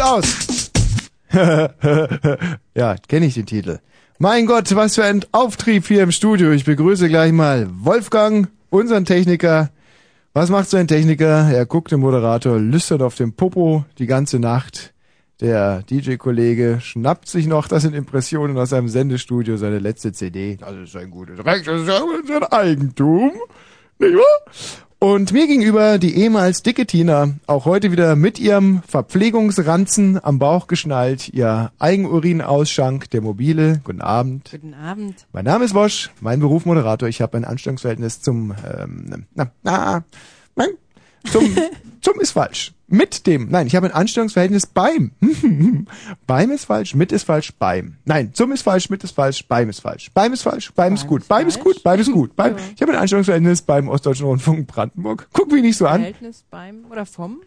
und aus. ja, kenne ich den Titel. Mein Gott, was für ein Auftrieb hier im Studio. Ich begrüße gleich mal Wolfgang, unseren Techniker. Was macht so ein Techniker? Er guckt den Moderator lüstert auf dem Popo die ganze Nacht. Der DJ-Kollege schnappt sich noch, das sind Impressionen aus seinem Sendestudio, seine letzte CD. Das ist ein gutes Recht, das ist ja unser Eigentum. Nicht wahr? Und mir gegenüber die ehemals dicke Tina, auch heute wieder mit ihrem Verpflegungsranzen am Bauch geschnallt, ihr Eigenurinausschank, der mobile. Guten Abend. Guten Abend. Mein Name ist Wosch, mein Beruf Moderator. Ich habe ein Anstellungsverhältnis zum, ähm, na, na, nein, zum, zum ist falsch. Mit dem, nein, ich habe ein Anstellungsverhältnis beim. beim ist falsch, mit ist falsch, beim. Nein, zum ist falsch, mit ist falsch, beim ist falsch. Beim ist falsch, beim ist gut, beim ist gut, beim ist gut. Beim, ich habe ein Anstellungsverhältnis beim Ostdeutschen Rundfunk Brandenburg. Guck mich nicht so an. Verhältnis beim oder vom?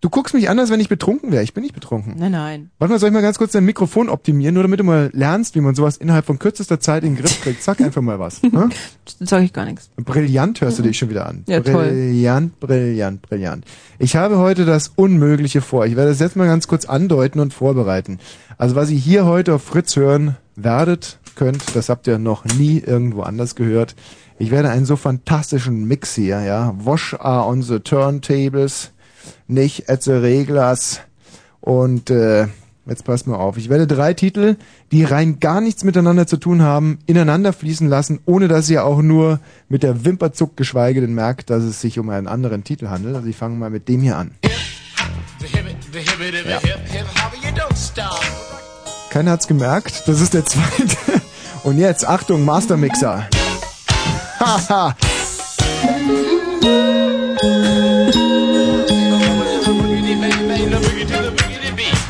Du guckst mich an, als wenn ich betrunken wäre. Ich bin nicht betrunken. Nein, nein. Warte mal, soll ich mal ganz kurz dein Mikrofon optimieren, nur damit du mal lernst, wie man sowas innerhalb von kürzester Zeit in den Griff kriegt. Sag einfach mal was. Ne? Sag ich gar nichts. Brillant hörst du dich schon wieder an. Ja, toll. brillant, brillant, brillant. Ich habe heute das Unmögliche vor. Ich werde das jetzt mal ganz kurz andeuten und vorbereiten. Also was ihr hier heute auf Fritz hören werdet, könnt, das habt ihr noch nie irgendwo anders gehört. Ich werde einen so fantastischen Mix hier, ja. Wash are on the turntables, nicht the reglers. Und äh, jetzt passt mal auf. Ich werde drei Titel, die rein gar nichts miteinander zu tun haben, ineinander fließen lassen, ohne dass ihr auch nur mit der Wimper zuckt, geschweige denn merkt, dass es sich um einen anderen Titel handelt. Also ich fange mal mit dem hier an. Ja. Keiner hat's gemerkt. Das ist der zweite. Und jetzt, Achtung, Mastermixer. Haha.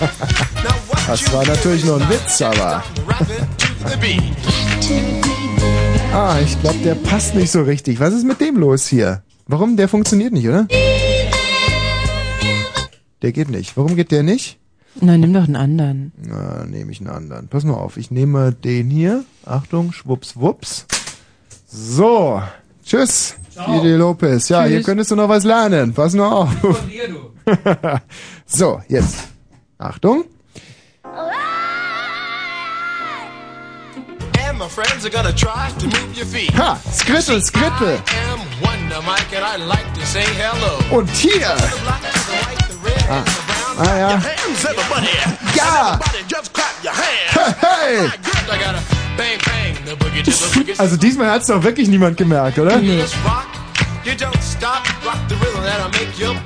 Das war natürlich nur ein Witz, aber. ah, ich glaube, der passt nicht so richtig. Was ist mit dem los hier? Warum? Der funktioniert nicht, oder? Der geht nicht. Warum geht der nicht? Nein, nimm doch einen anderen. Na, nehme ich einen anderen. Pass mal auf, ich nehme den hier. Achtung, schwupps, wups. So, tschüss, Didi Lopez. Ja, Tschüss. hier könntest du noch was lernen. Pass nur auf. so, jetzt. Achtung. And my friends are gonna try to move your feet. Ha, Skrittel, Skrittel. Und hier. Ah, ah ja. Ja. Hey. Also diesmal hat's doch wirklich niemand gemerkt, oder?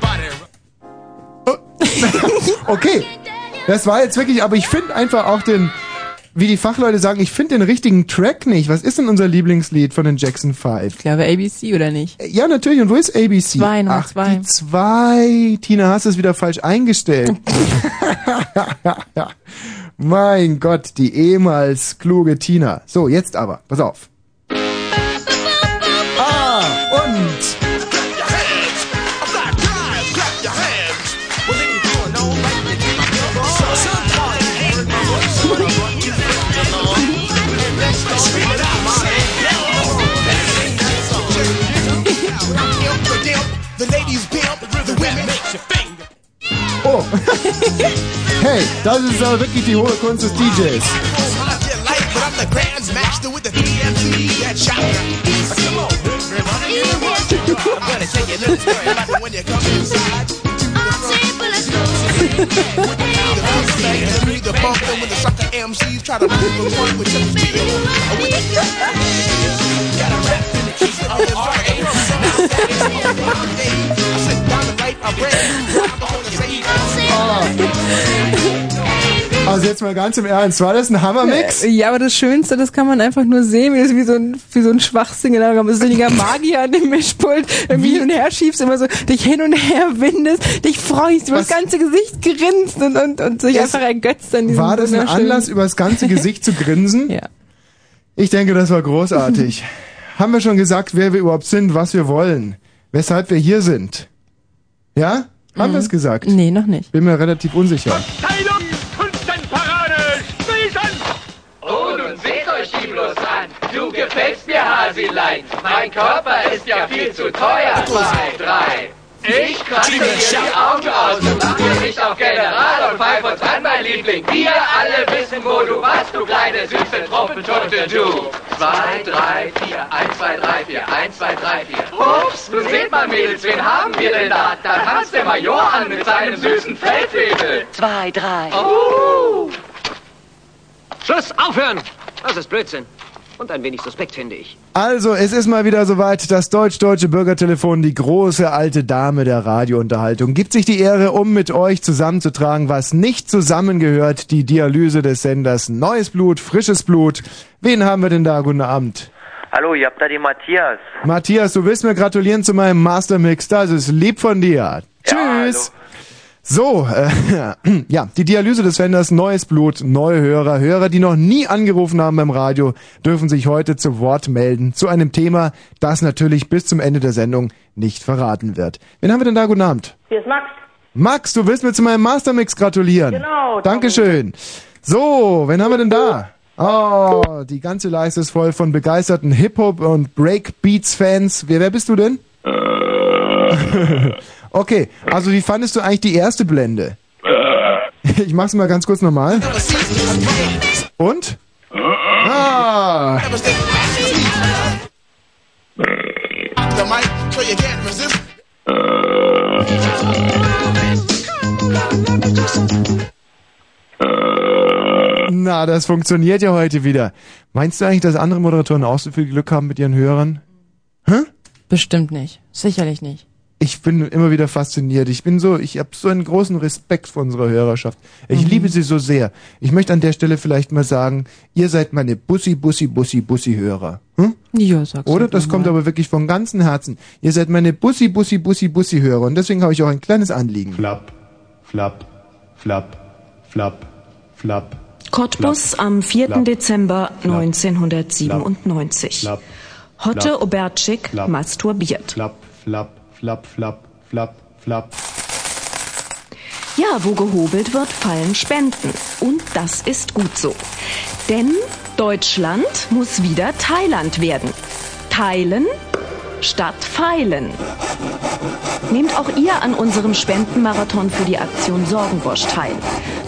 Body rock. Okay, das war jetzt wirklich, aber ich finde einfach auch den, wie die Fachleute sagen, ich finde den richtigen Track nicht. Was ist denn unser Lieblingslied von den Jackson 5? Ich glaube ABC oder nicht? Ja, natürlich. Und wo ist ABC? Zwei, Nummer Ach, zwei. die zwei. Tina, hast es wieder falsch eingestellt. mein Gott, die ehemals kluge Tina. So, jetzt aber, pass auf. Oh. hey, das ist aber wirklich die hohe Kunst des DJs. In. Also jetzt mal ganz im Ernst, war das ein Hammermix? Ja, aber das Schönste, das kann man einfach nur sehen, wie das wie so ein, wie so ein Schwachsinn, da kommt so ein Magier an dem Mischpult, irgendwie hin und her schiebst, immer so dich hin und her windest, dich freust, über das ganze Gesicht grinst und, und, und sich Es- einfach ergötzt an diesem War das ein Anlass, über das ganze Gesicht zu grinsen? Ja. Ich denke, das war großartig. Haben wir schon gesagt, wer wir überhaupt sind, was wir wollen, weshalb wir hier sind? Ja? Haben wir es gesagt? Nee, noch nicht. Bin mir relativ unsicher. Teilung, Kunstenparade, Spießen! Oh, nun seht euch die bloß an. Du gefällst mir, Hasilein. Mein Körper ist ja viel zu teuer. Zwei, drei, Ich kratze dir die Augen aus und mach dir nicht auf General und pfeif uns an, mein Liebling. Wir alle wissen, wo du warst, du kleine süße Truppentote, du. Zwei, drei, vier, eins, zwei, drei, vier, eins, zwei, drei, vier. Ups, du seht mal, Mädels, wen haben wir denn da? Da tanzt der Major an mit seinem süßen Feldwebel. Zwei, drei. Oh. Schluss, aufhören! Das ist Blödsinn. Und ein wenig suspekt, finde ich. Also, es ist mal wieder soweit. Das deutsch-deutsche Bürgertelefon, die große alte Dame der Radiounterhaltung, gibt sich die Ehre, um mit euch zusammenzutragen, was nicht zusammengehört. Die Dialyse des Senders. Neues Blut, frisches Blut. Wen haben wir denn da? Guten Abend. Hallo, ihr habt da den Matthias. Matthias, du willst mir gratulieren zu meinem Mastermix. Das ist lieb von dir. Tschüss. So, äh, ja, die Dialyse des Senders, neues Blut, neue Hörer, Hörer, die noch nie angerufen haben beim Radio, dürfen sich heute zu Wort melden zu einem Thema, das natürlich bis zum Ende der Sendung nicht verraten wird. Wen haben wir denn da? Guten Abend. Hier ist Max. Max, du willst mir zu meinem Mastermix gratulieren. Genau. Dankeschön. So, wen haben wir denn da? Oh, die ganze Leiste ist voll von begeisterten Hip-Hop- und Breakbeats-Fans. Wer, wer bist du denn? okay, also wie fandest du eigentlich die erste Blende? Ich mach's mal ganz kurz nochmal. Und? Ah! Na, das funktioniert ja heute wieder. Meinst du eigentlich, dass andere Moderatoren auch so viel Glück haben mit ihren Hörern? Bestimmt nicht. Sicherlich nicht. Ich bin immer wieder fasziniert. Ich bin so, ich habe so einen großen Respekt vor unserer Hörerschaft. Ich Mhm. liebe sie so sehr. Ich möchte an der Stelle vielleicht mal sagen, ihr seid meine Bussi, Bussi, Bussi, Bussi-Hörer. Hm? Ja, sag's Oder? Das kommt mal. aber wirklich von ganzem Herzen. Ihr seid meine Bussi, Bussi, Bussi, Bussi-Hörer. Und deswegen habe ich auch ein kleines Anliegen. Flapp, flapp, flapp, flapp, flapp. Cottbus am 4. Flapp. Dezember 1997. Flapp. Hotte Flapp. Obertschik Flapp. masturbiert. Flapp, flapp, flapp, flapp, flapp, flapp. Ja, wo gehobelt wird, fallen Spenden. Und das ist gut so. Denn Deutschland muss wieder Thailand werden. Teilen statt feilen. Nehmt auch ihr an unserem Spendenmarathon für die Aktion Sorgenbosch teil.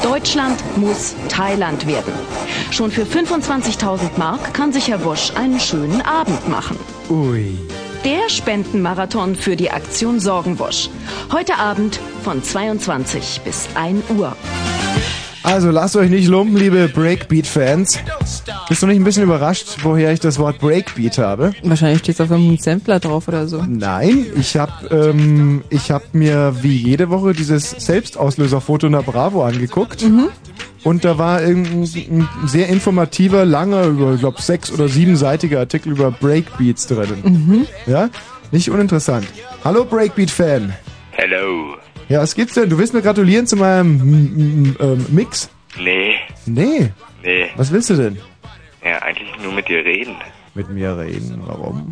Deutschland muss Thailand werden. Schon für 25.000 Mark kann sich Herr Wosch einen schönen Abend machen. Ui. Der Spendenmarathon für die Aktion Sorgenwosch. Heute Abend von 22 bis 1 Uhr. Also lasst euch nicht lumpen, liebe Breakbeat-Fans. Bist du nicht ein bisschen überrascht, woher ich das Wort Breakbeat habe? Wahrscheinlich steht's auf einem Sampler drauf oder so. Nein, ich habe ähm, ich hab mir wie jede Woche dieses Selbstauslöserfoto in der Bravo angeguckt. Mhm. Und da war irgendein ein sehr informativer, langer, über, ich glaube, sechs- oder siebenseitiger Artikel über Breakbeats drin. Mhm. Ja? Nicht uninteressant. Hallo Breakbeat-Fan. Hello. Ja, was gibt's denn? Du willst mir gratulieren zu meinem ähm, Mix? Nee, Nee. nee. Was willst du denn? Ja, eigentlich nur mit dir reden. Mit mir reden. Warum?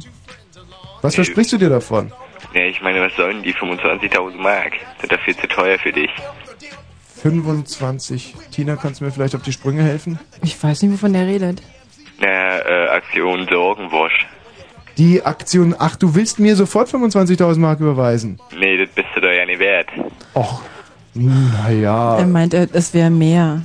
Was versprichst du dir davon? Ja, ich meine, was sollen die 25.000 Mark? Sind viel zu teuer für dich. 25. Tina, kannst du mir vielleicht auf die Sprünge helfen? Ich weiß nicht, wovon der redet. Na, äh, Aktion Sorgenwasch. Die Aktion, ach, du willst mir sofort 25.000 Mark überweisen? Nee, das bist du doch ja nicht wert. Och, naja. Er meint, es wäre mehr.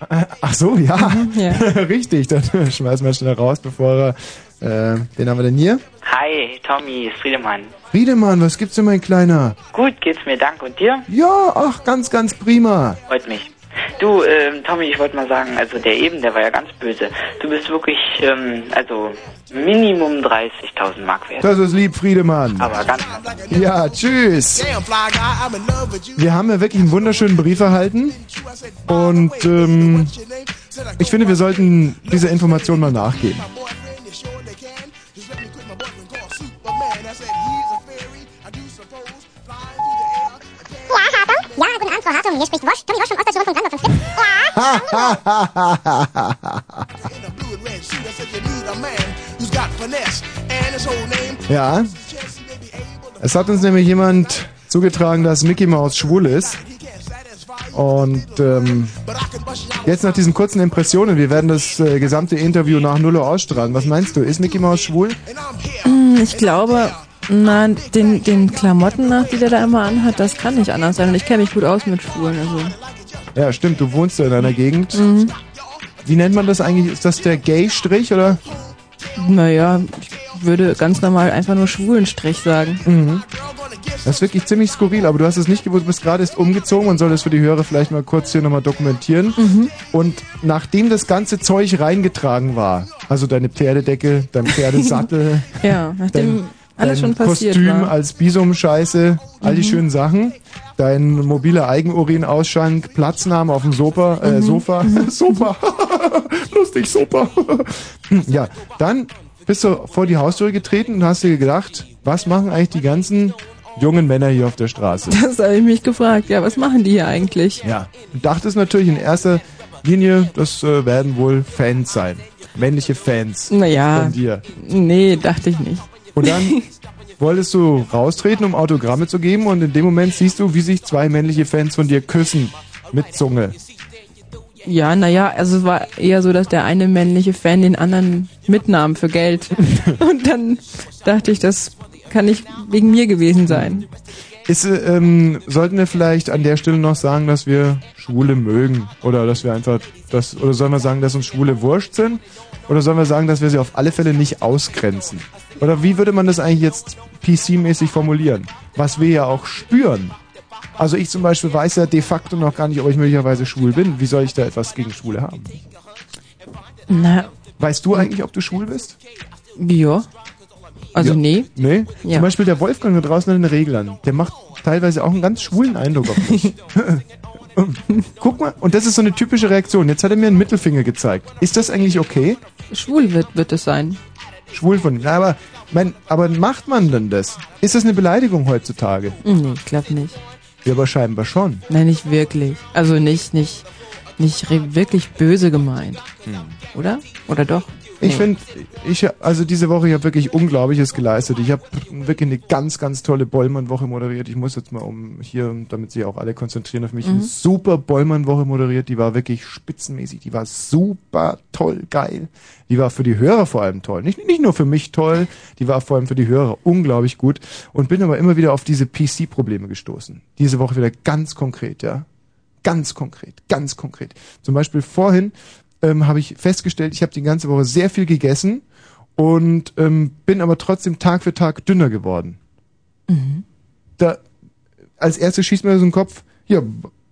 Ach so, ja. Mhm, ja. Richtig, dann schmeißen wir schnell raus, bevor er, äh, wen haben wir denn hier? Hi, Tommy, ist Friedemann. Friedemann, was gibt's denn, mein Kleiner? Gut, geht's mir, danke. Und dir? Ja, ach, ganz, ganz prima. Freut mich. Du, ähm, Tommy, ich wollte mal sagen, also der eben, der war ja ganz böse. Du bist wirklich, ähm, also Minimum 30.000 Mark wert. Das ist lieb, Friedemann. Aber ganz... Ja, tschüss. Wir haben ja wirklich einen wunderschönen Brief erhalten. Und ähm, ich finde, wir sollten dieser Information mal nachgehen. Frau Hartung. Hier spricht Wosch. Tommy Wosch vom Oststation von Brandenburg von name. ja. Es hat uns nämlich jemand zugetragen, dass Mickey Mouse schwul ist. Und ähm, jetzt nach diesen kurzen Impressionen, wir werden das äh, gesamte Interview nach Null ausstrahlen. Was meinst du? Ist Mickey Mouse schwul? Hm, Ich glaube, Na, den, den Klamotten nach, die der da immer anhat, das kann nicht anders sein. Und ich kenne mich gut aus mit Schwulen. Also. Ja, stimmt, du wohnst ja in einer Gegend. Mhm. Wie nennt man das eigentlich? Ist das der Gay-Strich oder? Naja, ich würde ganz normal einfach nur Schwulenstrich sagen. Mhm. Das ist wirklich ziemlich skurril, aber du hast es nicht gewusst, du bist gerade erst umgezogen und soll das für die Hörer vielleicht mal kurz hier nochmal dokumentieren. Mhm. Und nachdem das ganze Zeug reingetragen war, also deine Pferdedecke, dein Pferdesattel, Ja, nachdem alles schon passiert Kostüm war. als Bisum-Scheiße, all die Mhm. schönen Sachen, dein mobiler Eigenurinausschank, Platznahme auf dem Sofa, äh, Mhm. Sofa, Sofa, lustig, Sofa. ja, dann bist du vor die Haustür getreten und hast dir gedacht, was machen eigentlich die ganzen jungen Männer hier auf der Straße? Das habe ich mich gefragt. Ja, was machen die hier eigentlich? Ja. Du dachtest natürlich in erster Linie, das äh, werden wohl Fans sein. Männliche Fans Naja, von dir. nee, dachte ich nicht. Und dann wolltest du raustreten, um Autogramme zu geben und in dem Moment siehst du, wie sich zwei männliche Fans von dir küssen. Mit Zunge. Ja, naja, also es war eher so, dass der eine männliche Fan den anderen mitnahm für Geld. Und dann dachte ich, das kann nicht wegen mir gewesen sein. Ist, äh, ähm, sollten wir vielleicht an der Stelle noch sagen, dass wir Schwule mögen? Oder dass wir einfach, das, oder sollen wir sagen, dass uns Schwule wurscht sind? Oder sollen wir sagen, dass wir sie auf alle Fälle nicht ausgrenzen? Oder wie würde man das eigentlich jetzt PC-mäßig formulieren? Was wir ja auch spüren. Also ich zum Beispiel weiß ja de facto noch gar nicht, ob ich möglicherweise schwul bin. Wie soll ich da etwas gegen Schwule haben? Na, Weißt du eigentlich, ob du schwul bist? ja. Also Ja. nee. Nee? Ja. Zum Beispiel der Wolfgang da draußen an den Reglern, der macht teilweise auch einen ganz schwulen Eindruck auf mich. Guck mal, und das ist so eine typische Reaktion. Jetzt hat er mir einen Mittelfinger gezeigt. Ist das eigentlich okay? Schwul wird, wird es sein. Schwul von ihm. Na, Aber, mein, aber macht man denn das? Ist das eine Beleidigung heutzutage? Nee, ich glaube nicht. Ja, aber scheinbar schon. Nein, nicht wirklich. Also nicht, nicht, nicht wirklich böse gemeint. Oder? Oder doch? Ich finde, ich, also diese Woche, ich habe wirklich Unglaubliches geleistet. Ich habe wirklich eine ganz, ganz tolle Bollmann-Woche moderiert. Ich muss jetzt mal um hier, damit sie auch alle konzentrieren auf mich, Mhm. eine super Bollmann-Woche moderiert. Die war wirklich spitzenmäßig. Die war super toll, geil. Die war für die Hörer vor allem toll. Nicht, nicht nur für mich toll, die war vor allem für die Hörer unglaublich gut. Und bin aber immer wieder auf diese PC-Probleme gestoßen. Diese Woche wieder ganz konkret, ja. Ganz konkret, ganz konkret. Zum Beispiel vorhin ähm, habe ich festgestellt, ich habe die ganze Woche sehr viel gegessen und ähm, bin aber trotzdem Tag für Tag dünner geworden. Da als erstes schießt mir so ein Kopf, ja,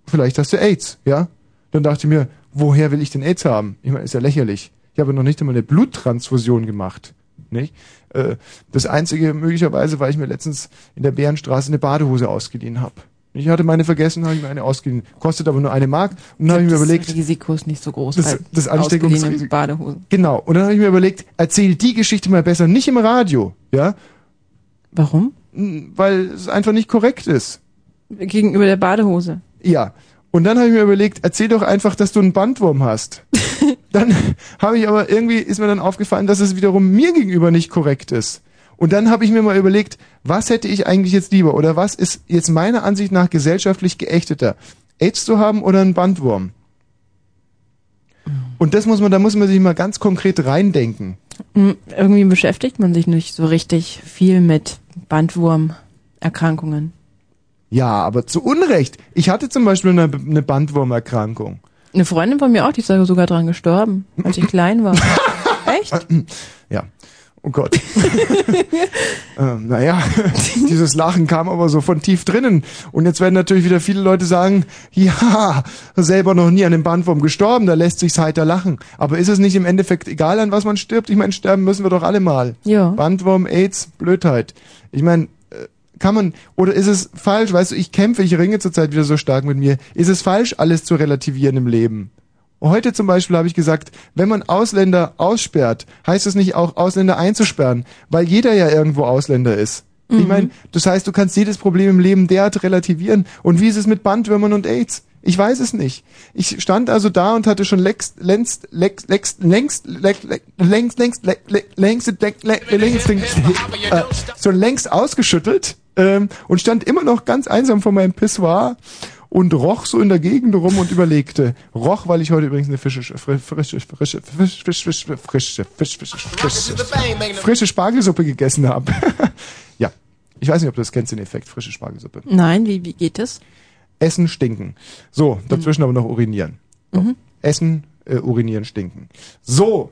vielleicht hast du AIDS, ja? Dann dachte ich mir, woher will ich denn AIDS haben? Ich meine, ist ja lächerlich. Ich habe noch nicht einmal eine Bluttransfusion gemacht. Nicht? Äh, das einzige möglicherweise, weil ich mir letztens in der Bärenstraße eine Badehose ausgeliehen habe. Ich hatte meine vergessen, habe ich mir eine ausgeliehen. Kostet aber nur eine Mark. Und dann habe ich mir das überlegt, Risiko ist nicht so groß. das, das Ansteckungsrisiko. Badehosen. Genau. Und dann habe ich mir überlegt, erzähl die Geschichte mal besser nicht im Radio, ja? Warum? Weil es einfach nicht korrekt ist. Gegenüber der Badehose. Ja. Und dann habe ich mir überlegt, erzähl doch einfach, dass du einen Bandwurm hast. dann habe ich aber irgendwie ist mir dann aufgefallen, dass es wiederum mir gegenüber nicht korrekt ist. Und dann habe ich mir mal überlegt, was hätte ich eigentlich jetzt lieber oder was ist jetzt meiner Ansicht nach gesellschaftlich geächteter? AIDS zu haben oder einen Bandwurm? Und das muss man, da muss man sich mal ganz konkret reindenken. Hm, Irgendwie beschäftigt man sich nicht so richtig viel mit Bandwurmerkrankungen. Ja, aber zu Unrecht. Ich hatte zum Beispiel eine, eine Bandwurmerkrankung. Eine Freundin von mir auch, die ist sogar dran gestorben, als ich klein war. Echt? Oh Gott. ähm, naja, dieses Lachen kam aber so von tief drinnen. Und jetzt werden natürlich wieder viele Leute sagen, ja, selber noch nie an dem Bandwurm gestorben, da lässt sich's heiter lachen. Aber ist es nicht im Endeffekt egal, an was man stirbt? Ich meine, sterben müssen wir doch alle mal. Ja. Bandwurm, AIDS, Blödheit. Ich meine, äh, kann man, oder ist es falsch, weißt du, ich kämpfe, ich ringe zurzeit wieder so stark mit mir. Ist es falsch, alles zu relativieren im Leben? Heute zum Beispiel habe ich gesagt, wenn man Ausländer aussperrt, heißt es nicht auch Ausländer einzusperren, weil jeder ja irgendwo Ausländer ist. Ich Mhm. meine, das heißt, du kannst jedes Problem im Leben derart relativieren. Und wie ist es mit Bandwürmern und AIDS? Ich weiß es nicht. Ich stand also da und hatte schon längst, längst, längst, längst, längst, längst, längst, längst, längst, längst, längst, äh, schon längst ausgeschüttelt ähm, und stand immer noch ganz einsam vor meinem Pissoir und roch so in der Gegend rum und überlegte. Roch, weil ich heute übrigens eine frische, frische, frische, frische, frische, frische, frische, frische Spargelsuppe gegessen habe. ja. Ich weiß nicht, ob du das kennst, den Effekt, frische Spargelsuppe. Nein, wie, wie geht es? Essen, stinken. So, dazwischen mhm. aber noch urinieren. So. Mhm. Essen, äh, urinieren, stinken. So.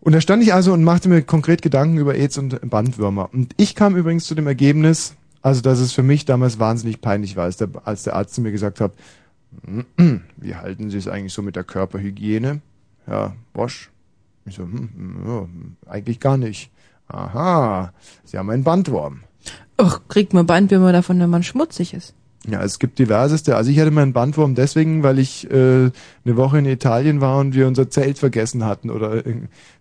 Und da stand ich also und machte mir konkret Gedanken über AIDS und Bandwürmer. Und ich kam übrigens zu dem Ergebnis, also dass es für mich damals wahnsinnig peinlich war, als der, als der Arzt zu mir gesagt hat, wie halten Sie es eigentlich so mit der Körperhygiene? Herr Bosch. Ich so, hm, hm, eigentlich gar nicht. Aha, Sie haben einen Bandwurm. Ach, kriegt man Bandwürmer davon, wenn man schmutzig ist? Ja, es gibt diverseste. Also ich hatte meinen Bandwurm deswegen, weil ich äh, eine Woche in Italien war und wir unser Zelt vergessen hatten oder äh,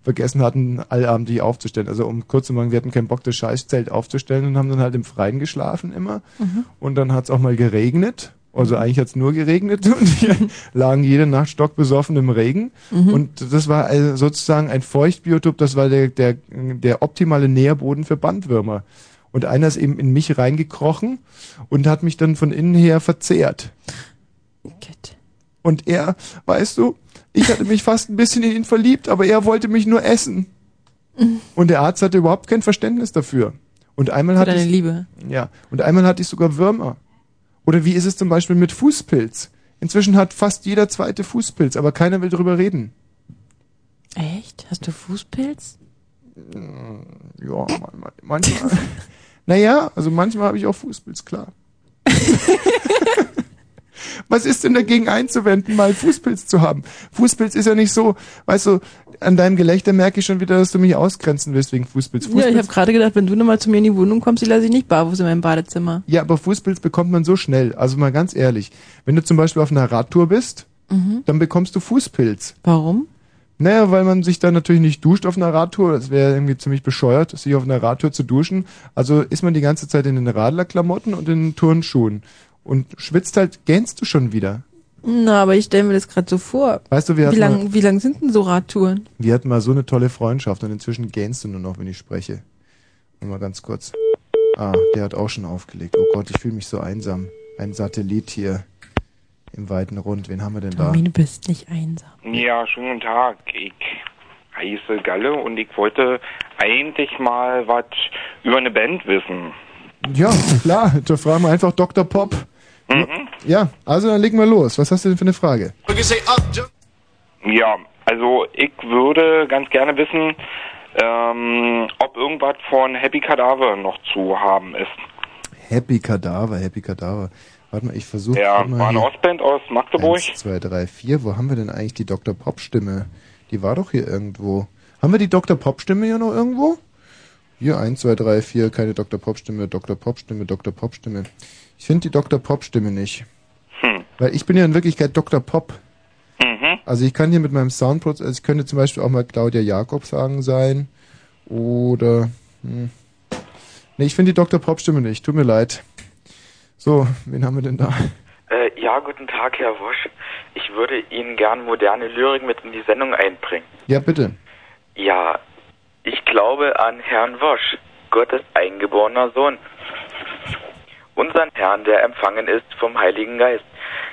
vergessen hatten, allabendlich aufzustellen. Also um kurz zu machen, wir hatten keinen Bock, das Scheißzelt aufzustellen und haben dann halt im Freien geschlafen immer. Mhm. Und dann hat's auch mal geregnet. Also eigentlich hat's nur geregnet und wir lagen jede Nacht stockbesoffen im Regen. Mhm. Und das war also sozusagen ein Feuchtbiotop, das war der, der, der optimale Nährboden für Bandwürmer. Und einer ist eben in mich reingekrochen und hat mich dann von innen her verzehrt. Und er, weißt du, ich hatte mich fast ein bisschen in ihn verliebt, aber er wollte mich nur essen. Und der Arzt hatte überhaupt kein Verständnis dafür. Und einmal Für hatte deine ich, Liebe. ja, und einmal hatte ich sogar Würmer. Oder wie ist es zum Beispiel mit Fußpilz? Inzwischen hat fast jeder zweite Fußpilz, aber keiner will drüber reden. Echt? Hast du Fußpilz? Ja, man- manchmal. naja, also manchmal habe ich auch Fußpilz, klar. Was ist denn dagegen einzuwenden, mal Fußpilz zu haben? Fußpilz ist ja nicht so, weißt du, an deinem Gelächter merke ich schon wieder, dass du mich ausgrenzen willst wegen Fußpilz. Ja, ich Fußpilz habe gerade gedacht, wenn du nochmal zu mir in die Wohnung kommst, die lasse ich nicht barfuß in meinem Badezimmer. ja, aber Fußpilz bekommt man so schnell. Also mal ganz ehrlich, wenn du zum Beispiel auf einer Radtour bist, Mhm. dann bekommst du Fußpilz. Warum? Naja, weil man sich dann natürlich nicht duscht auf einer Radtour. Das wäre irgendwie ziemlich bescheuert, sich auf einer Radtour zu duschen. Also ist man die ganze Zeit in den Radlerklamotten und in den Turnschuhen. Und schwitzt halt, gähnst du schon wieder. Na, aber ich stelle mir das gerade so vor. Weißt du, wir Wie lang, mal, wie lang sind denn so Radtouren? wir hatten mal so eine tolle Freundschaft und inzwischen gähnst du nur noch, wenn ich spreche. Nur mal ganz kurz. Ah, der hat auch schon aufgelegt. Oh Gott, ich fühle mich so einsam. Ein Satellit hier im weiten Rund. Wen haben wir denn da? Tommy, du bist nicht einsam. Ja, schönen guten Tag. Ich heiße Galle und ich wollte eigentlich mal was über eine Band wissen. Ja, klar, da fragen wir einfach Dr. Pop. Ja, also dann legen wir los. Was hast du denn für eine Frage? Ja, also ich würde ganz gerne wissen, ähm, ob irgendwas von Happy Cadaver noch zu haben ist. Happy Kadaver, Happy Kadaver. Warte mal, ich versuche Ja, mal war eine. Ostband aus Magdeburg. Eins, zwei, drei, vier. Wo haben wir denn eigentlich die Dr. Pop-Stimme? Die war doch hier irgendwo. Haben wir die Dr. Pop-Stimme hier noch irgendwo? Hier, eins, zwei, drei, vier, keine Dr. Pop-Stimme, Dr. Pop-Stimme, Dr. Pop-Stimme. Ich finde die Dr. Pop-Stimme nicht. Hm. Weil ich bin ja in Wirklichkeit Dr. Pop. Mhm. Also ich kann hier mit meinem Soundprozess, also ich könnte zum Beispiel auch mal Claudia Jakob sagen sein. Oder, hm. Nee, ich finde die Dr. Pop-Stimme nicht. Tut mir leid. So, wen haben wir denn da? Äh, ja, guten Tag, Herr Wosch. Ich würde Ihnen gern moderne Lyrik mit in die Sendung einbringen. Ja, bitte. Ja, ich glaube an Herrn Wosch, Gottes eingeborener Sohn. Unseren Herrn, der empfangen ist vom Heiligen Geist,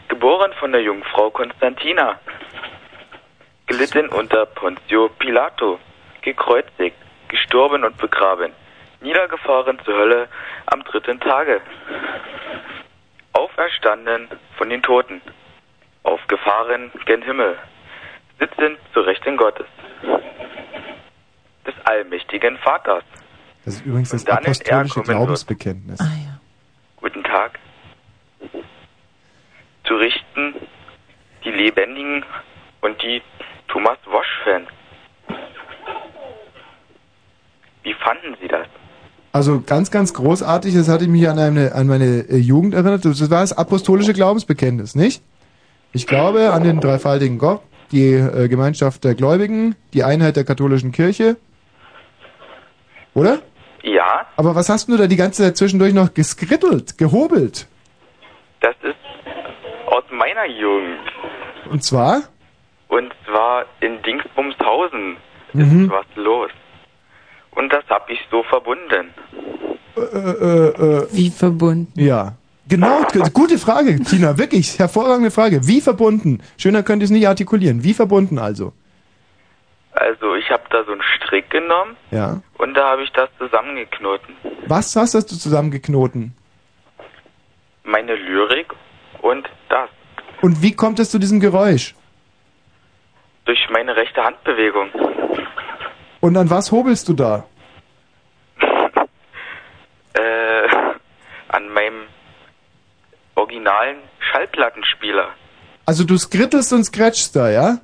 geboren von der Jungfrau Konstantina, gelitten unter Pontio Pilato, gekreuzigt, gestorben und begraben, niedergefahren zur Hölle am dritten Tage, auferstanden von den Toten, aufgefahren gen Himmel, sitzend zu Rechten Gottes, des allmächtigen Vaters. Das ist übrigens das apostolische Erkommen wird. Glaubensbekenntnis. Guten Tag. Zu richten die Lebendigen und die Thomas Wosch-Fans. Wie fanden Sie das? Also ganz, ganz großartig, das hatte ich mich an, eine, an meine äh, Jugend erinnert. Das war das apostolische Glaubensbekenntnis, nicht? Ich glaube an den dreifaltigen Gott, die äh, Gemeinschaft der Gläubigen, die Einheit der katholischen Kirche. Oder? Ja, Aber was hast du da die ganze Zeit zwischendurch noch geskrittelt, gehobelt? das ist aus meiner Jugend. Und zwar? Und zwar in Dingsbumshausen Mhm. ist was los. Und das habe ich so verbunden. Äh, äh, äh, Wie verbunden? Ja. Genau, gute Frage, Tina, wirklich, hervorragende Frage. Wie verbunden? Schöner könnte ich es nicht artikulieren. Wie verbunden also? Also ich habe da so einen Strick genommen Ja. und da habe ich das zusammengeknoten. Was hast du zusammengeknoten? Meine Lyrik und das. Und wie kommt es zu diesem Geräusch? Durch meine rechte Handbewegung. Und an was hobelst du da? Äh, an meinem originalen Schallplattenspieler. Also du skrittelst und scratchst da, ja?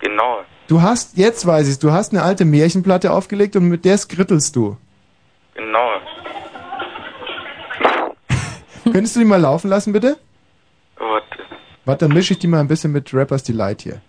Genau. Du hast, jetzt weiß ich's, du hast eine alte Märchenplatte aufgelegt und mit der skrittelst du. Genau. Könntest du die mal laufen lassen, bitte? Warte. Warte, dann mische ich die mal ein bisschen mit Rappers Delight hier.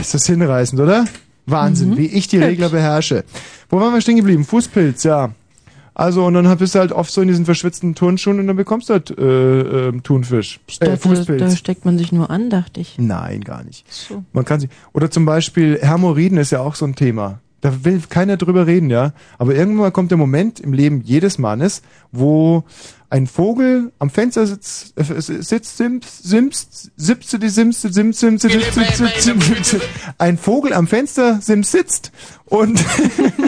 Ist das hinreißend, oder? Wahnsinn, wie ich die Regler beherrsche. Wo waren wir stehen geblieben? Fußpilz, ja. Also, und dann bist du halt oft so in diesen verschwitzten Turnschuhen und dann bekommst du halt äh, äh, Thunfisch. Äh, dachte, da Fußpilz. steckt man sich nur an, dachte ich. Nein, gar nicht. So. Man kann sich. Oder zum Beispiel Hämorrhoiden ist ja auch so ein Thema. Da will keiner drüber reden, ja. Aber irgendwann kommt der Moment im Leben jedes Mannes, wo ein Vogel am Fenster sitzt, äh, sitzt, simst, simst, sipste, die simste, simst, simst, simst, simst, simst, simst, simst, ein Vogel am Fenster simst sitzt und,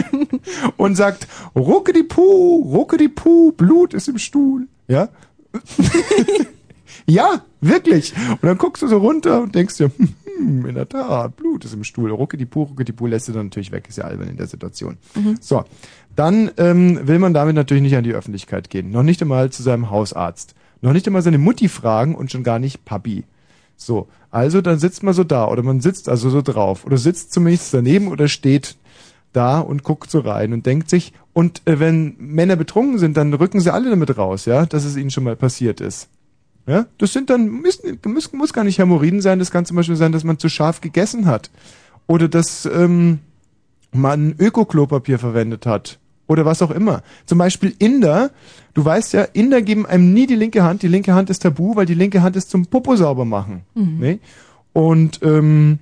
und sagt, rucke die Puh, rucke die Puh, Blut ist im Stuhl, ja? ja, wirklich. Und dann guckst du so runter und denkst dir, hm, hm, in der Tat, Blut ist im Stuhl. Rucke die Puh, rucke die Puh lässt du dann natürlich weg, ist ja albern in der Situation. Mhm. So dann ähm, will man damit natürlich nicht an die Öffentlichkeit gehen. Noch nicht einmal zu seinem Hausarzt. Noch nicht einmal seine Mutti fragen und schon gar nicht Papi. So, also dann sitzt man so da oder man sitzt also so drauf oder sitzt zumindest daneben oder steht da und guckt so rein und denkt sich, und äh, wenn Männer betrunken sind, dann rücken sie alle damit raus, ja, dass es ihnen schon mal passiert ist. Ja, das sind dann, müssen, muss, muss gar nicht Hämorrhoiden sein, das kann zum Beispiel sein, dass man zu scharf gegessen hat. Oder dass ähm, man Öko-Klopapier verwendet hat. Oder was auch immer. Zum Beispiel Inder, du weißt ja, Inder geben einem nie die linke Hand, die linke Hand ist tabu, weil die linke Hand ist zum Popo sauber machen. Mhm. Ne? Und ähm,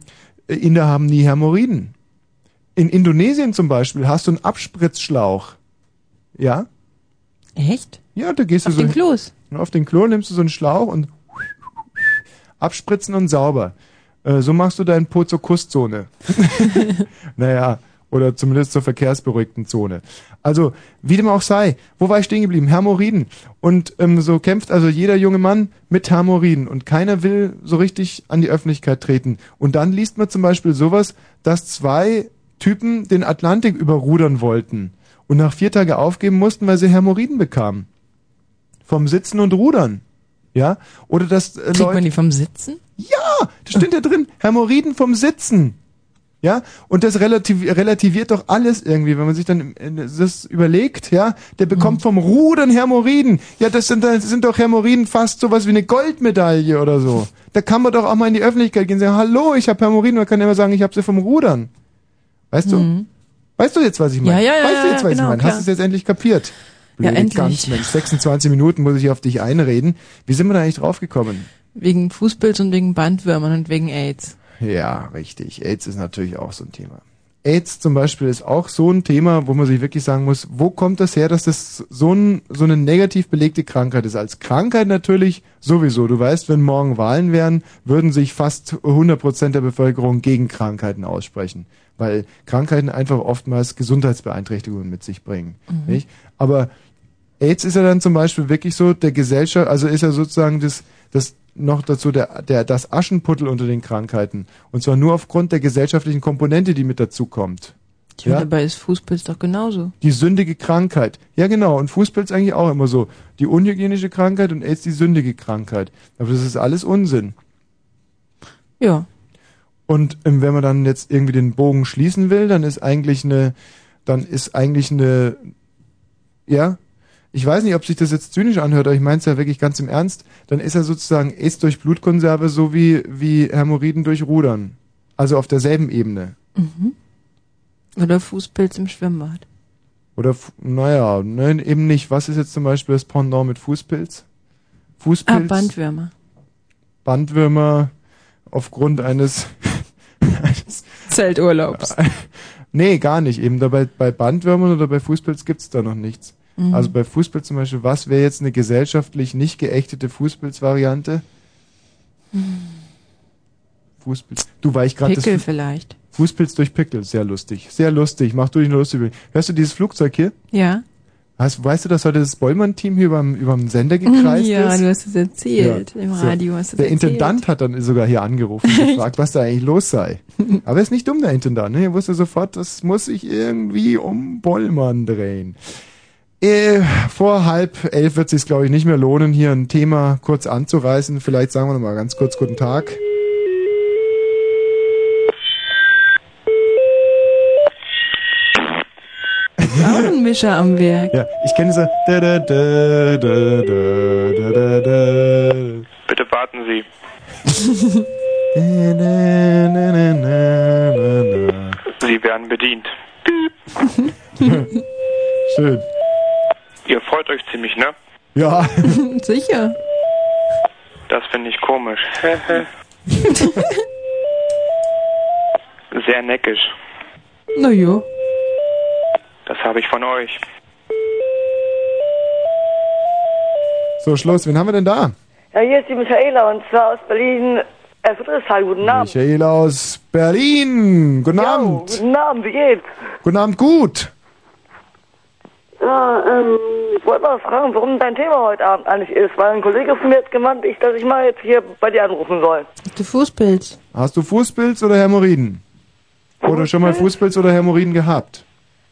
Inder haben nie Hämorrhoiden. In Indonesien zum Beispiel hast du einen Abspritzschlauch. Ja? Echt? Ja, da gehst du Auf so den Klos? auf den Klo nimmst du so einen Schlauch und abspritzen und sauber. Äh, so machst du deinen Po zur Kusszone. naja, oder zumindest zur verkehrsberuhigten Zone. Also, wie dem auch sei, wo war ich stehen geblieben? Hämorrhoiden. Und ähm, so kämpft also jeder junge Mann mit Hämorrhoiden und keiner will so richtig an die Öffentlichkeit treten. Und dann liest man zum Beispiel sowas, dass zwei Typen den Atlantik überrudern wollten und nach vier Tagen aufgeben mussten, weil sie Hämorrhoiden bekamen. Vom Sitzen und Rudern. Ja? Oder dass äh, Kriegt man die vom Sitzen? Ja, das steht da drin. Hämorrhoiden vom Sitzen. Ja, und das relativ, relativiert doch alles irgendwie, wenn man sich dann äh, das überlegt, ja, der bekommt vom Rudern Hämorrhoiden. Ja, das sind, das sind doch Hämorrhoiden fast sowas wie eine Goldmedaille oder so. Da kann man doch auch mal in die Öffentlichkeit gehen und sagen, hallo, ich habe Hämorrhoiden, man kann immer sagen, ich habe sie vom Rudern. Weißt du? Mhm. Weißt du jetzt, was ich meine? Ja, ja, ja, weißt du ja, jetzt, was genau, ich meine? Hast du es jetzt endlich kapiert? Ja, Blöde endlich. Gans, Mensch, 26 Minuten muss ich auf dich einreden. Wie sind wir da eigentlich draufgekommen? Wegen Fußpilz und wegen Bandwürmern und wegen AIDS. Ja, richtig. AIDS ist natürlich auch so ein Thema. AIDS zum Beispiel ist auch so ein Thema, wo man sich wirklich sagen muss, wo kommt das her, dass das so, ein, so eine negativ belegte Krankheit ist? Als Krankheit natürlich sowieso. Du weißt, wenn morgen Wahlen wären, würden sich fast 100% der Bevölkerung gegen Krankheiten aussprechen. Weil Krankheiten einfach oftmals Gesundheitsbeeinträchtigungen mit sich bringen. Mhm. Nicht? Aber AIDS ist ja dann zum Beispiel wirklich so der Gesellschaft, also ist ja sozusagen das, das noch dazu der, der, das Aschenputtel unter den Krankheiten. Und zwar nur aufgrund der gesellschaftlichen Komponente, die mit dazu kommt. Tja, dabei ist Fußpilz doch genauso. Die sündige Krankheit. Ja, genau. Und Fußpilz eigentlich auch immer so. Die unhygienische Krankheit und AIDS die sündige Krankheit. Aber das ist alles Unsinn. Ja. Und ähm, wenn man dann jetzt irgendwie den Bogen schließen will, dann ist eigentlich eine, dann ist eigentlich eine, ja, ich weiß nicht, ob sich das jetzt zynisch anhört, aber ich meine es ja wirklich ganz im Ernst, dann ist er sozusagen AIDS durch Blutkonserve so wie, wie Hämorrhoiden durch Rudern. Also auf derselben Ebene. Mhm. Oder Fußpilz im Schwimmbad. Oder, naja, nein, eben nicht. Was ist jetzt zum Beispiel das Pendant mit Fußpilz? Ah, Fußpilz, Bandwürmer. Bandwürmer aufgrund eines, eines Zelturlaubs. Nee, gar nicht. Eben dabei bei Bandwürmern oder bei Fußpilz gibt's da noch nichts. Mhm. Also bei Fußpilz zum Beispiel, was wäre jetzt eine gesellschaftlich nicht geächtete Fußpilz-Variante? Fußpilz. Du, weil ich gerade das Pickel Fu- vielleicht. Fußpilz durch Pickel, sehr lustig. Sehr lustig. Mach du dich nur lustig. Hörst du dieses Flugzeug hier? Ja. Hast, weißt du, dass heute das Bollmann-Team hier überm, überm Sender gekreist ja, ist? du hast es erzählt. Im So. Radio hast du es Der erzählt. Intendant hat dann sogar hier angerufen und gefragt, was da eigentlich los sei. Aber er ist nicht dumm, der Intendant. Ne? Er wusste sofort, das muss sich irgendwie um Bollmann drehen. Äh, vor halb elf wird es sich, glaube ich, nicht mehr lohnen, hier ein Thema kurz anzureißen. Vielleicht sagen wir noch mal ganz kurz Guten Tag. Auch ein Mischer am Werk. Ja, ich kenne so. Da, da, da, da, da, da, da, da. Bitte warten Sie. Sie werden bedient. Schön. Ihr freut euch ziemlich, ne? Ja. Sicher. Das finde ich komisch. Sehr neckisch. Na jo. Das habe ich von euch. So, Schluss. Wen haben wir denn da? Ja, hier ist die Michaela und zwar aus Berlin. Äh, Friedrichsthal, guten Abend. Michaela aus Berlin. Guten Abend. Guten Abend, wie geht's? Guten Abend, gut. Ja, ähm, ich wollte mal fragen, warum dein Thema heute Abend eigentlich ist, weil ein Kollege von mir hat gemeint, ich, dass ich mal jetzt hier bei dir anrufen soll. Du Fußpilz. Hast du Fußpilz oder Hämorrhoiden? Oder schon mal Fußpilz oder Hämorrhoiden gehabt?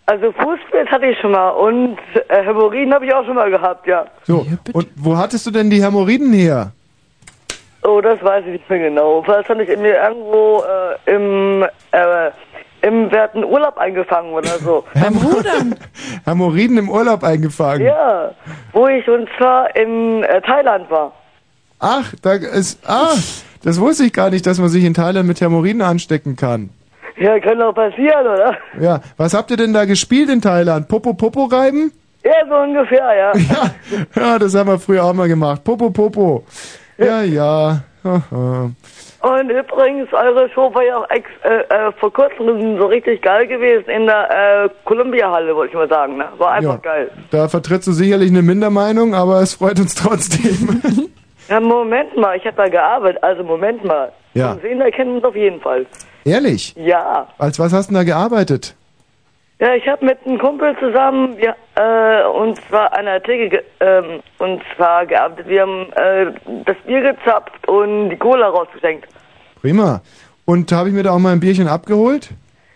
Also Fußpilz hatte ich schon mal und äh, Hämorrhoiden habe ich auch schon mal gehabt, ja. So, und wo hattest du denn die Hämorrhoiden her? Oh, das weiß ich nicht mehr genau. Vielleicht hatte ich mir irgendwo äh, im, äh, im wir hatten Urlaub eingefangen oder so. Hämorrhoiden im Urlaub eingefangen. Ja, wo ich und zwar in äh, Thailand war. Ach, da ist, ah, das wusste ich gar nicht, dass man sich in Thailand mit Hämorrhoiden anstecken kann. Ja, kann doch passieren, oder? Ja, was habt ihr denn da gespielt in Thailand? Popo Popo reiben? Ja, so ungefähr, ja. Ja, das haben wir früher auch mal gemacht. Popo Popo. Ja, ja. Und übrigens, eure Show war ja auch ex, äh, äh, vor kurzem so richtig geil gewesen in der äh, Columbia-Halle, wollte ich mal sagen. Ne? War einfach Ja. geil. Da vertrittst du sicherlich eine Mindermeinung, aber es freut uns trotzdem. Ja, Moment mal, ich habe da gearbeitet, also Moment mal. Ja. Vom Sehen erkennen wir uns auf jeden Fall. Ehrlich? Ja. Als was hast du da gearbeitet? Ja, ich habe mit einem Kumpel zusammen, wir, äh, und zwar an der Theke, ähm, und zwar gearbeitet. Wir haben äh, das Bier gezapft und die Cola rausgeschenkt. Prima. Und habe ich mir da auch mal ein Bierchen abgeholt?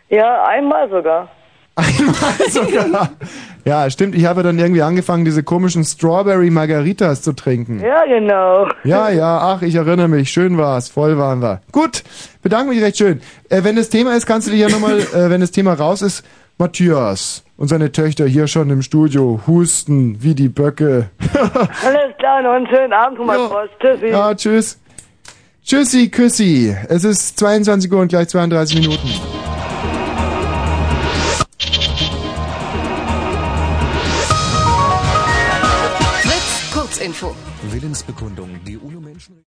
Ja, einmal sogar. Sogar. Ja, stimmt. Ich habe dann irgendwie angefangen, diese komischen Strawberry Margaritas zu trinken. Ja, genau. Ja, ja, ach, ich erinnere mich. Schön war's. Voll waren wir. Gut, bedanke mich recht schön. Äh, wenn das Thema ist, kannst du dich ja nochmal, äh, wenn das Thema raus ist, Matthias und seine Töchter hier schon im Studio husten wie die Böcke. Alles klar, noch einen schönen Abend, Thomas Frost. Tschüssi. Ja, tschüss. Tschüssi, küssi. Es ist 22 Uhr und gleich 32 Minuten. Fritz, Kurzinfo. Willensbekundung. Die UNO-Menschen.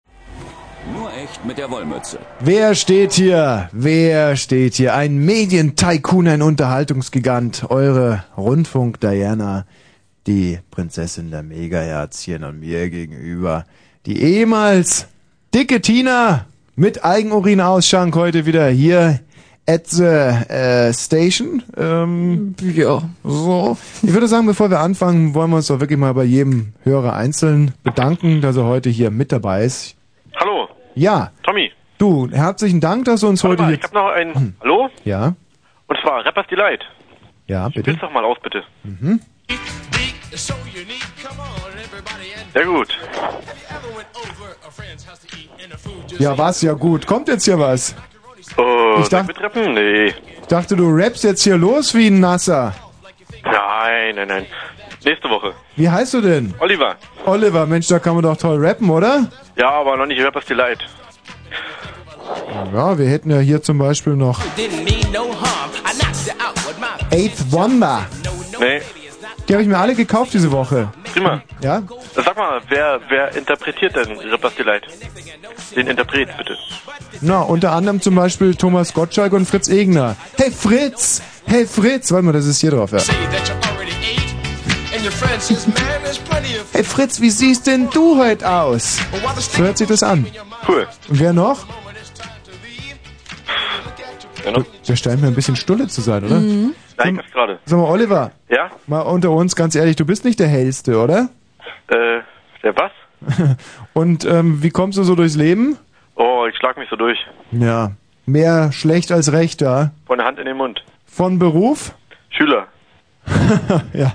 Nur echt mit der Wollmütze. Wer steht hier? Wer steht hier? Ein Medientycoon, ein Unterhaltungsgigant. Eure Rundfunk-Diana, die Prinzessin der Megaherz hier an mir gegenüber. Die ehemals dicke Tina mit Eigenurinausschank heute wieder hier at the äh, station. Ähm, ja. So. Ich würde sagen, bevor wir anfangen, wollen wir uns doch wirklich mal bei jedem Hörer einzeln bedanken, dass er heute hier mit dabei ist. Ja, Tommy. Du, herzlichen Dank, dass du uns Warte heute mal, ich habe noch ein. Hallo? Ja, Und zwar Rappers Delight. ja, bitte. Spiel's doch mal aus, bitte. Mhm. Sehr gut. Ja, was? Ja gut. Kommt jetzt hier was? Oh, Ich soll dacht- mitrappen? Nee. Ich dachte, du rappst jetzt hier los wie ein Nasser. Nein, nein, nein. Nächste Woche. Wie heißt du denn? Oliver. Oliver, Mensch, da kann man doch toll rappen, oder? Ja, aber noch nicht Rappers Delight. Ja, wir hätten ja hier zum Beispiel noch Eighth Wonder. Nee. Die habe ich mir alle gekauft diese Woche. Prima. Ja? Sag mal, wer, wer interpretiert denn Rippers Delight? Den Interpret, bitte. Na, unter anderem zum Beispiel Thomas Gottschalk und Fritz Egner. Hey Fritz! Hey Fritz! Warte mal, das ist hier drauf, ja. Hey Fritz, wie siehst denn du heute aus? So hört sich das an. Cool. Und wer noch? Wer noch? Der scheint mir ein bisschen stulle zu sein, oder? Mhm. Nein, das gerade. Sag mal, Oliver. Ja? Mal unter uns, ganz ehrlich, du bist nicht der hellste, oder? Äh, der was? Und ähm, wie kommst du so durchs Leben? Oh, ich schlag mich so durch. Ja. Mehr schlecht als recht, ja. Von der Hand in den Mund. Von Beruf? Schüler. ja,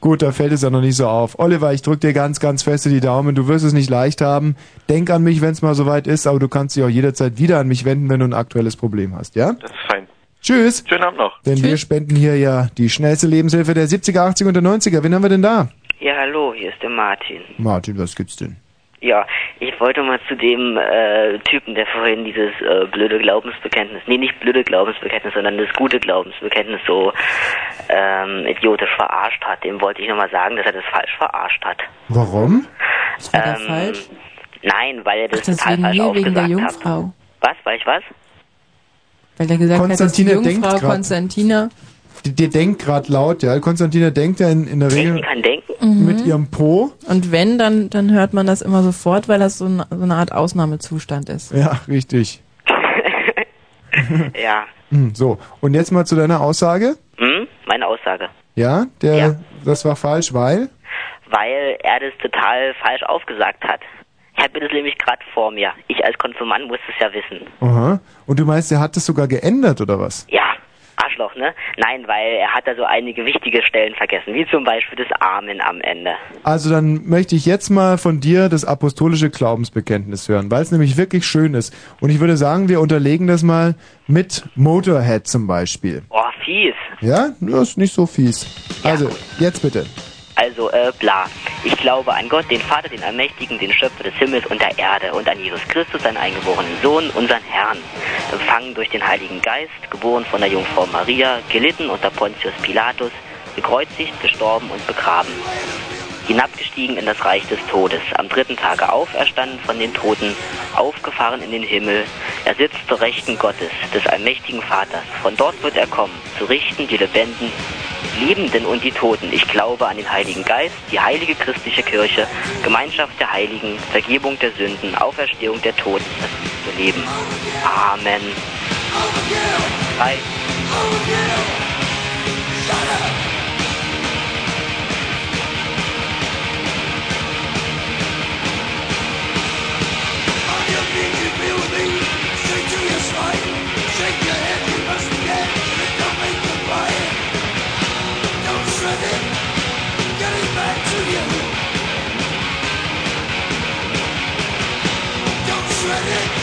gut, da fällt es ja noch nicht so auf. Oliver, ich drück dir ganz, ganz feste die Daumen. Du wirst es nicht leicht haben. Denk an mich, wenn es mal soweit ist, aber du kannst dich auch jederzeit wieder an mich wenden, wenn du ein aktuelles Problem hast, ja? Das ist fein. Tschüss. Schönen Abend noch. Denn wir spenden hier ja die schnellste Lebenshilfe der 70er, 80er und der 90er. Wen haben wir denn da? Ja, hallo, hier ist der Martin. Martin, was gibt's denn? Ja, ich wollte mal zu dem äh, Typen, der vorhin dieses äh, blöde Glaubensbekenntnis, nee, nicht blöde Glaubensbekenntnis, sondern das gute Glaubensbekenntnis so ähm, idiotisch verarscht hat, dem wollte ich nochmal sagen, dass er das falsch verarscht hat. Warum? Das war da falsch. Nein, weil er das Ach, das total wegen falsch mir, wegen der aufgesagt hat. Jungfrau. Was, weil ich was? Weil er gesagt hat, dass die Jungfrau grad- Konstantina Die, die denkt gerade laut, ja. Konstantina denkt ja in, in der Regel kann denken. mit ihrem Po. Und wenn, dann, dann hört man das immer sofort, weil das so, ein, so eine Art Ausnahmezustand ist. Ja, richtig. ja. Hm, So, und jetzt mal zu deiner Aussage. Hm? Meine Aussage. Ja, der, das war falsch, weil? Weil er das total falsch aufgesagt hat. Ich habe das nämlich gerade vor mir. Ich als Konsument muss es ja wissen. Aha. Und du meinst, er hat das sogar geändert, oder was? Ja, Arschloch, ne? Nein, weil er hat da so einige wichtige Stellen vergessen, wie zum Beispiel das Amen am Ende. Also dann möchte ich jetzt mal von dir das apostolische Glaubensbekenntnis hören, weil es nämlich wirklich schön ist. Und ich würde sagen, wir unterlegen das mal mit Motorhead zum Beispiel. Oh, fies. Ja, das ist nicht so fies. Also, jetzt bitte. Also, äh, bla. Ich glaube an Gott, den Vater, den Allmächtigen, den Schöpfer des Himmels und der Erde und an Jesus Christus, seinen eingeborenen Sohn, unseren Herrn, empfangen durch den Heiligen Geist, geboren von der Jungfrau Maria, gelitten unter Pontius Pilatus, gekreuzigt, gestorben und begraben. Hinabgestiegen in das Reich des Todes, am dritten Tage auferstanden von den Toten, aufgefahren in den Himmel. Er sitzt zur Rechten Gottes, des allmächtigen Vaters. Von dort wird er kommen, zu richten die Lebenden, Lebenden und die Toten. Ich glaube an den Heiligen Geist, die heilige christliche Kirche, Gemeinschaft der Heiligen, Vergebung der Sünden, Auferstehung der Toten, das ewige Leben. Amen. Drei. shredded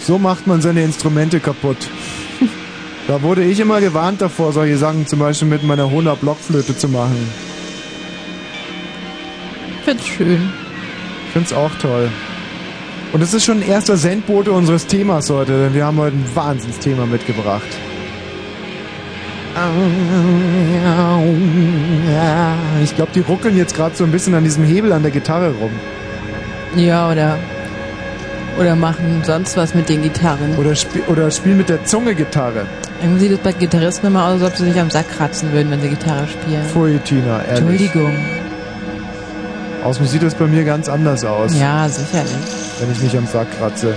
So macht man seine Instrumente kaputt. Da wurde ich immer gewarnt davor, solche Sachen zum Beispiel mit meiner Hohner Blockflöte zu machen. Find's schön. Ich find's auch toll. Und es ist schon ein erster Sendbote unseres Themas heute, denn wir haben heute ein Wahnsinnsthema mitgebracht. Ich glaube, die ruckeln jetzt gerade so ein bisschen an diesem Hebel an der Gitarre rum. Ja, oder. Oder machen sonst was mit den Gitarren. Oder, sp oder spielen mit der Zunge Gitarre. Irgendwie sieht es bei Gitarristen immer aus, als ob sie sich am Sack kratzen würden, wenn sie Gitarre spielen. Pfui, Tina, ehrlich. Entschuldigung. Außen sieht das bei mir ganz anders aus. Ja, sicherlich. Wenn ich mich am Sack kratze.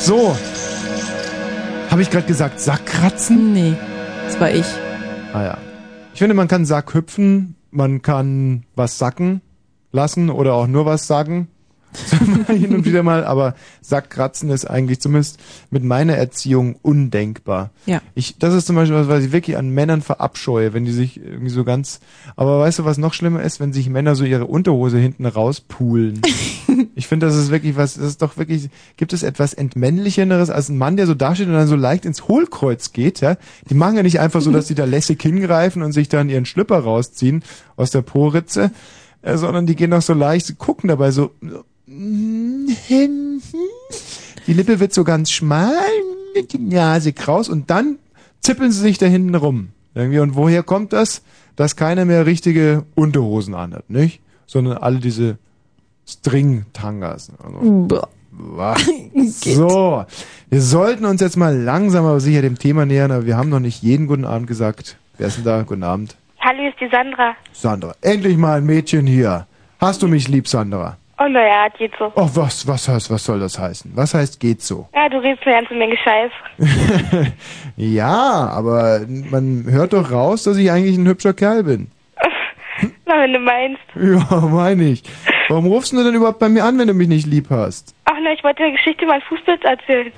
So. Habe ich gerade gesagt, Sackkratzen? Nee, das war ich. Ah ja. Ich finde, man kann Sack hüpfen, man kann was sacken lassen oder auch nur was sagen. Hin und wieder mal, aber Sackkratzen ist eigentlich zumindest mit meiner Erziehung undenkbar. Ja. Ich, das ist zum Beispiel was, was ich wirklich an Männern verabscheue, wenn die sich irgendwie so ganz, aber weißt du, was noch schlimmer ist, wenn sich Männer so ihre Unterhose hinten rauspulen. ich finde, das ist wirklich was, das ist doch wirklich, gibt es etwas entmännlicheres als ein Mann, der so dasteht und dann so leicht ins Hohlkreuz geht, ja? Die machen ja nicht einfach so, dass die da lässig hingreifen und sich dann ihren Schlüpper rausziehen aus der Poritze, äh, sondern die gehen doch so leicht, sie gucken dabei so. Die Lippe wird so ganz schmal, die Nase kraus und dann zippeln sie sich da hinten rum. Irgendwie. Und woher kommt das? Dass keiner mehr richtige Unterhosen anhat, nicht? Sondern alle diese String-Tangas. Also, so, wir sollten uns jetzt mal langsam aber sicher dem Thema nähern, aber wir haben noch nicht jeden guten Abend gesagt. Wer ist denn da? Guten Abend. Hallo, ist die Sandra. Sandra. Endlich mal ein Mädchen hier. Hast du mich lieb, Sandra? Oh, naja, geht so. Oh, was, was heißt, was soll das heißen? Was heißt geht so? Ja, du redest eine ganze Menge Scheiß. ja, aber man hört doch raus, dass ich eigentlich ein hübscher Kerl bin. Na, wenn du meinst. Ja, meine ich. Warum rufst du denn überhaupt bei mir an, wenn du mich nicht lieb hast? Ach, na, ich wollte eine Geschichte einen Fußpilz erzählen.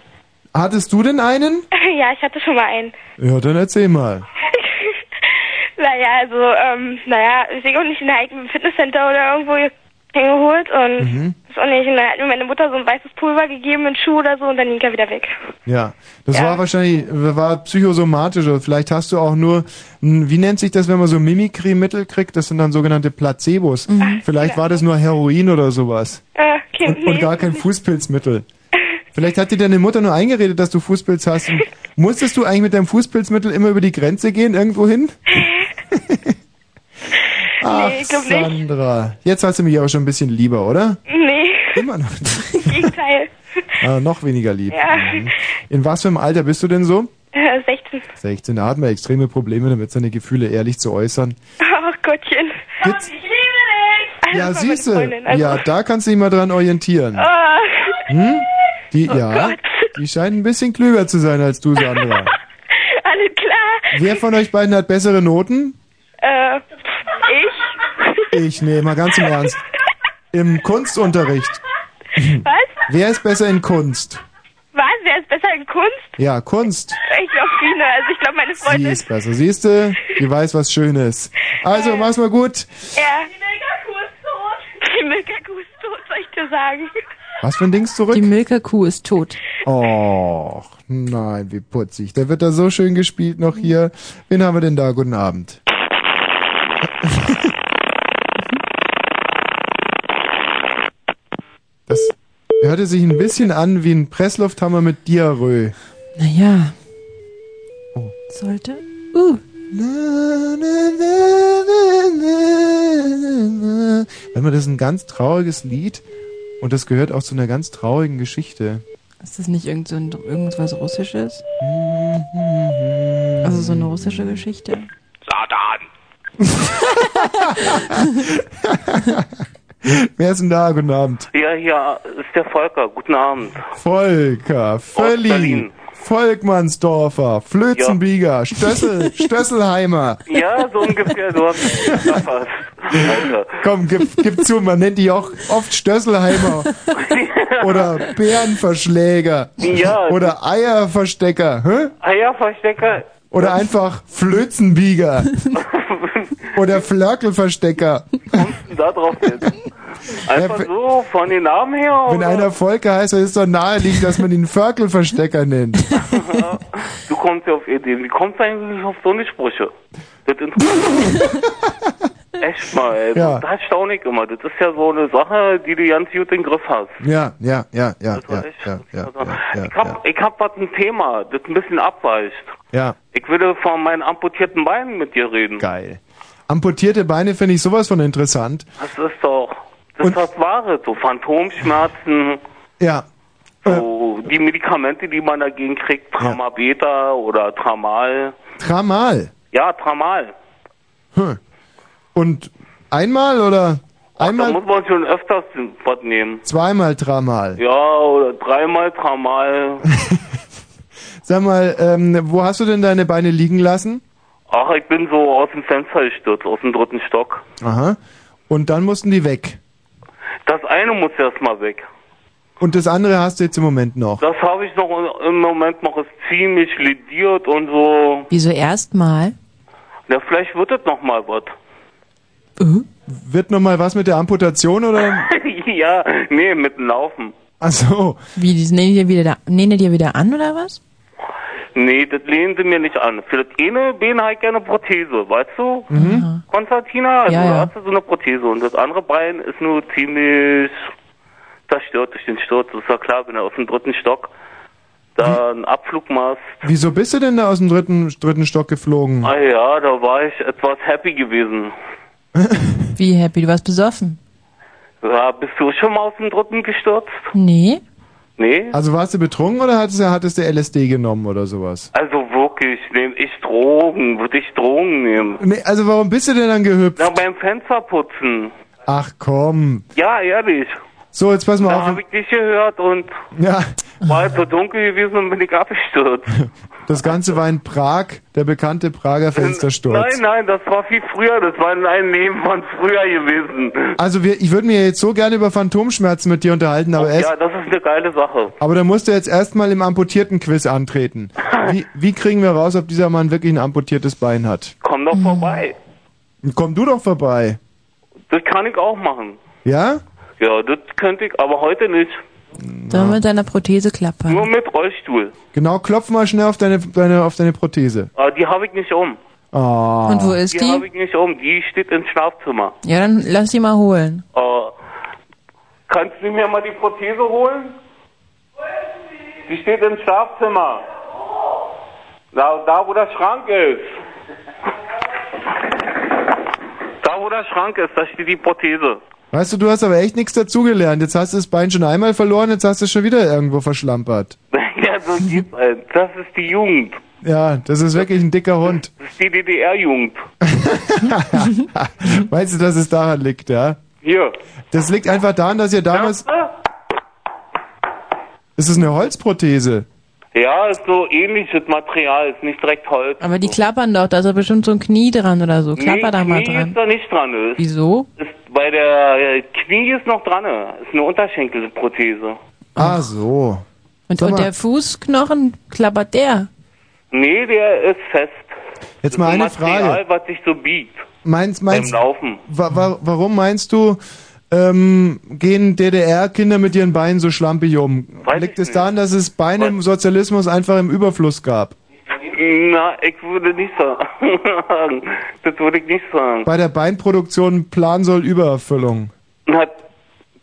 Hattest du denn einen? ja, ich hatte schon mal einen. Ja, dann erzähl mal. Naja, also, ähm, naja, ich bin auch nicht in einem Fitnesscenter oder irgendwo hingeholt und Mhm. ist auch nicht. Und dann hat mir meine Mutter so ein weißes Pulver gegeben, einen Schuh oder so und dann ging er wieder weg. Ja, das war wahrscheinlich, war psychosomatisch oder vielleicht hast du auch nur, wie nennt sich das, wenn man so Mimikry-Mittel kriegt? Das sind dann sogenannte Placebos. Mhm. Vielleicht war das nur Heroin oder sowas. Äh, kind, Und, und gar kein Fußpilzmittel. Vielleicht hat dir deine Mutter nur eingeredet, dass du Fußpilz hast. Und musstest du eigentlich mit deinem Fußpilzmittel immer über die Grenze gehen, irgendwo hin? Ach, ich glaub nicht. Sandra. Jetzt hast du mich aber schon ein bisschen lieber, oder? Nee. Immer noch. Im Gegenteil. Ah, noch weniger lieb. Ja. Mhm. In was für einem Alter bist du denn so? Äh, 16. 16. Da hat man extreme Probleme damit, seine Gefühle ehrlich zu äußern. Ach Gottchen. Jetzt- Ich liebe dich. Ja, Das war meine siehst du. Freundin, also- Ja, da kannst du dich mal dran orientieren. Ah. Hm? Die, Oh ja, Gott. die scheint ein bisschen klüger zu sein als du, Sandra. Alles klar. Wer von euch beiden hat bessere Noten? Äh, ich? Nee, mal ganz im Ernst. Im Kunstunterricht. Was? Wer ist besser in Kunst? Was? Wer ist besser in Kunst? Ja, Kunst. Ich glaube Biene. Also ich glaube meine Sie Freundin. ist besser. Siehst du? Die weiß, was schön ist. Also, mach's mal gut. Ja. Die Milka-Kuh ist tot. Die Milka-Kuh ist tot, soll ich dir sagen. Was für ein Dings zurück? Die Milka-Kuh ist tot. Och, nein, wie putzig. Der wird da so schön gespielt noch hier. Wen haben wir denn da? Guten Abend. Das hörte sich ein bisschen an wie ein Presslufthammer mit Diarrhoe. Naja. Sollte. Uh. Wenn man das ist ein ganz trauriges Lied und das gehört auch zu einer ganz traurigen Geschichte. Ist das nicht irgend so ein, irgendwas Russisches? Also so eine russische Geschichte? Wer ist denn da? Guten Abend. Ja, hier ist der Volker. Guten Abend. Volker, Völli. Volkmannsdorfer, Flötzenbieger, Stössel, Stösselheimer. Ja, so ungefähr. Du hast. Alter. Komm, gib, gib zu, man nennt die auch oft Stösselheimer oder Bärenverschläger Ja. oder Eierverstecker hä? Eierverstecker. oder einfach Flötzenbieger oder Flörkelverstecker. Da drauf jetzt. Einfach so, von den Namen her? Wenn oder? einer Volker heißt, dann ist doch naheliegend, dass man ihn Ferkelverstecker nennt. Du kommst ja auf Ideen. Wie kommst du eigentlich auf so eine Sprüche? Das interessiert mich. Echt mal, ey. Ja. Das staune ich immer. Das ist ja so eine Sache, die du ganz gut im Griff hast. Ja, ja, ja, ja, ja, war ja, echt- ja, ja, ja, Ich hab, ich hab was ein Thema, das ein bisschen abweicht. ja. Ich würde von meinen amputierten Beinen mit dir reden. Geil. Amputierte Beine finde ich sowas von interessant. Das ist doch, das ist das Wahre. So Phantomschmerzen, Ja. so die Medikamente, die man dagegen kriegt, Tramabeta oder Tramal. Tramal. Ja, Tramal. Hm. Und einmal oder Da einmal, muss man schon öfters was nehmen. zweimal Tramal? Ja, oder dreimal Tramal. Sag mal, ähm, wo hast du denn deine Beine liegen lassen? Ach, ich bin so aus dem Fenster gestürzt, aus dem dritten Stock. Aha. Und dann mussten die weg. Das eine muss erst mal weg. Und das andere hast du jetzt im Moment noch. Das habe ich noch im Moment noch ist ziemlich lediert und so. Wieso erstmal? Ja, vielleicht wird es noch mal was. Wird noch mal was mit der Amputation oder? ja, nee, mit dem Laufen. Ach so. Wie, die nähen dir wieder, da, nähen die dir wieder an oder was? Nee, das lehnen sie mir nicht an. Für das eine Bein habe ich gerne Prothese, weißt du? Mhm. Konstantina, also Ja, ja. hast du so eine Prothese und das andere Bein ist nur ziemlich zerstört durch den Sturz. Das ist ja klar, wenn er aus dem dritten Stock da einen Abflug machst. Wieso bist du denn da aus dem dritten, dritten Stock geflogen? Ah ja, da war ich etwas happy gewesen. Wie happy, du warst besoffen? Ja, bist du schon mal aus dem dritten gestürzt? Nee. Nee? Also warst du betrunken oder hattest du, hattest du LSD genommen oder sowas? Also wirklich, nehme ich Drogen, würde ich Drogen nehmen. Nee, also warum bist du denn dann gehüpft? Na, beim Fensterputzen. Ach komm. Ja, ehrlich. So, jetzt pass mal Da auf. habe ich dich gehört und Ja, war es so dunkel gewesen und bin ich abgestürzt. das Ganze war in Prag, der bekannte Prager Fenstersturz. Nein, nein, das war viel früher. Das war ein Leben von früher gewesen. Also wir, ich würde mir jetzt so gerne über Phantomschmerzen mit dir unterhalten, aber erst, Ja, das ist eine geile Sache. aber da musst du jetzt erstmal im amputierten Quiz antreten. Wie, wie kriegen wir raus, ob dieser Mann wirklich ein amputiertes Bein hat? Komm doch vorbei. Komm du doch vorbei. Das kann ich auch machen. Ja? Ja, das könnte ich, aber heute nicht. Sollen wir mit deiner Prothese klappern? Nur mit Rollstuhl. Genau, klopf mal schnell auf deine, deine, auf deine Prothese. Aber die habe ich nicht um. Ah. Und wo ist die? die? habe ich nicht um. Die steht im Schlafzimmer. Ja, dann lass die mal holen. Äh, kannst du mir mal die Prothese holen? Die steht im Schlafzimmer. Da, da wo der Schrank ist. Da wo der Schrank ist, da steht die Prothese. Weißt du, du hast aber echt nichts dazugelernt. Jetzt hast du das Bein schon einmal verloren, jetzt hast du es schon wieder irgendwo verschlampert. ja, so geht's halt. Das ist die Jugend. Ja, das ist wirklich ein dicker Hund. Das ist die DDR-Jugend. Weißt du, dass es daran liegt, ja? Hier. Das liegt einfach daran, dass ihr damals... Das ist eine Holzprothese. Ja, ist so ähnliches Material, ist nicht direkt Holz. Aber die klappern doch, da ist doch bestimmt so ein Knie dran oder so. Klapper nee, da mal Knie dran. ist da nicht dran. Ist, Wieso? Ist bei der Knie ist noch dran. Ist eine Unterschenkelprothese. Ah, so. Und, und der Fußknochen klappert der? Nee, der ist fest. Jetzt mal ist ein eine Material, Frage. was sich so biegt Meinst, beim meinst, Laufen. wa wa warum meinst du, ähm, gehen DDR-Kinder mit ihren Beinen so schlampig um? Liegt es daran, dass es Beine im Sozialismus einfach im Überfluss gab? Na, ich würde nicht sagen. das würde ich nicht sagen. Bei der Beinproduktion Plan soll Übererfüllung. Na,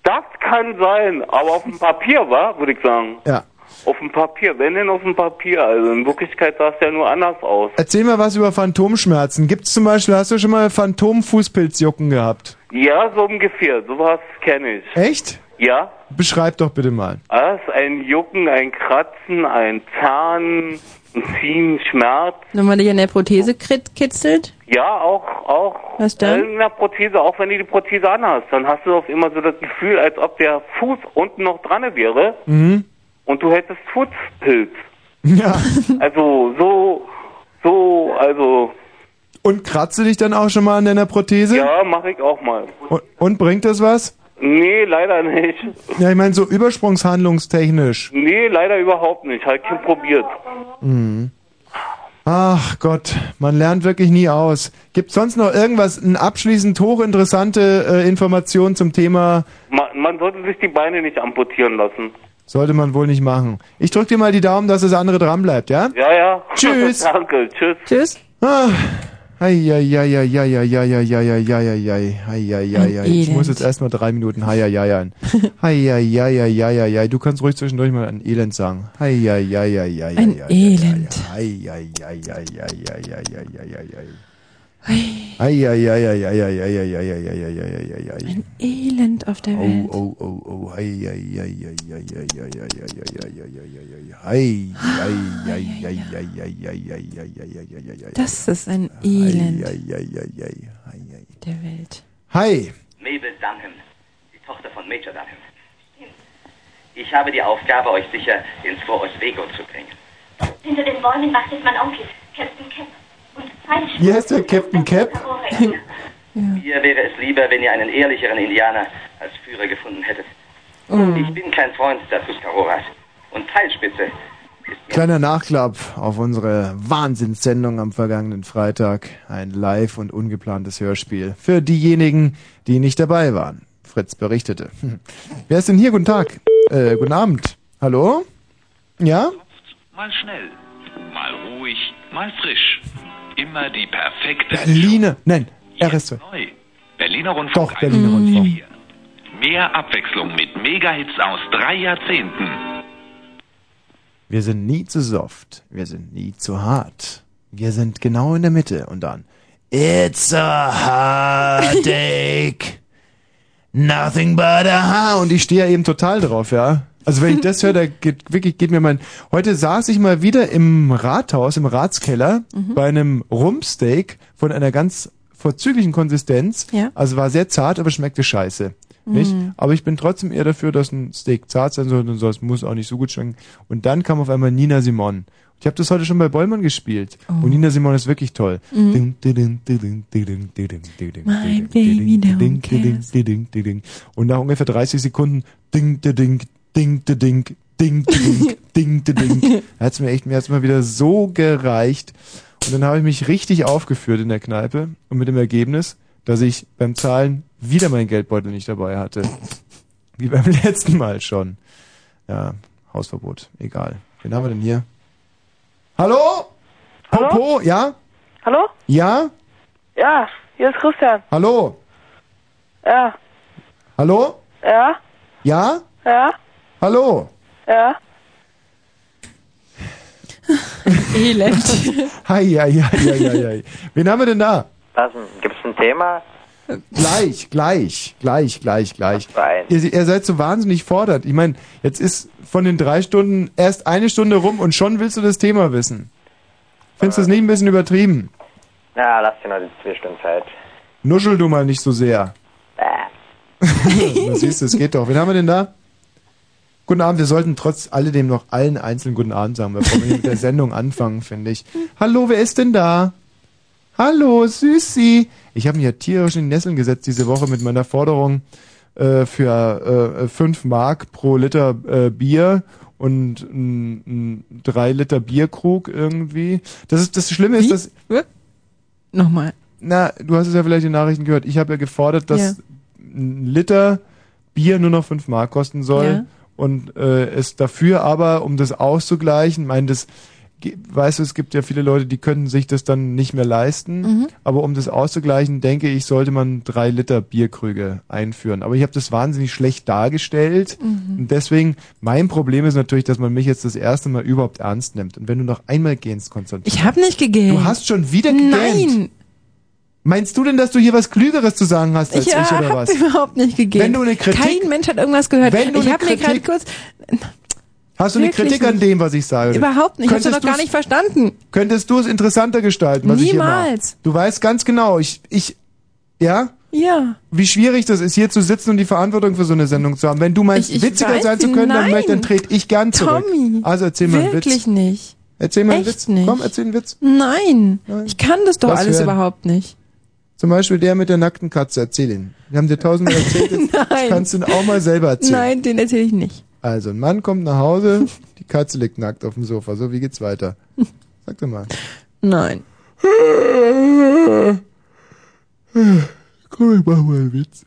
das kann sein, aber auf dem Papier, war, würde ich sagen. Ja. Auf dem Papier, wenn denn auf dem Papier. Also in Wirklichkeit sah es ja nur anders aus. Erzähl mal was über Phantomschmerzen. Gibt's zum Beispiel, hast du schon mal Phantomfußpilzjucken gehabt? Ja, so ungefähr. Sowas kenne ich. Echt? Ja. Beschreib doch bitte mal. Das ein Jucken, ein Kratzen, ein Zahn, ein Ziehen, Schmerz. Wenn man dich an der Prothese kitzelt? Ja, auch, auch. Was denn? In der Prothese, auch wenn du die Prothese anhast, dann hast du auf immer so das Gefühl, als ob der Fuß unten noch dran wäre Mhm. Und du hättest Fußpilz. Ja. Also so, so, also Und kratze dich dann auch schon mal an deiner Prothese? ja, mache ich auch mal. Und, und bringt das was? Nee, leider nicht. Ja, ich meine so übersprungshandlungstechnisch. Nee, leider überhaupt nicht. Halt kein probiert. Mhm. Ach Gott, man lernt wirklich nie aus. Gibt sonst noch irgendwas, ein abschließend hochinteressante äh, Information zum Thema Man, man sollte sich die Beine nicht amputieren lassen. Sollte man wohl nicht machen. Ich drück dir mal die Daumen, dass das andere dran bleibt, ja? Ja, ja. Tschüss. Danke, tschüss. Tschüss. Ah. Ich muss jetzt erstmal drei Minuten Heieieiei. Heieieiei. Du kannst ruhig zwischendurch mal ein Elend sagen. Heieieiei. Ein Elend. Ein Elend auf der Welt. Oh, oh, oh, oh. Das ist ein Elend der Welt. Hi. Mabel Dunham, die Tochter von Major Dunham. Ich habe die Aufgabe, euch sicher ins Oswego zu bringen. Hinter den Bäumen wartet mein Onkel, Captain Cap. Wie heißt der Captain Cap? Mir wäre es lieber, wenn ihr einen ehrlicheren Indianer als Führer gefunden hättet. Oh. Ich bin kein Freund der Tuscaroras. Und Pfeilspitze Kleiner Nachklapp auf unsere Wahnsinnssendung am vergangenen Freitag. Ein live und ungeplantes Hörspiel. Für diejenigen, die nicht dabei waren. Fritz berichtete. Wer ist denn hier? Guten Tag. Äh, guten Abend. Hallo? Ja? Mal schnell, mal ruhig, mal frisch. Immer die perfekte Berliner. Nein, RS2. Neu. Berliner Rundfunk. Doch, Berliner Rundfunk. Mehr Abwechslung mit Mega-Hits aus drei Jahrzehnten. Wir sind nie zu soft. Wir sind nie zu hart. Wir sind genau in der Mitte. Und dann. It's a heartache. Nothing but a heart. Und ich stehe ja eben total drauf, ja. Also wenn ich das höre, da geht wirklich geht mir mein. Heute saß ich mal wieder im Rathaus, im Ratskeller mhm. bei einem Rumpsteak von einer ganz vorzüglichen Konsistenz. Ja. Also war sehr zart, aber schmeckte scheiße. Nicht? Mhm. Aber ich bin trotzdem eher dafür, dass ein Steak zart sein sollte und so, es muss auch nicht so gut schmecken. Und dann kam auf einmal Nina Simon. Ich habe das heute schon bei Bollmann gespielt. Oh. Und Nina Simon ist wirklich toll. Mhm. Mein Baby, der Und nach ungefähr 30 Sekunden ding, ding, ding, ding, ding, ding, ding, ding, ding. Hat's mir echt, mir hat's mal wieder so gereicht. Und dann habe ich mich richtig aufgeführt in der Kneipe und mit dem Ergebnis, dass ich beim Zahlen wieder meinen Geldbeutel nicht dabei hatte. Wie beim letzten Mal schon. Ja, Hausverbot. Egal. Wen haben wir denn hier? Hallo? Hallo? Popo, ja? Hallo? Ja? Ja, hier ist Christian. Hallo? Ja, Hallo? ja, Ja? ja, Hallo? ja. Elend. Hi, hi, hi, hi, hi, hi. Wen haben wir denn da? Was, gibt's ein Thema? Gleich, gleich, gleich, gleich, gleich. Ihr, ihr seid so wahnsinnig fordert. Ich meine, jetzt ist von den drei Stunden erst eine Stunde rum und schon willst du das Thema wissen. Findest du das nicht ein bisschen übertrieben? Ja, lass dir noch die zwei Stunden Zeit. Nuschel du mal nicht so sehr. Äh. Siehst du, es geht doch. Wen haben wir denn da? Guten Abend, wir sollten trotz alledem noch allen einzelnen guten Abend sagen, bevor wir mit der Sendung anfangen, finde ich. Hallo, wer ist denn da? Hallo, Süßi. Ich habe mich ja tierisch in die Nesseln gesetzt diese Woche mit meiner Forderung äh, für äh, 5 Mark pro Liter äh, Bier und ein 3 Liter Bierkrug irgendwie. Das ist das Schlimme ist, dass Nochmal. na, du hast es ja vielleicht in den Nachrichten gehört. Ich habe ja gefordert, dass Ja. ein Liter Bier nur noch 5 Mark kosten soll. Ja. Und äh, es dafür aber, um das auszugleichen, mein das, weißt du, es gibt ja viele Leute, die könnten sich das dann nicht mehr leisten. Mhm. Aber um das auszugleichen, denke ich, sollte man drei Liter Bierkrüge einführen. Aber ich habe das wahnsinnig schlecht dargestellt. Mhm. Und deswegen, mein Problem ist natürlich, dass man mich jetzt das erste Mal überhaupt ernst nimmt. Und wenn du noch einmal gähnst, Konstantin. Ich habe nicht gegähnt. Du hast schon wieder gegähnt. Nein. Meinst du denn, dass du hier was Klügeres zu sagen hast als Ich ich, oder habe was? überhaupt nicht gegähnt. Wenn du eine Kritik- Kein Mensch hat irgendwas gehört. Wenn du ich habe mir gerade kurz Hast du eine Kritik an dem, was ich sage? überhaupt nicht. Hast du Könntest noch gar nicht verstanden. Könntest du es interessanter gestalten, was ich hier mache? Niemals. Du weißt ganz genau, ich, ich, ja? Ja. Wie schwierig das ist, hier zu sitzen und die Verantwortung für so eine Sendung zu haben. Wenn du meinst, Ich- ich witziger weiß, sein zu können, dann, nein. möchte, dann trete ich gern zurück. Tommy. Also erzähl mal einen Witz. Wirklich nicht. Erzähl mal einen Echt Witz. nicht. Komm, erzähl einen Witz. Nein. Ich kann das doch Lass alles hören. überhaupt nicht. Zum Beispiel der mit der nackten Katze, erzähl ihn. Wir haben dir tausendmal erzählt, jetzt Nein. kannst du ihn auch mal selber erzählen. Nein, den erzähle ich nicht. Also, ein Mann kommt nach Hause, die Katze liegt nackt auf dem Sofa. So, wie geht's weiter? Sag doch mal. Nein. Komm, ich mach mal einen Witz.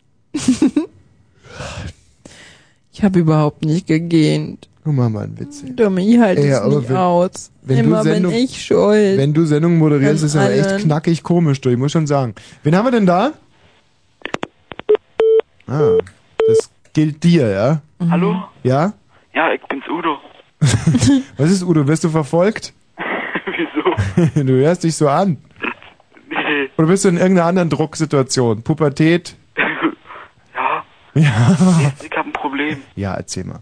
Ich habe überhaupt nicht gegähnt. Komm, mach mal einen Witz. Dummi, halt Ey, es nicht wenn- aus. wenn du Immer Sendung- bin ich schuld. Wenn du Sendung moderierst, ist aber echt knackig komisch, du. Ich muss schon sagen. Wen haben wir denn da? Ah, das gilt dir, ja? Hallo? Ja? Ja, ich bin's Udo. Was ist, Udo? Wirst du verfolgt? Wieso? du hörst dich so an. Nee. Oder bist du in irgendeiner anderen Drucksituation? Pubertät? Ja, Ja. ich hab ein Problem. Ja, erzähl mal.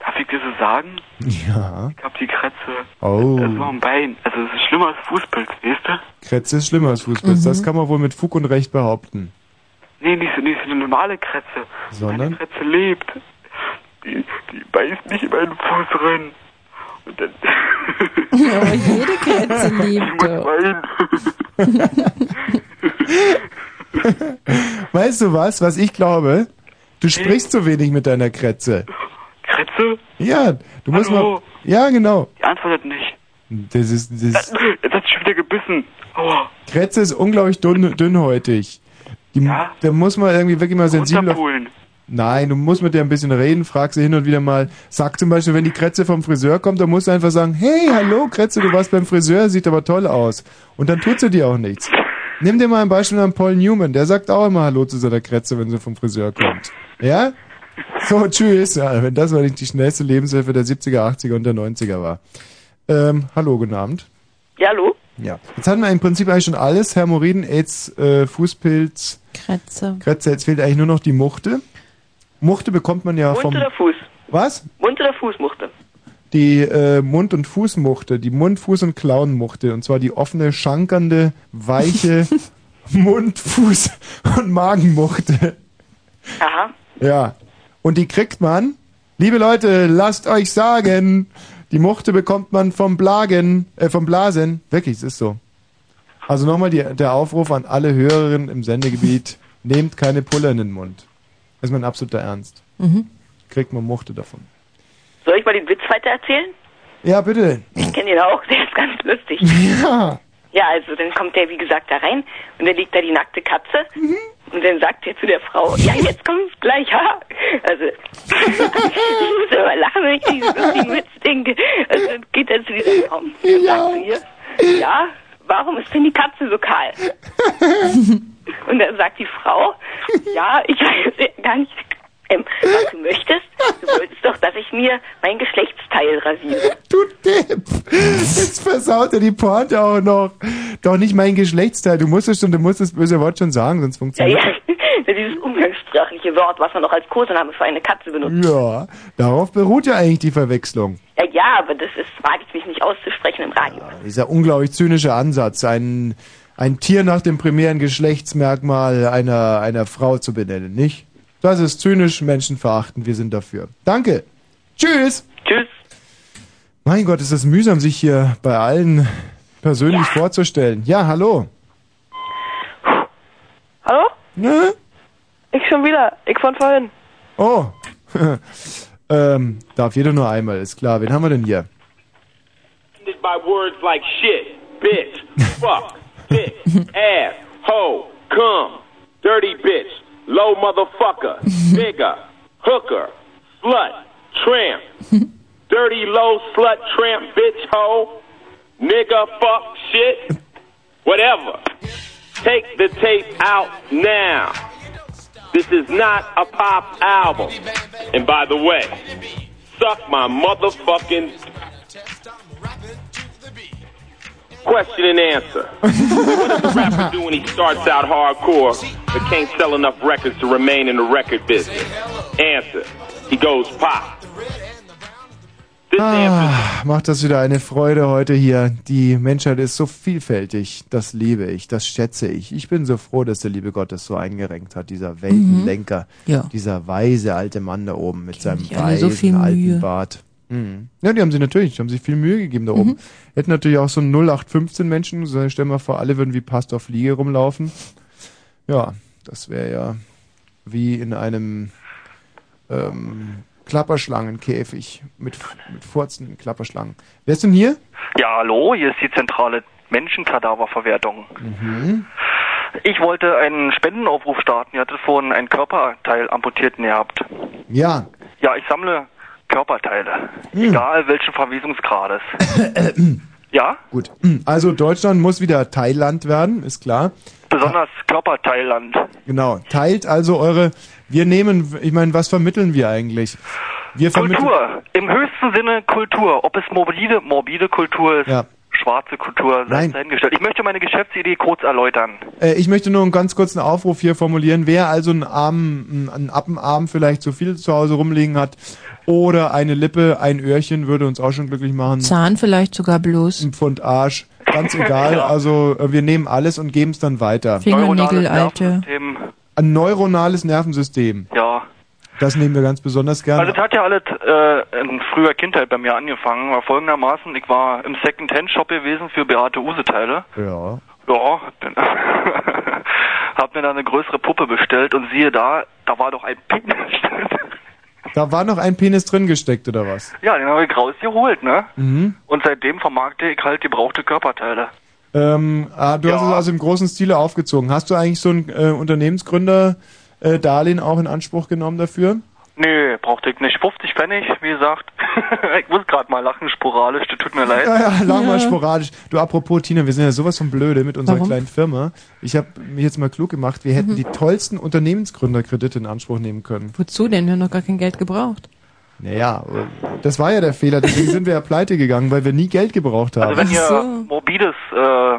Darf ich dir so sagen? Ja. Ich hab die Kratze. Oh. Also am Bein. Also es ist schlimmer als Fußpilz, weißt du? Kretze ist schlimmer als Fußpilz. Das kann man wohl mit Fug und Recht behaupten. Nee, nicht so, nicht so eine normale Kratze. Sondern? Meine Kratze lebt. Die, die beißt nicht in meinen Fuß rein. Und dann... Aber jede Kretze liebt doch. Weißt du was, was ich glaube? Du sprichst zu wenig mit deiner Kretze. Kretze? Ja, du musst Hallo? mal. Ja, genau. Die antwortet nicht. Das ist, das Jetzt hat sie schon wieder gebissen. Aua. Kretze ist unglaublich dünn, dünnhäutig. Die, Da muss man irgendwie wirklich mal sensibel. Runterpulen. Nein, du musst mit der ein bisschen reden, frag sie hin und wieder mal. Sag zum Beispiel, wenn die Kretze vom Friseur kommt, dann musst du einfach sagen, hey, hallo Kretze, du warst beim Friseur, sieht aber toll aus. Und dann tut sie dir auch nichts. Nimm dir mal ein Beispiel an Paul Newman, der sagt auch immer Hallo zu seiner Kretze, wenn sie vom Friseur kommt. Ja? So, tschüss. Ja, wenn das mal nicht die schnellste Lebenshilfe der 70er, 80er und der 90er war. Ähm, hallo, guten Abend. Ja, hallo? Ja. Jetzt hatten wir im Prinzip eigentlich schon alles. Hämorrhoiden, AIDS, äh, Fußpilz, Kretze. Kretze. Jetzt fehlt eigentlich nur noch die Muchte. Muchte bekommt man ja Mund vom... oder Fuß? Was? Mund oder Fußmuchte? Die äh, Mund- und Fußmuchte, die Mund-, Fuß- und Klauenmuchte. Und zwar die offene, schankernde, weiche Mund-, Fuß- und Magenmuchte. Aha. Ja. Und die kriegt man, liebe Leute, lasst euch sagen, die Muchte bekommt man vom Blagen, äh, vom Blasen. Wirklich, es ist so. Also nochmal die, der Aufruf an alle Hörerinnen im Sendegebiet, nehmt keine Pulle in den Mund. Das ist mein absoluter Ernst. Mhm. Kriegt man Muchte davon. Soll ich mal den Witz weiter erzählen? Ja, bitte. Ich kenne ihn auch, der ist ganz lustig. Ja. Ja, also dann kommt der, wie gesagt, da rein und dann liegt da die nackte Katze und dann sagt er zu der Frau, ja, jetzt kommt's gleich, ha. Also, ich muss immer lachen, wenn ich diesen Witz denke. Also dann geht er zu dieser Frau und sagt zu ihr, ja, warum ist denn die Katze so kahl? Und dann sagt die Frau, ja, ich weiß gar nicht, ähm, was du möchtest. Du wolltest doch, dass ich mir mein Geschlechtsteil rasiere. Du Depp! Jetzt versaut er die Pointe auch noch. Doch nicht mein Geschlechtsteil. Du musst es schon, du musst das böse Wort schon sagen, sonst Ja, funktioniert ja, dieses umgangssprachliche Wort, was man noch als Kosename für eine Katze benutzt. Ja, darauf beruht ja eigentlich die Verwechslung. Ja, ja, aber das ist, wage ich mich nicht auszusprechen im Radio. Dieser unglaublich zynische Ansatz, ein, ein Tier nach dem primären Geschlechtsmerkmal einer, einer Frau zu benennen, nicht? Das ist zynisch, menschenverachtend, wir sind dafür. Danke. Tschüss. Tschüss. Mein Gott, ist das mühsam, sich hier bei allen persönlich vorzustellen. Ja, hallo. Hallo? Ne? Ich schon wieder. Ich von vorhin. Oh. ähm, darf jeder nur einmal, ist klar. Wen haben wir denn hier? by words like shit, bitch, fuck, dick, ass, hoe, cum, dirty bitch, low motherfucker, nigga, hooker, slut, tramp, dirty low slut, tramp, bitch, hoe, nigga, fuck, shit, whatever. Take the tape out now. This is not a pop album. And by the way, suck my motherfucking Question and answer. what does a rapper do when he starts out hardcore but can't sell enough records to remain in the record business? Answer. He goes pop. Ah, macht das wieder eine Freude heute hier. Die Menschheit ist so vielfältig. Das liebe ich, das schätze ich. Ich bin so froh, dass der liebe Gott es so eingerenkt hat, dieser Weltenlenker. Ja. Dieser weise alte Mann da oben mit seinem sich alle weisen so alten. Bart. Mhm. Ja, die haben sie natürlich, die haben sich viel Mühe gegeben da Mhm. oben. Hätten natürlich auch so 0815 Menschen, so, stell mal vor, alle würden wie Pastor Fliege rumlaufen. Ja, das wäre ja wie in einem ähm, Klapperschlangenkäfig mit, mit furzenden Klapperschlangen. Wer ist denn hier? Ja, hallo, hier ist die zentrale Menschenkadaververwertung. Mhm. Ich wollte einen Spendenaufruf starten. Ihr hattet vorhin ein Körperteil amputiert gehabt. Ja. Ja, ich sammle Körperteile. Hm. Egal welchen Verwesungsgrades. ja? Gut. Also Deutschland muss wieder Thailand werden, ist klar. Besonders Körperteilland. Genau. Teilt also eure. Wir nehmen, ich meine, was vermitteln wir eigentlich? Wir vermitteln. Kultur. Im höchsten Sinne Kultur. Ob es morbide, morbide Kultur ist, Ja. schwarze Kultur, Nein. dahingestellt. Ich möchte meine Geschäftsidee kurz erläutern. Äh, ich möchte nur einen ganz kurzen Aufruf hier formulieren. Wer also einen Arm, einen Appenarm vielleicht zu viel zu Hause rumliegen hat oder eine Lippe, ein Öhrchen würde uns auch schon glücklich machen. Zahn vielleicht sogar bloß. Ein Pfund Arsch. Ganz egal. Also äh, wir nehmen alles und geben es dann weiter. Fingernägel, alte. Ein neuronales Nervensystem. Ja. Das nehmen wir ganz besonders gerne. Also es hat ja alles äh, in früher Kindheit bei mir angefangen. War folgendermaßen, ich war im Second-Hand-Shop gewesen für Beate Use-Teile. ja. Ja, dann hab mir da eine größere Puppe bestellt und siehe da, da war doch ein Penis. Da war noch ein Penis drin gesteckt oder was? ja, den habe ich rausgeholt, ne? Mhm. Und seitdem vermarkte ich halt gebrauchte Körperteile. Ähm, ah, du hast es also im großen Stile aufgezogen. Hast du eigentlich so ein äh, Unternehmensgründer-Darlehen auch in Anspruch genommen dafür? Nee, brauchte ich nicht. 50 Pfennig, wie gesagt. ich muss gerade mal lachen, sporadisch, das tut mir leid. Ja, ja, lang mal sporadisch. Du, apropos Tina, wir sind ja sowas von blöde mit unserer Warum? kleinen Firma. Ich habe mich jetzt mal klug gemacht, wir hätten Mhm. die tollsten Unternehmensgründerkredite in Anspruch nehmen können. Wozu denn? Wir haben noch gar kein Geld gebraucht. Naja, das war ja der Fehler, deswegen sind wir ja pleite gegangen, weil wir nie Geld gebraucht haben. Also wenn ihr morbides äh,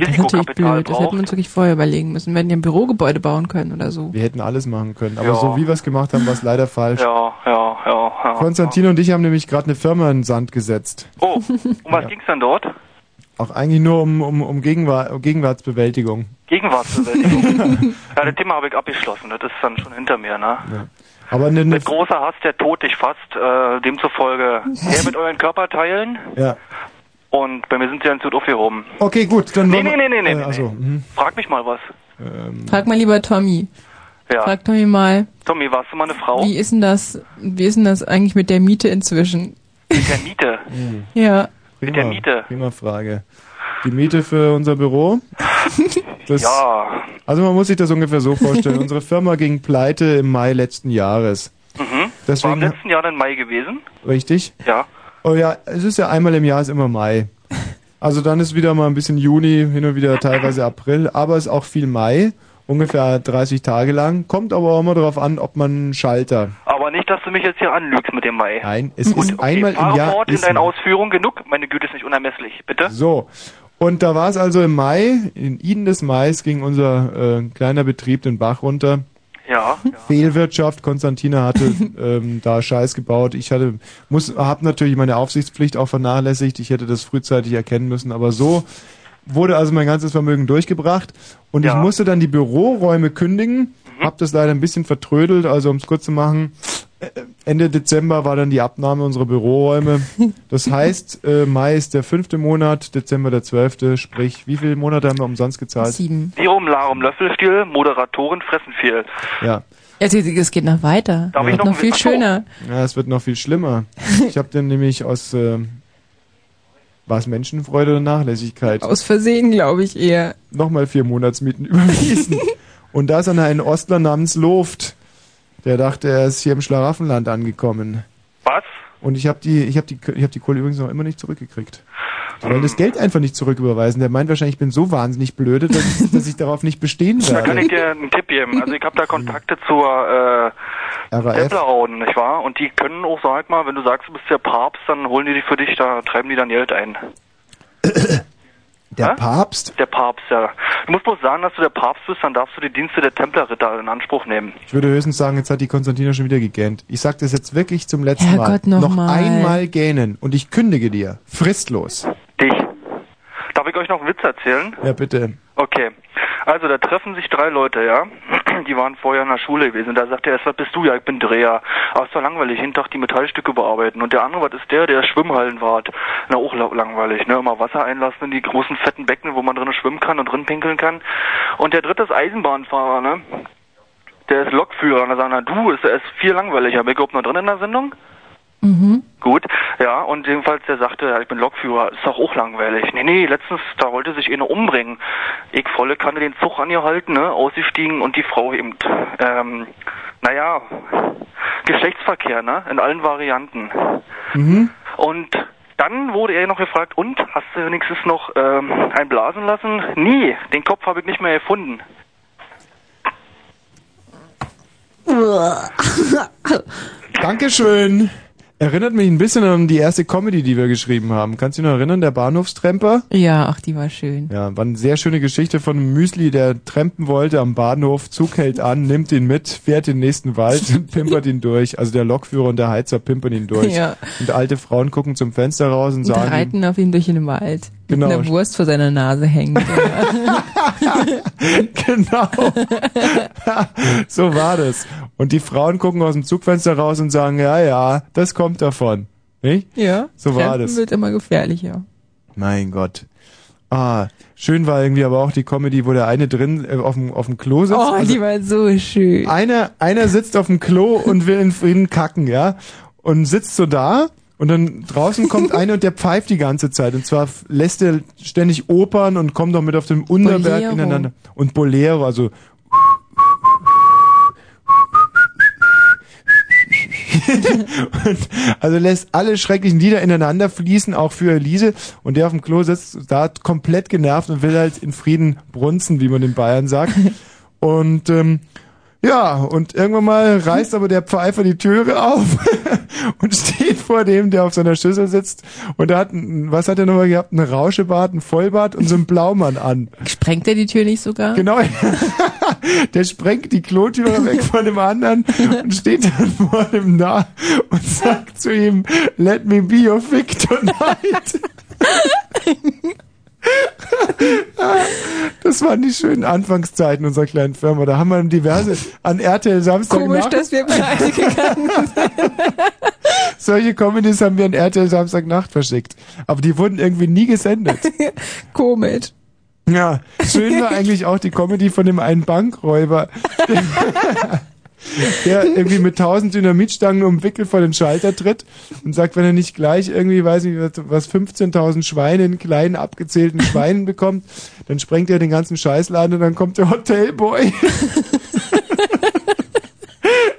Das ist natürlich blöd. Das hätten braucht, wir uns wirklich vorher überlegen müssen. Wir hätten ja ein Bürogebäude bauen können oder so. wir hätten alles machen können, aber Ja. so wie wir es gemacht haben, war es leider falsch. ja, ja, ja, ja. Konstantin und ich haben nämlich gerade eine Firma in den Sand gesetzt. Oh, um was ging's denn dort? Auch eigentlich nur um, um, um, Gegenwar Gegenwartsbewältigung. Gegenwartsbewältigung. ja, das Thema habe ich abgeschlossen. Das ist dann schon hinter mir, ne? Aber eine, eine Mit großer Hass, der Tod dich fasst. Äh, demzufolge her mit euren Körperteilen. ja. Und bei mir sind sie ganz gut aufgehoben. Okay, gut, dann Nee, nee, wir- nee, nee, äh, nee, achso, mhm. Frag mich mal was. Frag mal lieber Tommy. Ja. Frag Tommy mal, Tommy, warst du mal eine Frau? wie ist denn das, wie ist denn das eigentlich mit der Miete inzwischen? Mit der Miete. Ja. Mit der Miete. Prima Frage. Die Miete für unser Büro? Das, Ja. Also man muss sich das ungefähr so vorstellen. Unsere Firma ging pleite im Mai letzten Jahres. Mhm. War im Deswegen, letzten Jahr dann Mai gewesen? richtig? Ja. Oh ja, es ist ja einmal im Jahr ist immer Mai. Also dann ist wieder mal ein bisschen Juni, hin und wieder teilweise April, aber es ist auch viel Mai, ungefähr 30 Tage lang. Kommt aber auch immer darauf an, ob man einen Schalter. Aber nicht, dass du mich jetzt hier anlügst mit dem Mai. Nein, es Gut, ist okay. einmal im Jahr. fort in deinen. Ausführungen genug. Meine Güte ist nicht unermesslich. Bitte? So. Und da war es also im Mai, in Iden des Mais ging unser äh, kleiner Betrieb den Bach runter. Ja. Fehlwirtschaft. Konstantina hatte ähm, da Scheiß gebaut. Ich hatte, muss, habe natürlich meine Aufsichtspflicht auch vernachlässigt. Ich hätte das frühzeitig erkennen müssen. Aber so wurde also mein ganzes Vermögen durchgebracht und ich musste dann die Büroräume kündigen. Hab das leider ein bisschen vertrödelt. Also um es kurz zu machen, Ende Dezember war dann die Abnahme unserer Büroräume. Das heißt, äh, Mai ist der fünfte Monat, Dezember der zwölfte. Sprich, wie viele Monate haben wir umsonst gezahlt? Sieben. Lirum Larum Löffelstiel, Moderatoren fressen viel. Ja. Es geht- es geht noch weiter. Darf ich Wird noch noch viel schöner. Ja, es wird noch viel schlimmer. Ich habe dann nämlich aus äh, war es Menschenfreude oder Nachlässigkeit? Aus Versehen, glaube ich eher. Nochmal vier Monatsmieten überwiesen. Und da ist dann ein Ostler namens Loft. Der dachte, er ist hier im Schlaraffenland angekommen. Was? Und ich habe die, ich habe die, ich habe die Kohle übrigens noch immer nicht zurückgekriegt. Die wollen das Geld einfach nicht zurücküberweisen. Der meint wahrscheinlich, ich bin so wahnsinnig blöde, dass, ich- dass ich darauf nicht bestehen Da kann werde. ich dir einen Tipp geben. Also ich habe da Kontakte zur äh. Templerorden, nicht wahr? Und die können auch, sag mal, wenn du sagst, du bist der Papst, dann holen die dich für dich, da treiben die dann Geld ein. Der Papst? Der Papst, ja. Du musst bloß sagen, dass du der Papst bist, dann darfst du die Dienste der Templerritter in Anspruch nehmen. Ich würde höchstens sagen, jetzt hat die Konstantina schon wieder gegähnt. Ich sag das jetzt wirklich zum letzten Herrgott, Mal. noch noch mal. einmal gähnen und ich kündige dir. Fristlos. Dich. Darf ich euch noch einen Witz erzählen? Ja, bitte. Okay. Also, da treffen sich drei Leute, ja. Die waren vorher in der Schule gewesen. Da sagt der erste, was bist du? Ja, ich bin Dreher. Aber ist doch langweilig, jeden Tag die Metallstücke bearbeiten. Und der andere, was ist der? Der ist Schwimmhallenwart. Na, auch la- langweilig, ne? Immer Wasser einlassen in die großen fetten Becken, wo man drinnen schwimmen kann und drin pinkeln kann. Und der dritte ist Eisenbahnfahrer, ne? der ist Lokführer. Und da sagen, na du, ist, ist viel langweiliger. Bin ich überhaupt noch drin in der Sendung? Mhm. Gut, ja, und jedenfalls der sagte, ja, ich bin Lokführer, ist doch auch langweilig. Nee, nee, letztens, da wollte sich einer umbringen. Ich volle Kanne den Zug angehalten, ne, ausgestiegen und die Frau eben, ähm, naja, Geschlechtsverkehr, ne, in allen Varianten. Mhm. Und dann wurde er noch gefragt, und, hast du wenigstens noch ähm, ein Blasen lassen? Nie, den Kopf habe ich nicht mehr gefunden. Dankeschön. Erinnert mich ein bisschen an die erste Comedy, die wir geschrieben haben. Kannst du dich noch erinnern, der Bahnhofstremper? Ja, ach, die war schön. Ja, war eine sehr schöne Geschichte von einem Müsli, der trampen wollte am Bahnhof, Zug hält an, nimmt ihn mit, fährt in den nächsten Wald und pimpert ihn durch. Also der Lokführer und der Heizer pimpern ihn durch. Ja. Und alte Frauen gucken zum Fenster raus und Und sagen, ihm, reiten auf ihn durch den Wald. Genau. Mit einer Wurst vor seiner Nase hängt. genau. so war das. Und die Frauen gucken aus dem Zugfenster raus und sagen, ja, ja, das kommt davon. Nicht? ja. So war Trampen das. wird immer gefährlicher. Mein Gott. Ah, schön war irgendwie aber auch die Comedy, wo der eine drin äh, auf dem auf dem Klo sitzt. Oh, die war so schön. Einer einer sitzt auf dem Klo und will in Frieden kacken, ja? Und sitzt so da und dann draußen kommt einer und der pfeift die ganze Zeit und zwar lässt er ständig Opern und kommt auch mit auf dem Unterberg Bolero. ineinander und Bolero, also also lässt alle schrecklichen Lieder ineinander fließen, auch für Elise. Und der auf dem Klo sitzt da komplett genervt und will halt in Frieden brunzen, wie man in Bayern sagt. Und ähm, ja, und irgendwann mal reißt aber der Pfeifer die Türe auf und steht vor dem, der auf seiner Schüssel sitzt. Und er hat, was hat er nochmal gehabt? Ein Rauschebart, ein Vollbart und so ein Blaumann an. Sprengt er die Tür nicht sogar? Genau. Der sprengt die Klotüre weg von dem anderen und steht dann vor dem nah und sagt zu ihm, let me be your fick tonight. Das waren die schönen Anfangszeiten unserer kleinen Firma. Da haben wir diverse an RTL Samstag Komisch, dass wir pleite gegangen sind. Solche Comedies haben wir an RTL Samstagnacht verschickt. Aber die wurden irgendwie nie gesendet. Komisch. Ja, schön war eigentlich auch die Comedy von dem einen Bankräuber, der, irgendwie mit tausend Dynamitstangen umwickelt vor den Schalter tritt und sagt, wenn er nicht gleich irgendwie, weiß ich was, 15.000 Schweine in kleinen abgezählten Schweinen bekommt, dann sprengt er den ganzen Scheißladen und dann kommt der Hotelboy.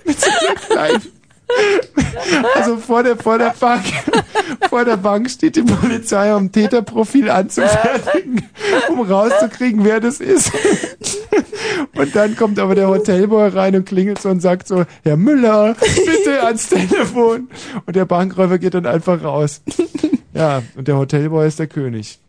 mit so einer kleinen also vor der, vor der Bank, vor der Bank steht die Polizei, um Täterprofil anzufertigen, um rauszukriegen, wer das ist. Und dann kommt aber der Hotelboy rein und klingelt so und sagt so, Herr Müller, bitte ans Telefon. Und der Bankräuber geht dann einfach raus. Ja, und der Hotelboy ist der König.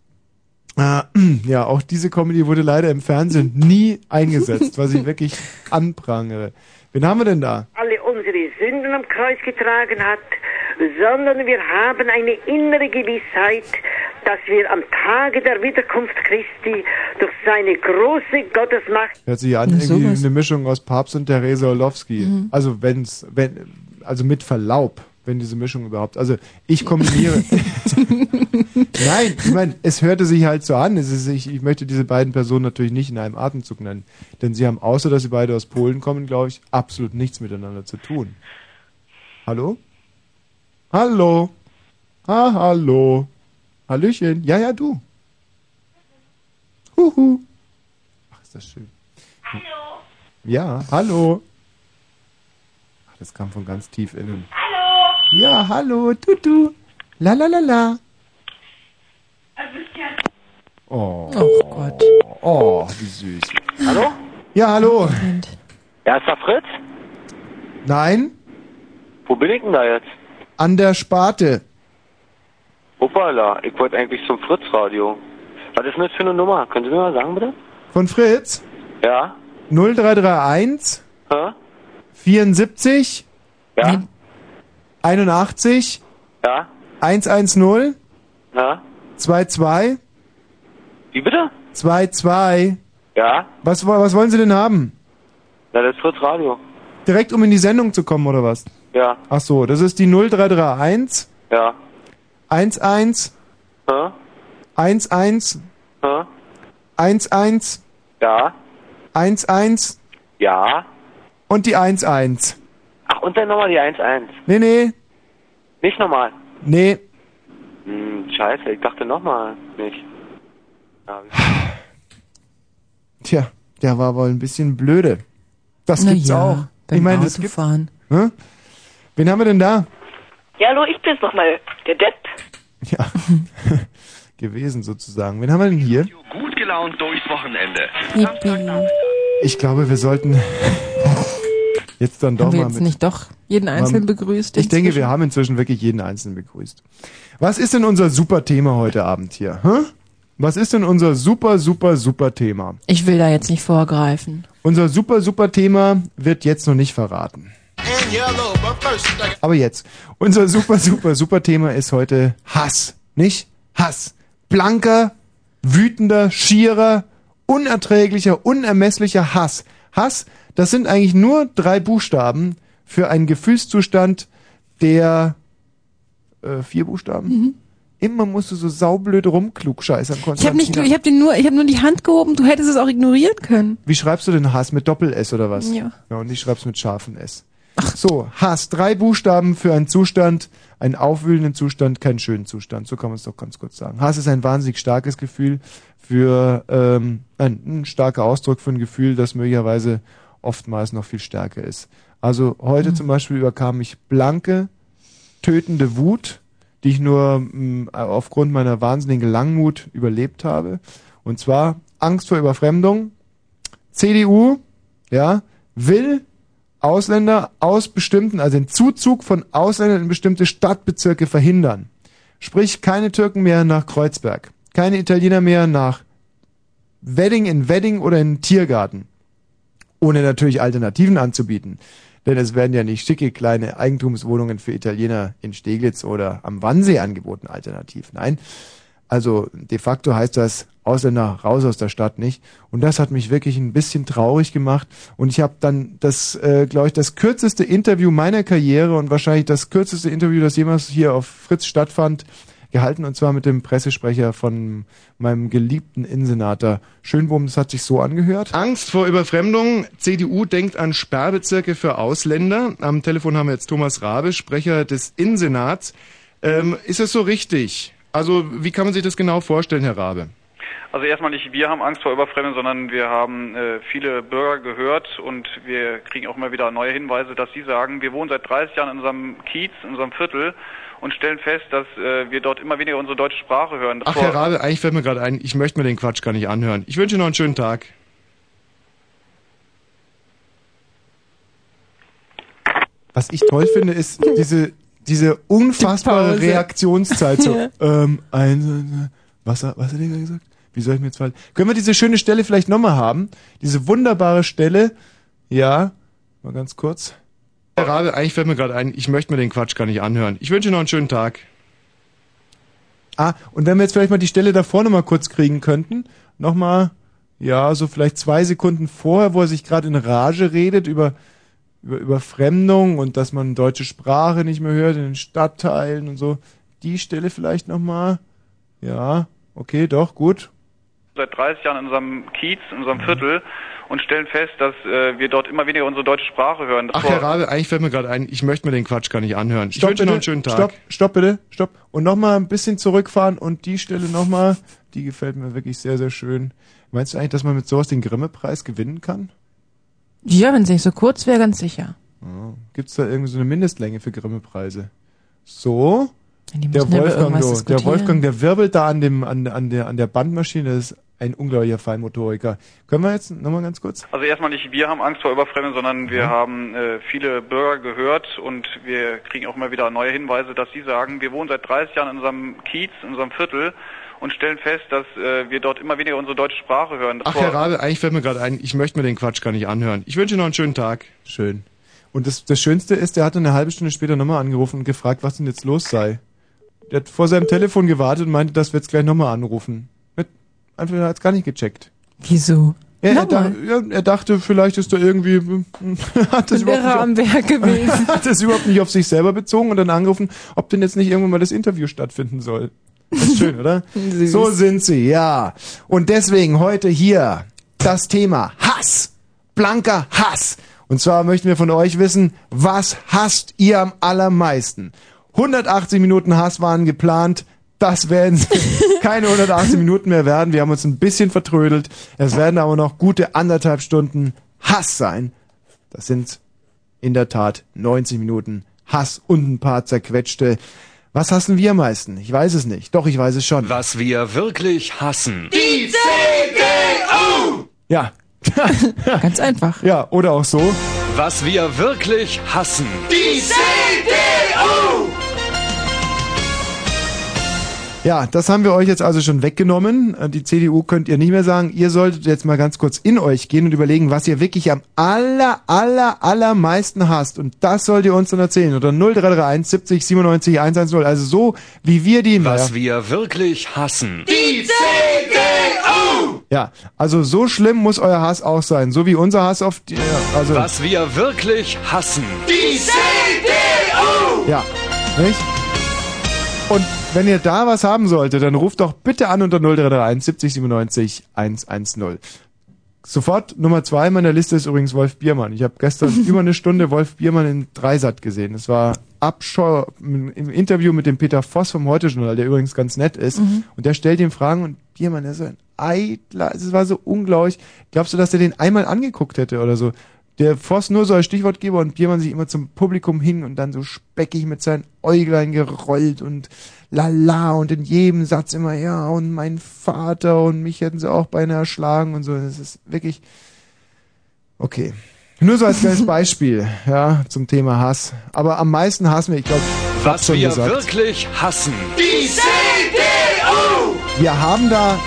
Ah, Ja, auch diese Comedy wurde leider im Fernsehen nie eingesetzt, was ich wirklich anprangere. Wen haben wir denn da? alle unsere Sünden am Kreuz getragen hat, sondern wir haben eine innere Gewissheit, dass wir am Tage der Wiederkunft Christi durch seine große Gottesmacht Hört sich an, Na, irgendwie eine Mischung aus Papst und Theresa Orlowski. Mhm. Also wenn's, wenn, also mit Verlaub, wenn diese Mischung überhaupt. Also ich kombiniere. Nein, ich meine, es hörte sich halt so an. Es ist, ich, ich möchte diese beiden Personen natürlich nicht in einem Atemzug nennen. Denn sie haben, außer dass sie beide aus Polen kommen, glaube ich, absolut nichts miteinander zu tun. Hallo? Hallo? Ah, hallo? Hallöchen? Ja, ja, du. Huhu. Ach, ist das schön. Hallo? Ja, hallo. Ach, das kam von ganz tief innen. Ja, hallo, tutu. La la la la. Oh. Oh Gott. Oh, wie süß. Hallo? Ja, hallo. Ja, ist da Fritz? Nein, Wo bin ich denn da jetzt? an der Sparte. Hoppala, ich wollte eigentlich zum Fritz-Radio. Was ist denn das für eine Nummer? Können Sie mir mal sagen, bitte? Von Fritz. Ja? 0331 Hä? 74 Ja? 81 Ja? 110 Ja? 22 Wie bitte? 22 Ja? Was, wo- was wollen Sie denn haben? Na, das ist Fritz-Radio. Direkt um in die Sendung zu kommen oder was? Ja? Ach so, das ist die 0331 Ja? 11 Hä? 11 Hä? 11 Ja? 11 Ja? Und die 1-1. Ach, und dann nochmal die 1-1. Nee, nee, Nicht nochmal. nee. Hm, scheiße, ich dachte nochmal nicht. Ja, Tja, der war wohl ein bisschen blöde. Das Na gibt's ja, auch. Ich meine, das gibt. Autofahren. Hä? Wen haben wir denn da? Ja, hallo, ich bin's nochmal, der Depp. Ja. Gewesen sozusagen. Wen haben wir denn hier? Gut gelaunt durchs Wochenende. Ich glaube, wir sollten jetzt dann doch Haben wir mal jetzt mit. nicht doch jeden Einzelnen begrüßt? Ich denke, wir haben inzwischen wirklich jeden Einzelnen begrüßt. Was ist denn unser super Thema heute Abend hier? Hä? Was ist denn unser super, super, super Thema? Ich will da jetzt nicht vorgreifen. Unser super, super Thema wird jetzt noch nicht verraten. Aber jetzt. Unser super, super, super Thema ist heute Hass. Nicht? Hass. Blanker, wütender, schierer, unerträglicher, unermesslicher Hass. Hass, das sind eigentlich nur drei Buchstaben für einen Gefühlszustand, der äh, vier Buchstaben. Immer musst du so saublöd rumklugscheißern, Ich habe nicht, ich habe dir nur, ich habe nur die Hand gehoben. Du hättest es auch ignorieren können. Wie schreibst du denn Hass? Mit Doppel-S oder was? Ja. Ja, und ich schreib's mit scharfen S. So, Hass. Drei Buchstaben für einen Zustand, einen aufwühlenden Zustand, keinen schönen Zustand. So kann man es doch ganz kurz sagen. Hass ist ein wahnsinnig starkes Gefühl für, ähm, ein, ein starker Ausdruck für ein Gefühl, das möglicherweise oftmals noch viel stärker ist. Also heute zum Beispiel überkam mich blanke, tötende Wut, die ich nur mh, aufgrund meiner wahnsinnigen Langmut überlebt habe. Und zwar Angst vor Überfremdung. CDU, ja, will Ausländer aus bestimmten, also den Zuzug von Ausländern in bestimmte Stadtbezirke verhindern. Sprich, keine Türken mehr nach Kreuzberg, keine Italiener mehr nach Wedding in Wedding oder in Tiergarten. Ohne natürlich Alternativen anzubieten. Denn es werden ja nicht schicke kleine Eigentumswohnungen für Italiener in Steglitz oder am Wannsee angeboten, alternativ. Nein. Also de facto heißt das Ausländer raus aus der Stadt nicht. Und das hat mich wirklich ein bisschen traurig gemacht. Und ich habe dann das, äh, glaube ich, das kürzeste Interview meiner Karriere und wahrscheinlich das kürzeste Interview, das jemals hier auf Fritz stattfand, gehalten. Und zwar mit dem Pressesprecher von meinem geliebten Innensenator Schönwurm. Das hat sich so angehört. Angst vor Überfremdung. CDU denkt an Sperrbezirke für Ausländer. Am Telefon haben wir jetzt Thomas Rabe, Sprecher des Innensenats. Ähm, ist das so richtig? Also wie kann man sich das genau vorstellen, Herr Rabe? Also erstmal nicht wir haben Angst vor Überfremdung, sondern wir haben äh, viele Bürger gehört und wir kriegen auch immer wieder neue Hinweise, dass sie sagen, wir wohnen seit 30 Jahren in unserem Kiez, in unserem Viertel und stellen fest, dass äh, wir dort immer weniger unsere deutsche Sprache hören. Das Ach, Herr Rabe, eigentlich fällt mir gerade ein, ich möchte mir den Quatsch gar nicht anhören. Ich wünsche Ihnen noch einen schönen Tag. Was ich toll finde, ist diese, diese unfassbare Pause. Reaktionszeit. So, ähm, ein, was, hat- was hat er gesagt? Wie soll ich mir jetzt fallen? Können wir diese schöne Stelle vielleicht nochmal haben? Diese wunderbare Stelle. Ja, mal ganz kurz. Herr Rabe, eigentlich fällt mir gerade ein, ich möchte mir den Quatsch gar nicht anhören. Ich wünsche Ihnen noch einen schönen Tag. Ah, und wenn wir jetzt vielleicht mal die Stelle davor nochmal kurz kriegen könnten, nochmal, ja, so vielleicht zwei Sekunden vorher, wo er sich gerade in Rage redet über, über Überfremdung und dass man deutsche Sprache nicht mehr hört in den Stadtteilen und so. Die Stelle vielleicht nochmal. Ja, okay, doch, gut. Seit 30 Jahren in unserem Kiez, in unserem Viertel und stellen fest, dass äh, wir dort immer weniger unsere deutsche Sprache hören. Das Ach, Herr Rabe, eigentlich fällt mir gerade ein, ich möchte mir den Quatsch gar nicht anhören. Ich Stopp wünsche Ihnen noch einen schönen Tag. stopp, stopp bitte, stopp. Und nochmal ein bisschen zurückfahren und die Stelle nochmal, die gefällt mir wirklich sehr, sehr schön. Meinst du eigentlich, dass man mit sowas den Grimme-Preis gewinnen kann? Ja, wenn es nicht so kurz wäre, ganz sicher. Oh. Gibt es da irgendwie so eine Mindestlänge für Grimme-Preise? So. Die Der Wolfgang, der. Wolfgang, der wirbelt da an dem, an, an der, an der Bandmaschine, das ist ein unglaublicher Feinmotoriker. Können wir jetzt nochmal ganz kurz? Also erstmal nicht wir haben Angst vor Überfremdung, sondern wir Mhm. haben äh, viele Bürger gehört und wir kriegen auch immer wieder neue Hinweise, dass sie sagen, wir wohnen seit 30 Jahren in unserem Kiez, in unserem Viertel und stellen fest, dass äh, wir dort immer weniger unsere deutsche Sprache hören. Das Ach, Herr Rabe, eigentlich fällt mir gerade ein, ich möchte mir den Quatsch gar nicht anhören. Ich wünsche Ihnen noch einen schönen Tag. Schön. Und das, das Schönste ist, der hat dann eine halbe Stunde später nochmal angerufen und gefragt, was denn jetzt los sei. Der hat vor seinem Telefon gewartet und meinte, dass wir jetzt gleich nochmal anrufen. Einfach, er hat's gar nicht gecheckt. Wieso? Ja, er, da, ja, er dachte, vielleicht ist da irgendwie, hat das, überhaupt am nicht, Werk gewesen. hat das überhaupt nicht auf sich selber bezogen und dann angerufen, ob denn jetzt nicht irgendwann mal das Interview stattfinden soll. Das ist schön, oder? So sind sie, ja. Und deswegen heute hier das Thema Hass. Blanker Hass. Und zwar möchten wir von euch wissen, was hasst ihr am allermeisten? 180 Minuten Hass waren geplant. Das werden keine 180 Minuten mehr werden. Wir haben uns ein bisschen vertrödelt. Es werden aber noch gute anderthalb Stunden Hass sein. Das sind in der Tat 90 Minuten Hass und ein paar zerquetschte. Was hassen wir am meisten? Ich weiß es nicht. Doch, ich weiß es schon. Was wir wirklich hassen. Die CDU! Ja. Ganz einfach. Ja, oder auch so. Was wir wirklich hassen. Die CDU! Ja, das haben wir euch jetzt also schon weggenommen. Äh, Die CDU könnt ihr nicht mehr sagen. Ihr solltet jetzt mal ganz kurz in euch gehen und überlegen, was ihr wirklich am aller, aller, allermeisten hasst. Und das sollt ihr uns dann erzählen. Oder 0331 70 97 110. Also so, wie wir die... Was wir wirklich hassen. Die CDU! Ja, also so schlimm muss euer Hass auch sein. So wie unser Hass auf die... Also, Was wir wirklich hassen. Die CDU! Ja, nicht? Und wenn ihr da was haben solltet, dann ruft doch bitte an unter 0331 70 97 110. Sofort Nummer zwei meiner Liste ist übrigens Wolf Biermann. Ich habe gestern über eine Stunde Wolf Biermann in Dreisat gesehen. Das war Abscheu im Interview mit dem Peter Voss vom Heute-Journal, der übrigens ganz nett ist. Mhm. Und der stellt ihm Fragen und Biermann, der ist so ein eitler, es war so unglaublich. Glaubst du, dass er den einmal angeguckt hätte oder so? Der Voss nur so als Stichwortgeber und Biermann sich immer zum Publikum hin und dann so speckig mit seinen Äuglein gerollt und lala und in jedem Satz immer, ja, und mein Vater und mich hätten sie auch beinahe erschlagen und so. Das ist wirklich, okay. Nur so als kleines Beispiel, ja, zum Thema Hass. Aber am meisten hassen wir, ich glaube, Was schon wir gesagt. wirklich hassen. Die CDU! Wir haben da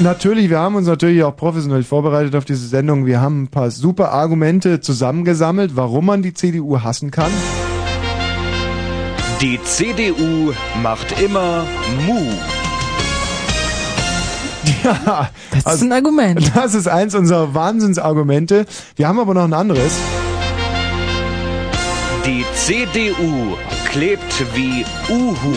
natürlich, wir haben uns natürlich auch professionell vorbereitet auf diese Sendung. Wir haben ein paar super Argumente zusammengesammelt, warum man die CDU hassen kann. Die CDU macht immer Mu. Ja, Das ist ein Argument. Das ist eins unserer Wahnsinnsargumente. Wir haben aber noch ein anderes. Die CDU klebt wie Uhu.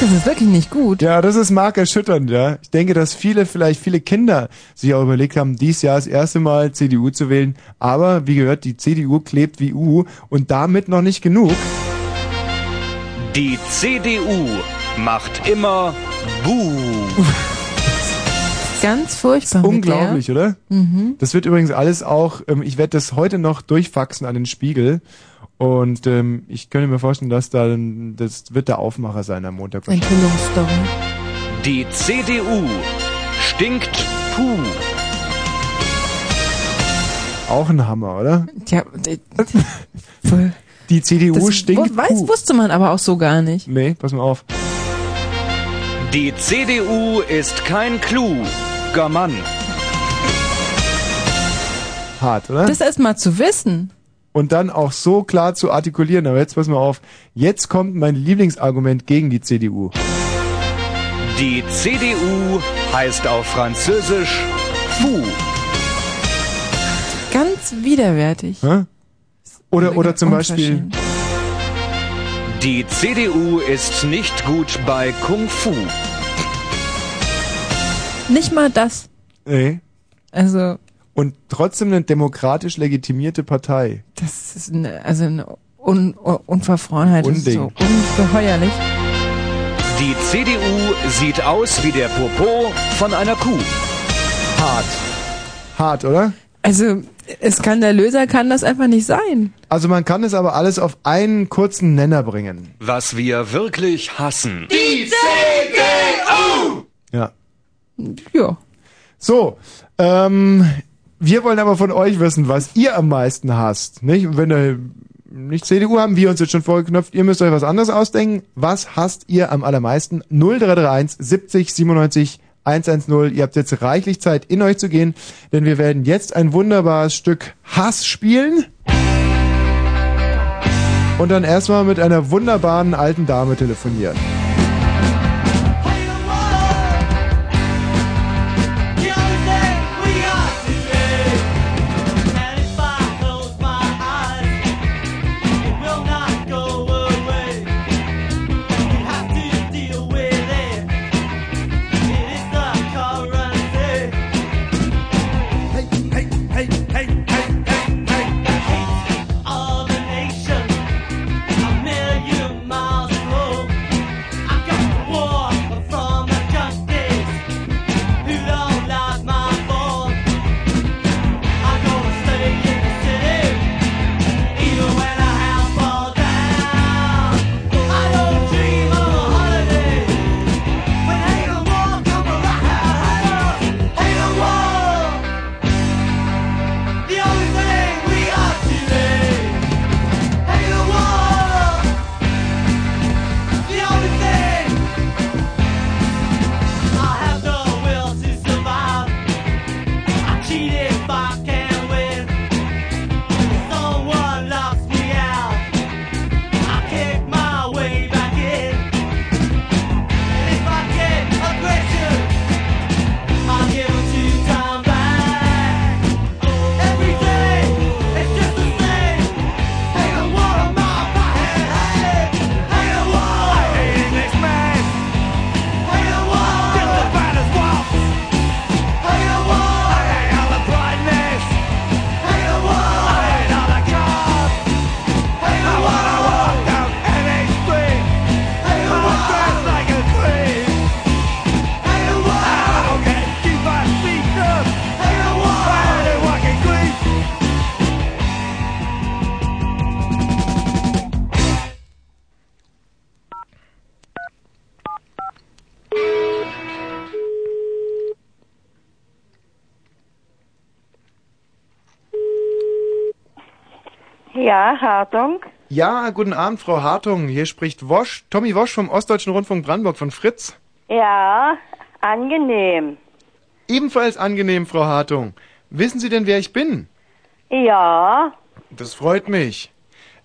Das ist wirklich nicht gut. Ja, das ist markerschütternd, ja. Ich denke, dass viele, vielleicht viele Kinder sich auch überlegt haben, dies Jahr das erste Mal CDU zu wählen. Aber, wie gehört, die CDU klebt wie Uhu und damit noch nicht genug. Die CDU macht immer Buh. Ganz furchtbar. Unglaublich, mit oder? der. Mhm. Das wird übrigens alles auch, ähm, ich werde das heute noch durchfaxen an den Spiegel. Und ähm, ich könnte mir vorstellen, dass da, das wird der Aufmacher sein am Montag. Enthüllungsstory. Die CDU stinkt Puh. Auch ein Hammer, oder? Tja, voll. Die CDU das stinkt weiß, wusste man aber auch so gar nicht. Nee, pass mal auf. Die CDU ist kein kluger Mann. Hart, oder? Das erst mal zu wissen. und dann auch so klar zu artikulieren. Aber jetzt pass mal auf. Jetzt kommt mein Lieblingsargument gegen die CDU. Die CDU heißt auf Französisch Fu. Ganz widerwärtig. Hä? Oder, oder zum Beispiel. Die CDU ist nicht gut bei Kung Fu. Nicht mal das. nee. Also, Und trotzdem eine demokratisch legitimierte Partei. das ist eine, also eine Un Un Unverfrorenheit. Das ist so Unding. ungeheuerlich. Die CDU sieht aus wie der Popo von einer Kuh. Hart. Hart, oder? Also, skandalöser kann das einfach nicht sein. Also man kann es aber alles auf einen kurzen Nenner bringen. Was wir wirklich hassen. Die CDU! Ja. Ja. So, ähm, wir wollen aber von euch wissen, was ihr am meisten hasst. Nicht? Und wenn ihr nicht CDU haben, wir uns jetzt schon vorgeknöpft, ihr müsst euch was anderes ausdenken. Was hasst ihr am allermeisten? 0331 70 97 110. Ihr habt jetzt reichlich Zeit, in euch zu gehen, denn wir werden jetzt ein wunderbares Stück Hass spielen. Und dann erstmal mit einer wunderbaren alten Dame telefonieren. Hartung. Ja, guten Abend, Frau Hartung. Hier spricht Wosch, Tommy Wosch vom Ostdeutschen Rundfunk Brandenburg von Fritz. Ja, angenehm. Ebenfalls angenehm, Frau Hartung. Wissen Sie denn, wer ich bin? Ja, Das freut mich.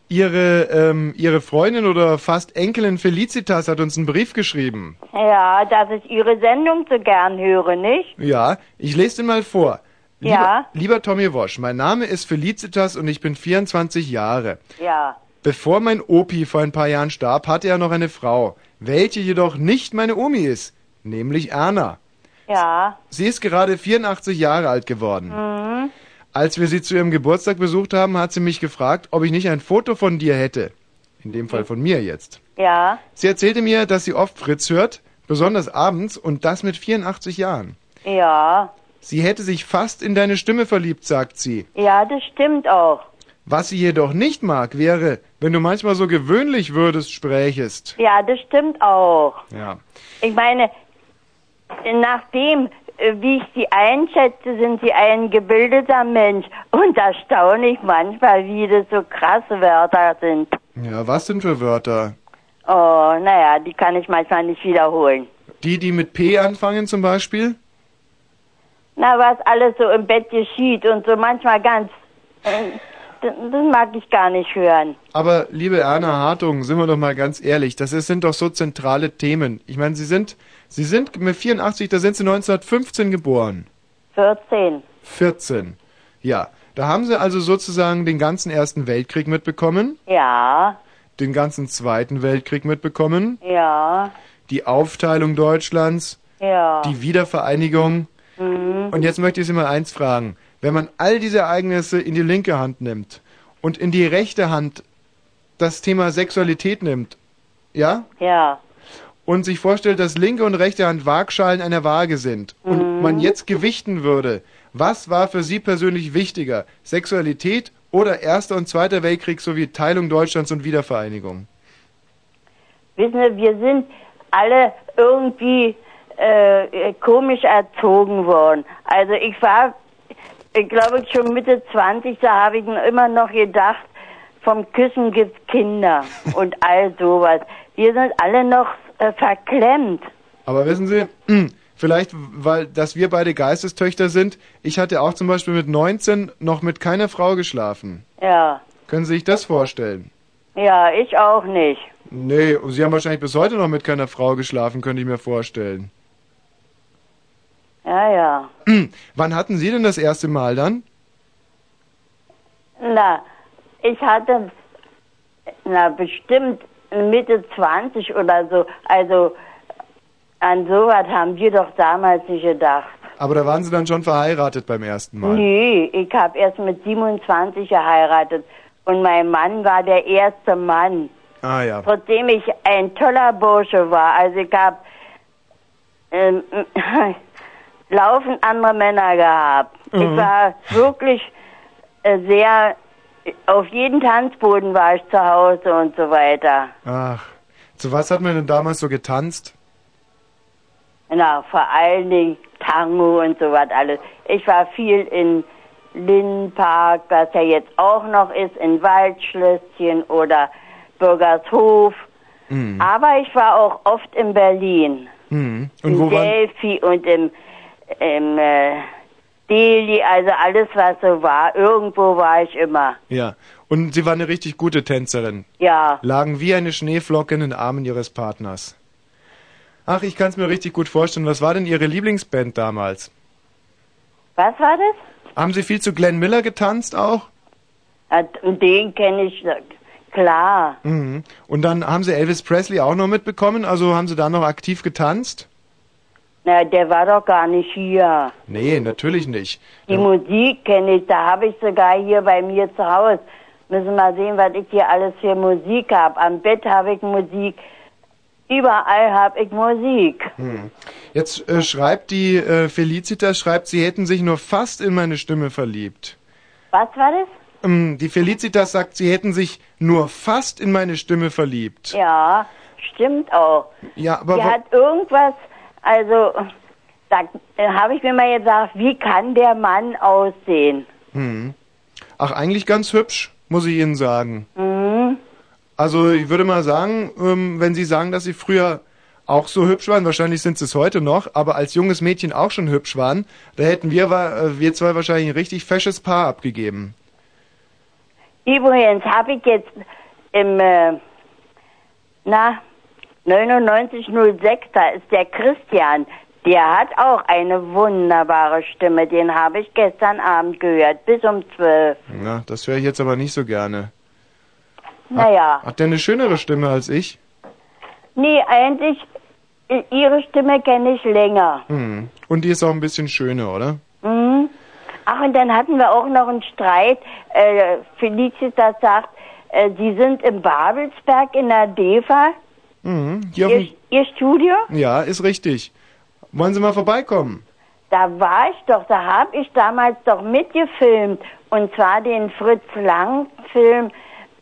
Ihre, ähm, Ihre Freundin oder fast Enkelin Felicitas hat uns einen Brief geschrieben. ja, dass ich Ihre Sendung so gern höre, nicht? Ja, ich lese den mal vor. Lieber, Ja. Lieber Tommy Wosch, mein Name ist Felicitas und ich bin 24 Jahre. Ja. Bevor mein Opi vor ein paar Jahren starb, hatte er noch eine Frau, welche jedoch nicht meine Omi ist, nämlich Erna. Ja. Sie ist gerade 84 Jahre alt geworden. Mhm. Als wir sie zu ihrem Geburtstag besucht haben, hat sie mich gefragt, ob ich nicht ein Foto von dir hätte. In dem Fall von mir jetzt. Ja. Sie erzählte mir, dass sie oft Fritz hört, besonders abends und das mit 84 Jahren. Ja. Sie hätte sich fast in deine Stimme verliebt, sagt sie. Ja, das stimmt auch. Was sie jedoch nicht mag, wäre, wenn du manchmal so gewöhnlich würdest, sprächest. Ja, das stimmt auch. Ja. Ich meine, nachdem, äh, wie ich Sie einschätze, sind Sie ein gebildeter Mensch. Und erstaunlich manchmal, wie das so krasse Wörter sind. Ja, was denn für Wörter? Oh, naja, die kann ich manchmal nicht wiederholen. Die, die mit P anfangen zum Beispiel? Na, was alles so im Bett geschieht und so manchmal ganz. Äh, das, mag ich gar nicht hören. Aber liebe Erna Hartung, sind wir doch mal ganz ehrlich, das sind doch so zentrale Themen. Ich meine, Sie sind, Sie sind mit 84, da sind Sie 1915 geboren. 14. 14. Ja, da haben Sie also sozusagen den ganzen Ersten Weltkrieg mitbekommen, Ja, den ganzen Zweiten Weltkrieg mitbekommen, ja, die Aufteilung Deutschlands, ja. die Wiedervereinigung. Mhm. Und jetzt möchte ich Sie mal eins fragen. Wenn man all diese Ereignisse in die linke Hand nimmt und in die rechte Hand das Thema Sexualität nimmt, ja? Ja. Und sich vorstellt, dass linke und rechte Hand Waagschalen einer Waage sind und Mhm. man jetzt gewichten würde, was war für Sie persönlich wichtiger? Sexualität oder Erster und Zweiter Weltkrieg sowie Teilung Deutschlands und Wiedervereinigung? Wissen Sie, wir sind alle irgendwie äh, komisch erzogen worden. Also ich war, ich glaube schon Mitte 20, da habe ich immer noch gedacht, vom Küssen gibt's Kinder und all sowas. Wir sind alle noch äh, verklemmt. Aber wissen Sie, vielleicht, weil, dass wir beide Geistestöchter sind, ich hatte auch zum Beispiel mit 19 noch mit keiner Frau geschlafen. Ja, Können Sie sich das vorstellen? ja, ich auch nicht. Nee, Sie haben wahrscheinlich bis heute noch mit keiner Frau geschlafen, könnte ich mir vorstellen. Ja, ja. Hm, Wann hatten Sie denn das erste Mal dann? Na, ich hatte, na, bestimmt Mitte 20 oder so. Also, an sowas haben wir doch damals nicht gedacht. Aber da waren Sie dann schon verheiratet beim ersten Mal. Nee, ich habe erst mit 27 geheiratet. Und mein Mann war der erste Mann. Ah ja. Trotzdem ich ein toller Bursche war. Also ich habe ähm, laufend andere Männer gehabt. Ich Mhm. war wirklich äh, sehr, auf jeden Tanzboden war ich zu Hause und so weiter. Ach, zu was hat man denn damals so getanzt? Na, vor allen Dingen Tango und so was alles. Ich war viel in Lindenpark, was ja jetzt auch noch ist, in Waldschlösschen oder Bürgershof. Mhm. Aber ich war auch oft in Berlin. Mhm. Und in wo. Delphi und im, im äh, Delhi, also alles, was so war. Irgendwo war ich immer. Ja. Und Sie waren eine richtig gute Tänzerin. Ja. Lagen wie eine Schneeflocke in den Armen Ihres Partners. Ach, ich kann es mir richtig gut vorstellen. Was war denn Ihre Lieblingsband damals? Was war das? Haben Sie viel zu Glenn Miller getanzt auch? Ja, Den kenne ich, äh, klar. Mhm. Und dann haben Sie Elvis Presley auch noch mitbekommen? Also haben Sie da noch aktiv getanzt? Na, der war doch gar nicht hier. Nee, natürlich nicht. Die Musik kenne ich, da habe ich sogar hier bei mir zu Hause. Müssen wir mal sehen, was ich hier alles für Musik habe. Am Bett habe ich Musik. Überall habe ich Musik. Hm. Jetzt äh, schreibt die äh, Felicitas, schreibt, sie hätten sich nur fast in meine Stimme verliebt. Was war das? Ähm, die Felicitas sagt, sie hätten sich nur fast in meine Stimme verliebt. Ja, stimmt auch. Ja, aber wa- hat irgendwas, also, da äh, habe ich mir mal gesagt, wie kann der Mann aussehen? hm. Ach, eigentlich ganz hübsch. muss ich Ihnen sagen. Mhm. Also ich würde mal sagen, ähm, wenn Sie sagen, dass Sie früher auch so hübsch waren, wahrscheinlich sind Sie es heute noch, aber als junges Mädchen auch schon hübsch waren, da hätten wir, äh, wir zwei wahrscheinlich ein richtig fesches Paar abgegeben. Übrigens habe ich jetzt im, äh, na, 9906, da ist der Christian. Der hat auch eine wunderbare Stimme. Den habe ich gestern Abend gehört, bis um 12. Na, das höre ich jetzt aber nicht so gerne. Naja, Hat der eine schönere Stimme als ich? nee, eigentlich, ihre Stimme kenne ich länger. Hm. Und die ist auch ein bisschen schöner, oder? Mhm. Ach, und dann hatten wir auch noch einen Streit. Äh, Felicitas sagt, äh, Sie sind im Babelsberg in der DEFA, Mhm. Ihr, ihr Studio. ja, ist richtig. Wollen Sie mal vorbeikommen? Da war ich doch, da habe ich damals doch mitgefilmt. Und zwar den Fritz Lang-Film,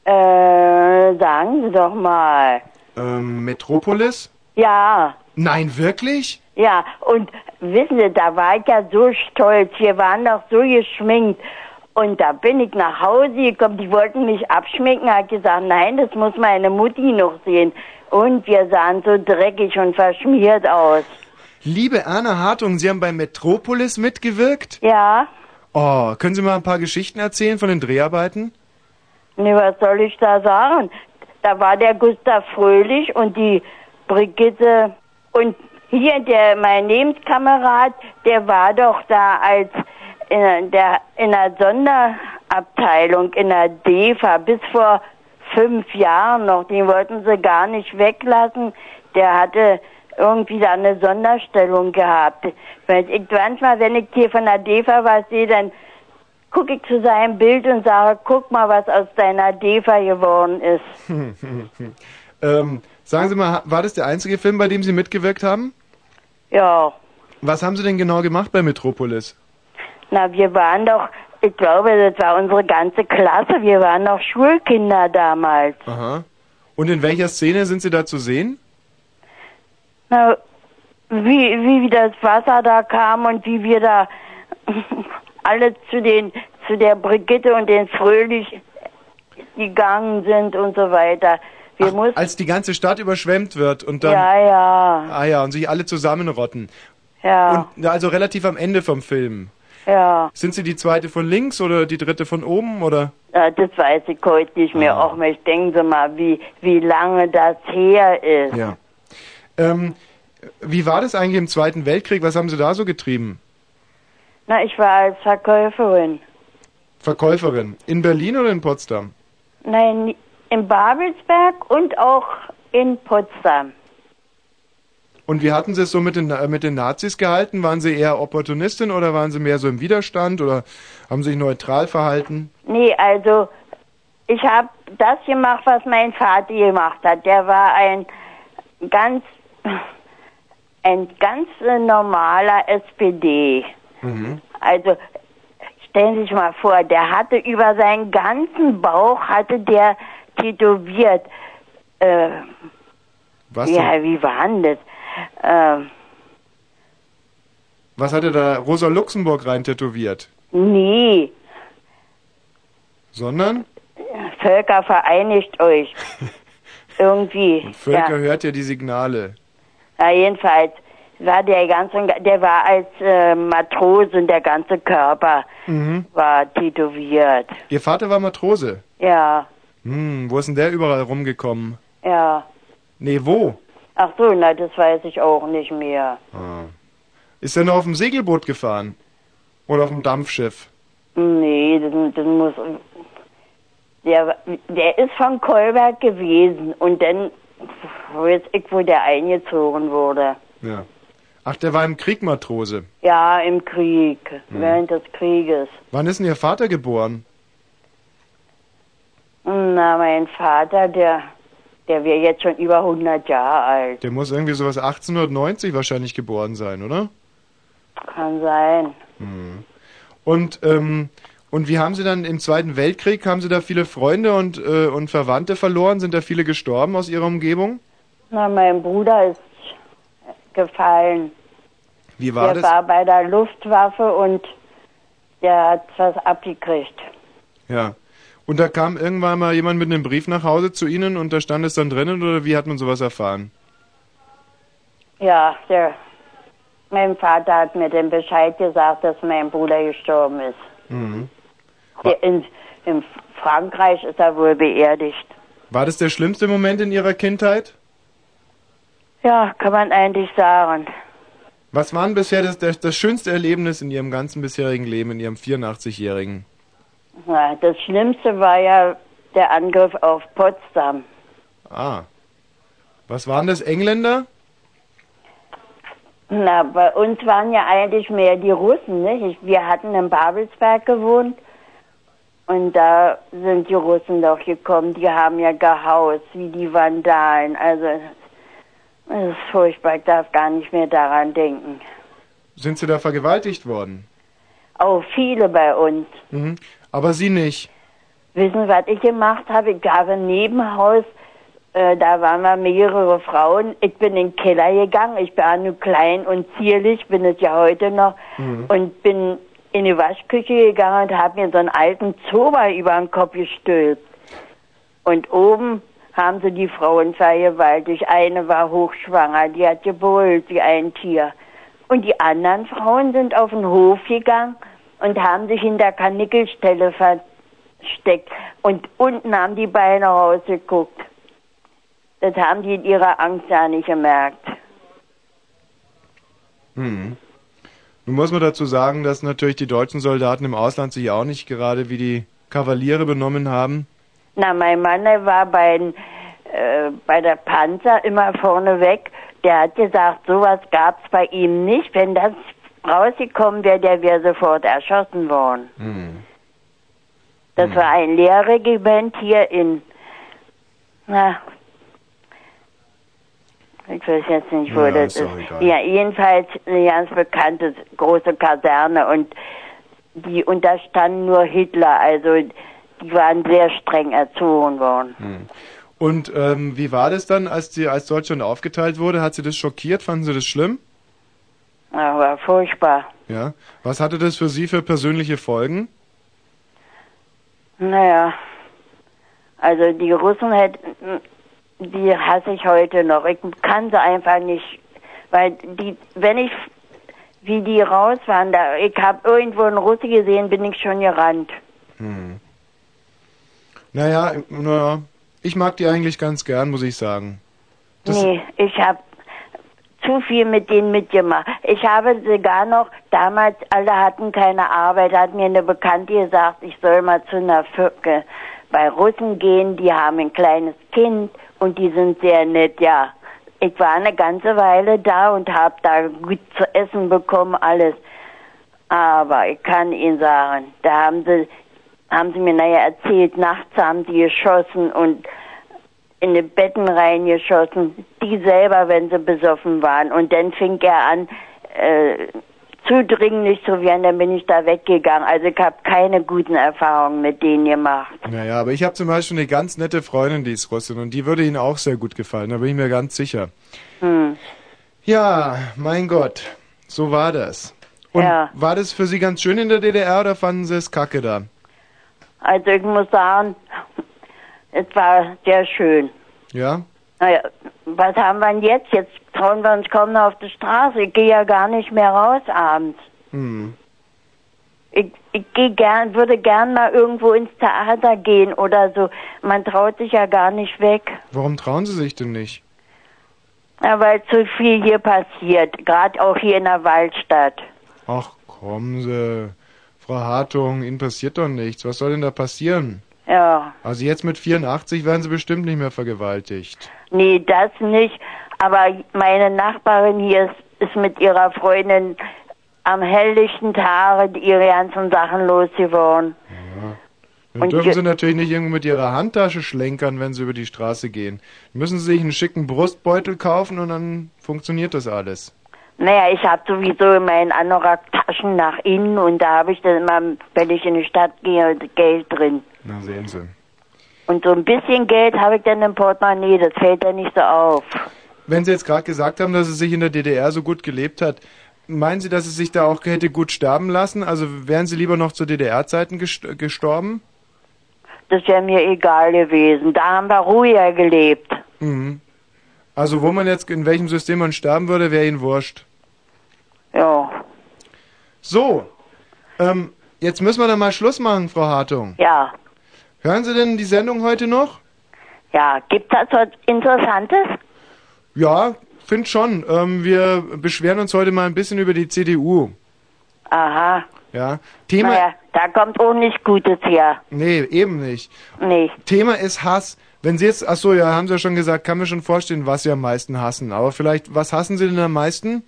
äh, sagen Sie doch mal. Ähm, Metropolis? Ja, Nein, wirklich? ja, und wissen Sie, da war ich ja so stolz. Wir waren doch so geschminkt. Und da bin ich nach Hause gekommen, die wollten mich abschminken, hat gesagt, nein, das muss meine Mutti noch sehen. Und wir sahen so dreckig und verschmiert aus. Liebe Erna Hartung, Sie haben bei Metropolis mitgewirkt? Ja, Oh, können Sie mal ein paar Geschichten erzählen von den Dreharbeiten? ne, was soll ich da sagen? Da war der Gustav Fröhlich und die Brigitte und hier der, mein Lebenskamerad, der war doch da als in der, in der Sonderabteilung in der DEFA bis vor fünf Jahren noch. Den wollten sie gar nicht weglassen. Der hatte irgendwie da eine Sonderstellung gehabt. Weil ich manchmal, wenn ich hier von der DEFA was sehe, dann gucke ich zu seinem Bild und sage, guck mal, was aus deiner DEFA geworden ist. ähm, sagen Sie mal, war das der einzige Film, bei dem Sie mitgewirkt haben? Ja, Was haben Sie denn genau gemacht bei Metropolis? na, wir waren doch, ich glaube, das war unsere ganze Klasse, wir waren noch Schulkinder damals. Aha. Und in welcher Szene sind Sie da zu sehen? Na, wie, wie, das Wasser da kam und wie wir da alle zu den, zu der Brigitte und den Fröhlich gegangen sind und so weiter. Wir mussten, Als die ganze Stadt überschwemmt wird und dann... ja, ja, Ah ja, und sich alle zusammenrotten. ja, Und also relativ am Ende vom Film. Ja. Sind Sie die zweite von links oder die dritte von oben oder? Ja, das weiß ich heute nicht mehr. Auch mal, denken Sie mal, wie, wie lange das her ist. Ja. Ähm, wie war das eigentlich im Zweiten Weltkrieg? Was haben Sie da so getrieben? Na, ich war als Verkäuferin. Verkäuferin. In Berlin oder in Potsdam? Nein, in Babelsberg und auch in Potsdam. Und wie hatten Sie es so mit den, äh, mit den Nazis gehalten? Waren Sie eher Opportunistin oder waren Sie mehr so im Widerstand oder haben Sie sich neutral verhalten? Nee, also ich habe das gemacht, was mein Vater gemacht hat. Der war ein ganz, ein ganz normaler SPD. Mhm. Also stellen Sie sich mal vor, der hatte über seinen ganzen Bauch hatte der tätowiert. Äh, Was, ja, wie war denn das? Ähm, Was hatte da Rosa Luxemburg rein tätowiert? nee, Sondern? Völker vereinigt euch. Irgendwie. Völker ja. hört ja die Signale. Ja, jedenfalls war der ganze, der war als äh, Matrose und der ganze Körper Mhm. war tätowiert. Ihr Vater war Matrose. Ja, Hm, wo ist denn der überall rumgekommen? ja. Nee, wo? Ach so, na, das weiß ich auch nicht mehr. Ah. Ist er noch auf dem Segelboot gefahren? Oder auf dem Dampfschiff? Nee, das, das muss. Der, der ist von Kolberg gewesen und dann weiß ich, wo der eingezogen wurde. Ja. Ach, der war im Krieg Matrose. Ja, im Krieg, Hm. während des Krieges. Wann ist denn Ihr Vater geboren? Na, mein Vater, der, der wäre jetzt schon über 100 Jahre alt. Der muss irgendwie sowas 1890 wahrscheinlich geboren sein, oder? Kann sein. Hm. Und, ähm, und wie haben Sie dann im Zweiten Weltkrieg, haben Sie da viele Freunde und, äh, und Verwandte verloren? Sind da viele gestorben aus Ihrer Umgebung? Na, mein Bruder ist gefallen. Wie war der das? war bei der Luftwaffe und der hat was abgekriegt. Ja. Und da kam irgendwann mal jemand mit einem Brief nach Hause zu Ihnen und da stand es dann drinnen oder wie hat man sowas erfahren? Ja, der, mein Vater hat mir den Bescheid gesagt, dass mein Bruder gestorben ist. Mhm. In, in Frankreich ist er wohl beerdigt. War das der schlimmste Moment in Ihrer Kindheit? Ja, kann man eigentlich sagen. Was war denn bisher das, das, das schönste Erlebnis in Ihrem ganzen bisherigen Leben, in Ihrem 84-Jährigen? Ja, das Schlimmste war ja der Angriff auf Potsdam. Ah. Was waren das, Engländer? Na, bei uns waren ja eigentlich mehr die Russen, nicht? Ich- Wir hatten in Babelsberg gewohnt und da sind die Russen doch gekommen. Die haben ja gehaust wie die Vandalen. Also, es ist furchtbar. Ich darf gar nicht mehr daran denken. Sind Sie da vergewaltigt worden? Auch viele bei uns. Mhm. Aber Sie nicht. Wissen, was ich gemacht habe? Ich habe im Nebenhaus, äh, da waren wir mehrere Frauen. Ich bin in den Keller gegangen. Ich war nur klein und zierlich, bin es ja heute noch. Mhm. Und bin in die Waschküche gegangen und habe mir so einen alten Zober über den Kopf gestülpt. Und oben haben sie die Frauen vergewaltigt. Eine war hochschwanger, die hat gebrüllt wie ein Tier. Und die anderen Frauen sind auf den Hof gegangen und haben sich in der Kanickelstelle versteckt. Und unten haben die Beine rausgeguckt. Das haben die in ihrer Angst ja nicht gemerkt. Mhm. Nun muss man dazu sagen, dass natürlich die deutschen Soldaten im Ausland sich auch nicht gerade wie die Kavaliere benommen haben. Na, mein Mann der war bei, äh, bei der Panzer immer vorne weg. Der hat gesagt, sowas gab's bei ihm nicht. Wenn das rausgekommen wäre, der wäre sofort erschossen worden. Mhm. Das war ein Lehrregiment hier in, na, ich weiß jetzt nicht, wo Ja, das ist ist. Ja, jedenfalls eine ganz bekannte große Kaserne und die unterstanden nur Hitler, also die waren sehr streng erzogen worden. Mhm. Und ähm, wie war das dann, als, die, als Deutschland aufgeteilt wurde? Hat Sie das schockiert? Fanden Sie das schlimm? Aber furchtbar. Ja. Was hatte das für Sie für persönliche Folgen? Naja, also die Russen hätten, die hasse ich heute noch. Ich kann sie einfach nicht, weil die, wenn ich, wie die raus waren, da, ich habe irgendwo einen Russe gesehen, bin ich schon gerannt. Hm. Naja, naja, ich mag die eigentlich ganz gern, muss ich sagen. Das- nee, ich habe zu viel mit denen mitgemacht. Ich habe sogar noch, damals alle hatten keine Arbeit, hat mir eine Bekannte gesagt, ich soll mal zu einer Fürke bei Russen gehen, die haben ein kleines Kind und die sind sehr nett, ja. Ich war eine ganze Weile da und habe da gut zu essen bekommen, alles. Aber ich kann Ihnen sagen, da haben sie, haben sie mir nachher erzählt, nachts haben sie geschossen und in die Betten reingeschossen, die selber, wenn sie besoffen waren. Und dann fing er an, äh, zudringlich zu werden, dann bin ich da weggegangen. Also ich habe keine guten Erfahrungen mit denen gemacht. Naja, aber ich habe zum Beispiel eine ganz nette Freundin, die ist Russin und die würde Ihnen auch sehr gut gefallen, da bin ich mir ganz sicher. Hm. Ja, mein Gott, so war das. Und Ja. war das für Sie ganz schön in der DDR oder fanden Sie es kacke da? Also ich muss sagen, es war sehr schön. Ja? Naja, was haben wir denn jetzt? Jetzt trauen wir uns kaum noch auf die Straße. Ich gehe ja gar nicht mehr raus abends. Hm. Ich, ich gehe gern, würde gern mal irgendwo ins Theater gehen oder so. Man traut sich ja gar nicht weg. Warum trauen Sie sich denn nicht? Ja, weil zu viel hier passiert. Gerade auch hier in der Waldstadt. Ach, kommen Sie. Frau Hartung, Ihnen passiert doch nichts. Was soll denn da passieren? Ja. Also jetzt mit 84 werden Sie bestimmt nicht mehr vergewaltigt. Nee, das nicht. Aber meine Nachbarin hier ist, ist mit ihrer Freundin am helllichten Tage ihre ganzen Sachen losgeworden. Dann Und dürfen Sie natürlich nicht irgendwo mit Ihrer Handtasche schlenkern, wenn Sie über die Straße gehen. Müssen Sie sich einen schicken Brustbeutel kaufen und dann funktioniert das alles. Naja, ich habe sowieso in meinen Anorak-Taschen nach innen und da habe ich dann immer, wenn ich in die Stadt gehe, Geld drin. Na, sehen Sie. Und so ein bisschen Geld habe ich dann im Portemonnaie, das fällt dann nicht so auf. Wenn Sie jetzt gerade gesagt haben, dass es sich in der DDR so gut gelebt hat, meinen Sie, dass es sich da auch hätte gut sterben lassen? Also wären Sie lieber noch zu DDR-Zeiten gest gestorben? das wäre mir egal gewesen. Da haben wir ruhiger gelebt. Mhm. Also wo man jetzt, in welchem System man sterben würde, wäre Ihnen wurscht. Ja. So, ähm, jetzt müssen wir dann mal Schluss machen, Frau Hartung. Ja. Hören Sie denn die Sendung heute noch? Ja, gibt das was Interessantes? Ja, find schon. Ähm, wir beschweren uns heute mal ein bisschen über die CDU. Aha. Ja. Thema. Naja, da kommt auch nicht Gutes her. Nee, eben nicht. Nee. Thema ist Hass. Wenn Sie jetzt, ach so, ja, haben Sie ja schon gesagt, kann mir schon vorstellen, was Sie am meisten hassen. Aber vielleicht, was hassen Sie denn am meisten?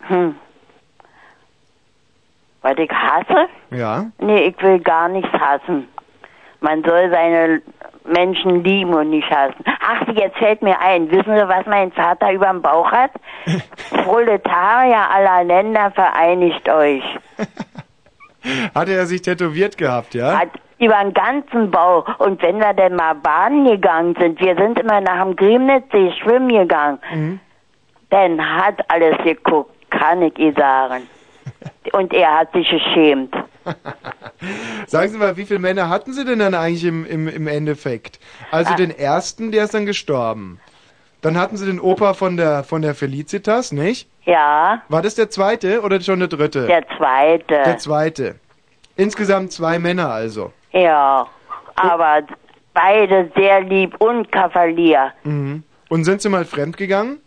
Hm. Was ich hasse? Ja. Nee, ich will gar nichts hassen. Man soll seine Menschen lieben und nicht hassen. Ach, jetzt fällt mir ein. Wissen Sie, was mein Vater überm Bauch hat? Proletarier aller Länder, vereinigt euch. Hatte er sich tätowiert gehabt, ja? Hat über den ganzen Bauch. Und wenn wir denn mal baden gegangen sind, wir sind immer nach dem Griemnitzsee schwimmen gegangen, Mhm. dann hat alles geguckt, kann ich ihr sagen. Und er hat sich geschämt. Sagen Sie mal, wie viele Männer hatten Sie denn dann eigentlich im, im, im Endeffekt? Also Ah. den ersten, der ist dann gestorben. Dann hatten Sie den Opa von der, von der Felicitas, nicht? Ja, War das der zweite oder schon der dritte? der zweite. Der zweite. Insgesamt zwei Männer also. Ja, aber beide sehr lieb und Kavalier. Mhm. Und sind Sie mal fremdgegangen?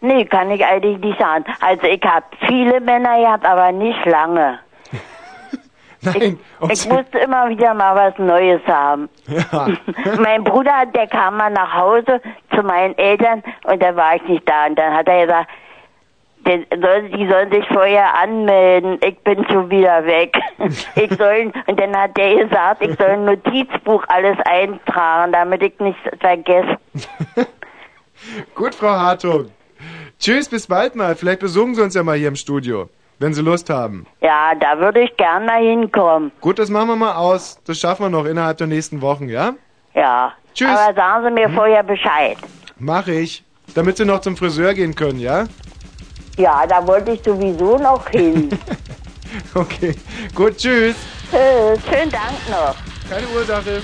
Nee, kann ich eigentlich nicht sagen. Also ich habe viele Männer gehabt, aber nicht lange. Nein. Ich musste immer wieder mal was Neues haben. Ja. mein Bruder, der kam mal nach Hause zu meinen Eltern und da war ich nicht da. Und dann hat er gesagt, die sollen sich vorher anmelden, ich bin schon wieder weg. Ich soll, und dann hat der gesagt, ich soll ein Notizbuch alles eintragen, damit ich nichts vergesse. Gut, Frau Hartung. Tschüss, bis bald mal. Vielleicht besuchen Sie uns ja mal hier im Studio, wenn Sie Lust haben. Ja, da würde ich gern mal hinkommen. Gut, das machen wir mal aus. Das schaffen wir noch innerhalb der nächsten Wochen, ja? Ja. Tschüss. Aber sagen Sie mir vorher Bescheid. Mach ich. Damit Sie noch zum Friseur gehen können, ja? Ja, da wollte ich sowieso noch hin. Okay. Gut, tschüss. Tschüss, schönen Dank noch. Keine Ursache.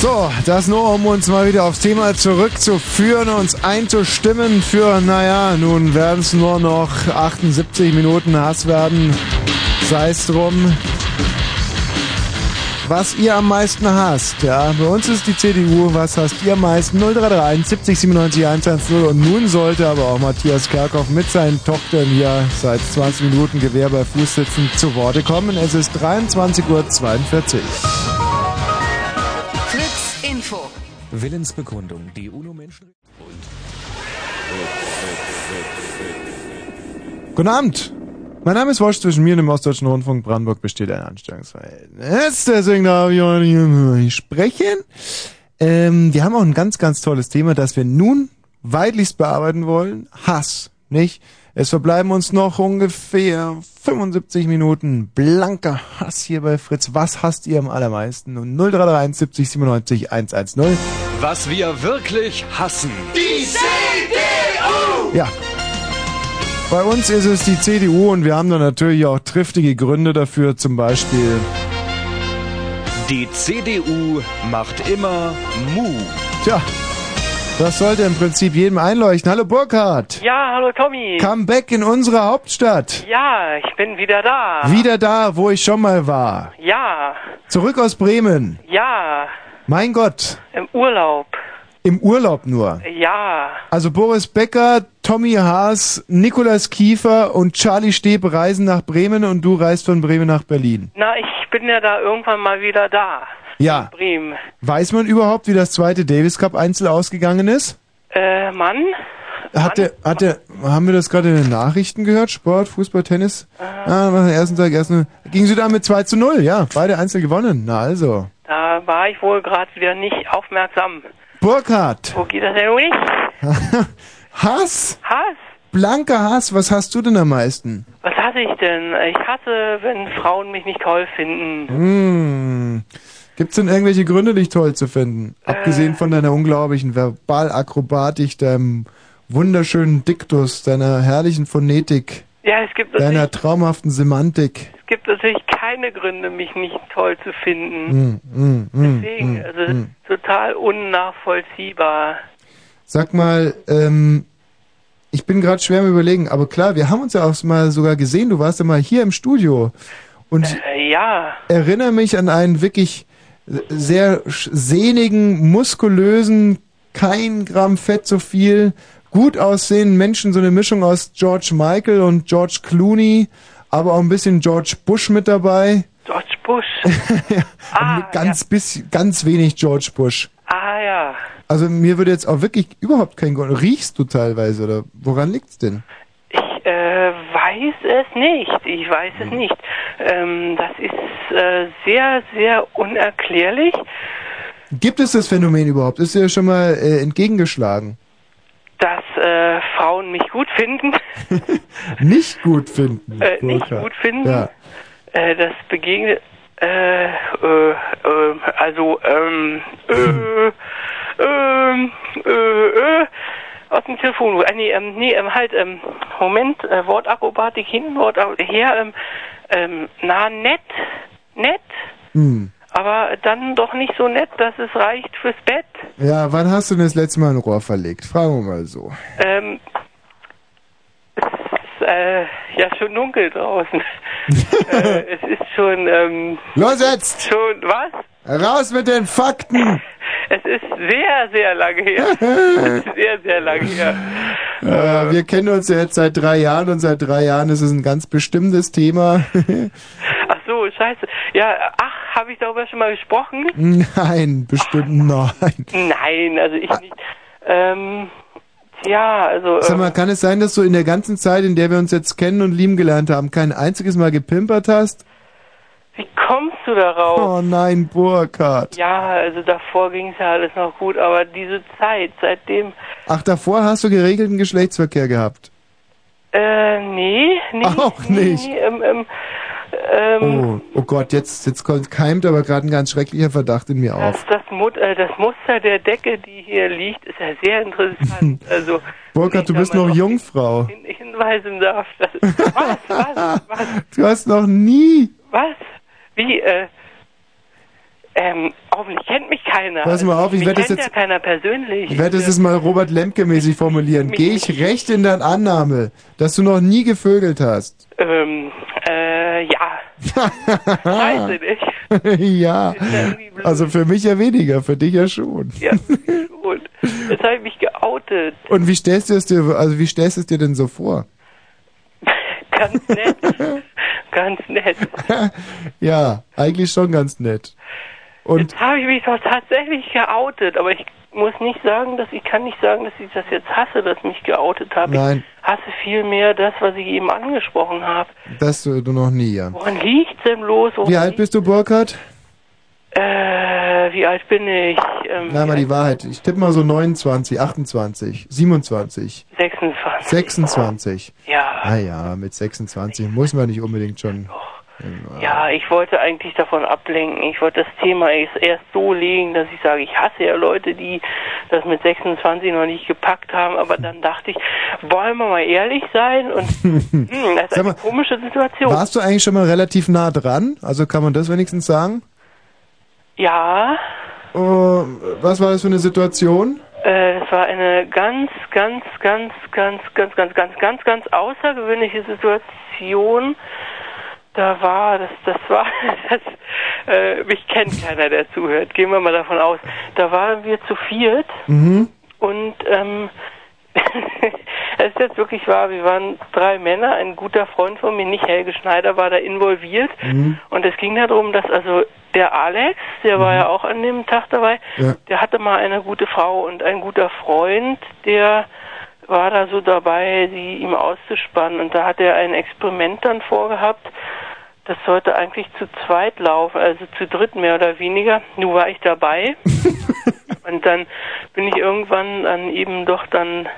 So, das nur, um uns mal wieder aufs Thema zurückzuführen, uns einzustimmen für, naja, nun werden es nur noch 78 Minuten Hass werden. Sei es drum. Was ihr am meisten hasst, ja. Bei uns ist die CDU, was hasst ihr am meisten? 0331 70 97 110 und nun sollte aber auch Matthias Kerkhoff mit seinen Tochtern hier seit 20 Minuten Gewehr bei Fuß sitzen zu Worte kommen. Es ist 23.42 Uhr. Willensbekundung. Die UNO-Menschen... Guten Abend. Mein Name ist Wosch. Zwischen mir und dem Ostdeutschen Rundfunk Brandenburg besteht ein Anstellungsverhältnis. Deswegen darf ich heute hier sprechen. Ähm, wir haben auch ein ganz, ganz tolles Thema, das wir nun weitlichst bearbeiten wollen. Hass, nicht? Es verbleiben uns noch ungefähr 75 Minuten blanker Hass hier bei Fritz. Was hasst ihr am allermeisten? Und 0331 70 97 110. Was wir wirklich hassen. Die CDU! Ja. Bei uns ist es die CDU und wir haben da natürlich auch triftige Gründe dafür, zum Beispiel. Die CDU macht immer Mu. Tja, das sollte im Prinzip jedem einleuchten. Hallo Burkhard. Ja, hallo Tommy. Comeback in unsere Hauptstadt. Ja, ich bin wieder da. Wieder da, wo ich schon mal war. Ja, Zurück aus Bremen. ja, Mein Gott. im Urlaub. Im Urlaub nur. Ja, Also Boris Becker, Tommy Haas, Nikolaus Kiefer und Charlie Steb reisen nach Bremen und du reist von Bremen nach Berlin. na, ich bin ja da irgendwann mal wieder da. Ja. Bremen. Weiß man überhaupt, wie das zweite Davis Cup Einzel ausgegangen ist? Äh, Mann? Hat der, hat der, haben wir das gerade in den Nachrichten gehört? Sport, Fußball, Tennis? Ah, nach dem ersten Tag erst nur, ging sie da mit 2 zu 0, ja, beide Einzel gewonnen. Na also. Da war ich wohl gerade wieder nicht aufmerksam. Burkhard, Wo geht das denn nicht? Hass, Hass? blanker Hass, was hast du denn am meisten? Was hasse ich denn? Ich hasse, wenn Frauen mich nicht toll finden. Hm. Gibt's denn irgendwelche Gründe, dich toll zu finden? Abgesehen von deiner unglaublichen Verbalakrobatik, deinem wunderschönen Diktus, deiner herrlichen Phonetik, Ja, es gibt, deiner traumhaften Semantik. es gibt natürlich keine Gründe, mich nicht toll zu finden. Hm, hm, hm, Deswegen, hm, also hm. total unnachvollziehbar. Sag mal, ähm, ich bin gerade schwer am überlegen, aber klar, wir haben uns ja auch mal sogar gesehen, du warst ja mal hier im Studio. Und Äh, ja, erinnere mich an einen wirklich sehr sehnigen, muskulösen, kein Gramm Fett so viel, gut aussehenden Menschen, so eine Mischung aus George Michael und George Clooney, aber auch ein bisschen George Bush mit dabei. George Bush. ah, ganz bisschen, ganz wenig George Bush. Ah ja. Also mir würde jetzt auch wirklich überhaupt kein Grund. Riechst du teilweise oder woran liegt's denn? Ich äh, weiß es nicht. Ich weiß Hm. es nicht. Ähm, das ist äh, sehr, sehr unerklärlich. Gibt es das Phänomen überhaupt? Ist dir schon mal äh, entgegengeschlagen? dass äh, Frauen mich gut finden, Nicht gut finden. äh, nicht gut finden. Ja. Äh, das begegnet, äh, äh, äh, also, ähm, äh, ähm, äh, äh, aus dem Telefonbuch. Äh, nee, ähm, nee, ähm, halt, ähm, Moment, äh, Wortakrobatik hin, Wort her, ähm, ähm, na, nett, nett, Hm. aber dann doch nicht so nett, dass es reicht fürs Bett. Ja, wann hast du denn das letzte Mal ein Rohr verlegt? Fragen wir mal so. Ähm, äh, ja schon dunkel draußen. äh, es ist schon, ähm, Los jetzt! schon, was? Raus mit den Fakten! Es ist sehr, sehr lange her. es ist sehr, sehr lange her. Äh, wir kennen uns ja jetzt seit drei Jahren und seit drei Jahren ist es ein ganz bestimmtes Thema. Ach so, scheiße. Ja, ach, habe ich darüber schon mal gesprochen? Nein, bestimmt nein. Nein, also ich nicht. Ähm, tja, also. Sag ähm, mal, kann es sein, dass du in der ganzen Zeit, in der wir uns jetzt kennen und lieben gelernt haben, kein einziges Mal gepimpert hast? wie kommst du darauf? Oh nein, Burkhard. Ja, also davor ging es ja alles noch gut, aber diese Zeit, seitdem, Ach, davor hast du geregelten Geschlechtsverkehr gehabt. äh, nee, nee. Auch nee, nicht. Nee, ähm, ähm, ähm, Oh, oh Gott, jetzt, jetzt kommt, keimt aber gerade ein ganz schrecklicher Verdacht in mir auf. Das, Mut, äh, das Muster der Decke, die hier liegt, ist ja sehr interessant. Also, Burkhard, du bist noch Jungfrau. hin, hinweisen darf. Das ist, was, was, was, Du hast noch nie. was? Wie, äh, ähm, hoffentlich kennt mich keiner. Pass mal auf, ich mich werd das jetzt- ja keiner persönlich. Ich werde das jetzt mal Robert Lemke-mäßig formulieren. Gehe ich recht in der Annahme, dass du noch nie gevögelt hast? Ähm, äh, ja. Scheiße, nicht? ja. Also für mich ja weniger, für dich ja schon. Ja, schon. Jetzt habe ich mich geoutet. Und wie stellst du es dir, also wie stellst du es dir denn so vor? Ganz nett. Ganz nett. ja, eigentlich schon ganz nett. Und Jetzt habe ich mich doch tatsächlich geoutet, aber ich muss nicht sagen, dass ich kann nicht sagen, dass ich das jetzt hasse, dass ich mich geoutet habe. Nein. Ich hasse vielmehr das, was ich eben angesprochen habe. das du, du noch nie, ja. Woran liegt's denn bloß? Woran Wie alt bist du, Burkhard? Äh, wie alt bin ich? Ähm, Na, mal die Wahrheit. Ich tippe mal so 29, 28, 27, 26. 26. Ja. Ah ja, mit 26 muss man nicht unbedingt schon. Ja, ich wollte eigentlich davon ablenken. Ich wollte das Thema erst so legen, dass ich sage, ich hasse ja Leute, die das mit 26 noch nicht gepackt haben. Aber dann dachte ich, wollen wir mal ehrlich sein? Und hm, das ist Sag eine mal, komische Situation. Warst du eigentlich schon mal relativ nah dran? Also kann man das wenigstens sagen? Ja, Oh, was war das für eine Situation? äh, es war eine ganz, ganz, ganz, ganz, ganz, ganz, ganz, ganz, ganz außergewöhnliche Situation. Da war, das, das war, das, äh, mich kennt keiner, der zuhört. Gehen wir mal davon aus. Da waren wir zu viert Mhm. und ähm, es ist jetzt wirklich wahr, wir waren drei Männer, ein guter Freund von mir, nicht Helge Schneider, war da involviert. Mhm. Und es ging darum, dass also der Alex, der war ja auch an dem Tag dabei, Ja. der hatte mal eine gute Frau und ein guter Freund, der war da so dabei, sie ihm auszuspannen. Und da hat er ein Experiment dann vorgehabt. Das sollte eigentlich zu zweit laufen, also zu dritt mehr oder weniger. Nun war ich dabei. und dann bin ich irgendwann dann eben doch dann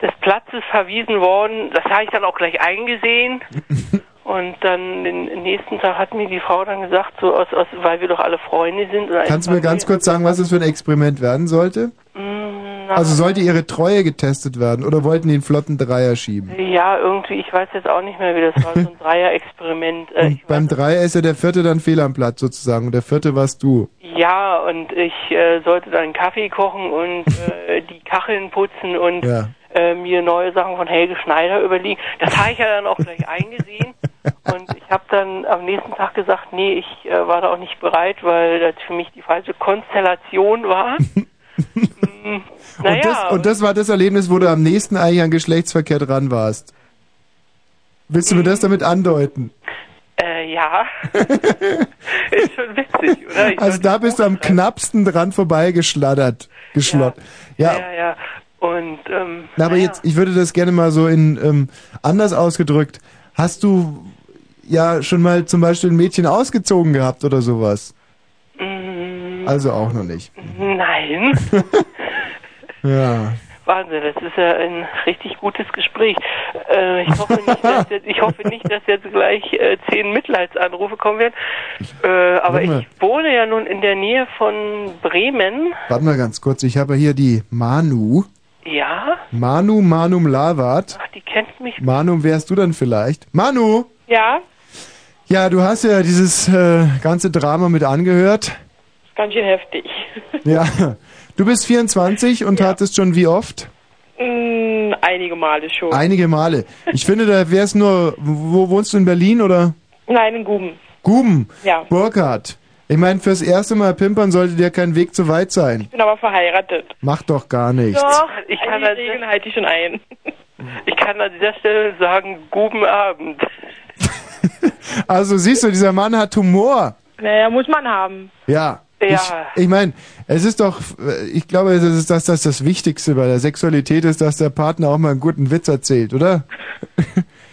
des Platzes verwiesen worden. Das habe ich dann auch gleich eingesehen. Und dann den nächsten Tag hat mir die Frau dann gesagt, so aus, aus weil wir doch alle Freunde sind. Kannst du mir ganz kurz sagen, was es für ein Experiment werden sollte? Mm, Also sollte ihre Treue getestet werden oder wollten die einen flotten Dreier schieben? Ja, irgendwie, ich weiß jetzt auch nicht mehr, wie das war, so ein Dreier-Experiment. Äh, beim Dreier ist ja der vierte dann fehl am Platz sozusagen und der vierte warst du. ja, und ich äh, sollte dann Kaffee kochen und äh, die Kacheln putzen und Ja. äh, mir neue Sachen von Helge Schneider überlegen. Das habe ich ja dann auch gleich eingesehen. Und ich habe dann am nächsten Tag gesagt, nee, ich äh, war da auch nicht bereit, weil das für mich die falsche Konstellation war. Mm, Und, naja, das, und das war das Erlebnis, wo du am nächsten eigentlich an Geschlechtsverkehr dran warst. Willst du mir das damit andeuten? äh, ja. ist schon witzig, oder? Ich Also da bist du am knappsten dran vorbeigeschladdert. Geschlott. Ja, ja, ja. Und ähm, Na, aber jetzt, ich würde das gerne mal so in ähm, anders ausgedrückt. Hast du ja schon mal zum Beispiel ein Mädchen ausgezogen gehabt oder sowas? Also auch noch nicht. nein. Ja. Wahnsinn, das ist ja ein richtig gutes Gespräch. Äh, ich, hoffe nicht, dass jetzt, ich hoffe nicht, dass jetzt gleich äh, zehn Mitleidsanrufe kommen werden. Äh, aber ich wohne ja nun in der Nähe von Bremen. Warte mal ganz kurz, ich habe hier die Manu. Ja, Manu Manum Lavat. ach, die kennt mich. Manu, wärst du dann vielleicht? Manu! Ja, Ja, du hast ja dieses äh, ganze Drama mit angehört. Ganz schön heftig. Ja. Du bist 24 und hattest schon wie oft? Mm, einige Male schon. Einige Male. Ich finde, da wär's nur. Wo wohnst du in Berlin oder? Nein, in Guben. Guben. Ja. Burkhardt. Ich meine, fürs erste Mal pimpern sollte dir kein Weg zu weit sein. Ich bin aber verheiratet. Mach doch gar nichts. Doch, ich kann die Regeln halte ich schon ein. Ich kann an dieser Stelle sagen, guten Abend. Also siehst du, dieser Mann hat Humor. Naja, muss man haben. Ja. Ja. Ich, ich meine, es ist doch, ich glaube, das ist das, das das Wichtigste bei der Sexualität ist, dass der Partner auch mal einen guten Witz erzählt, oder?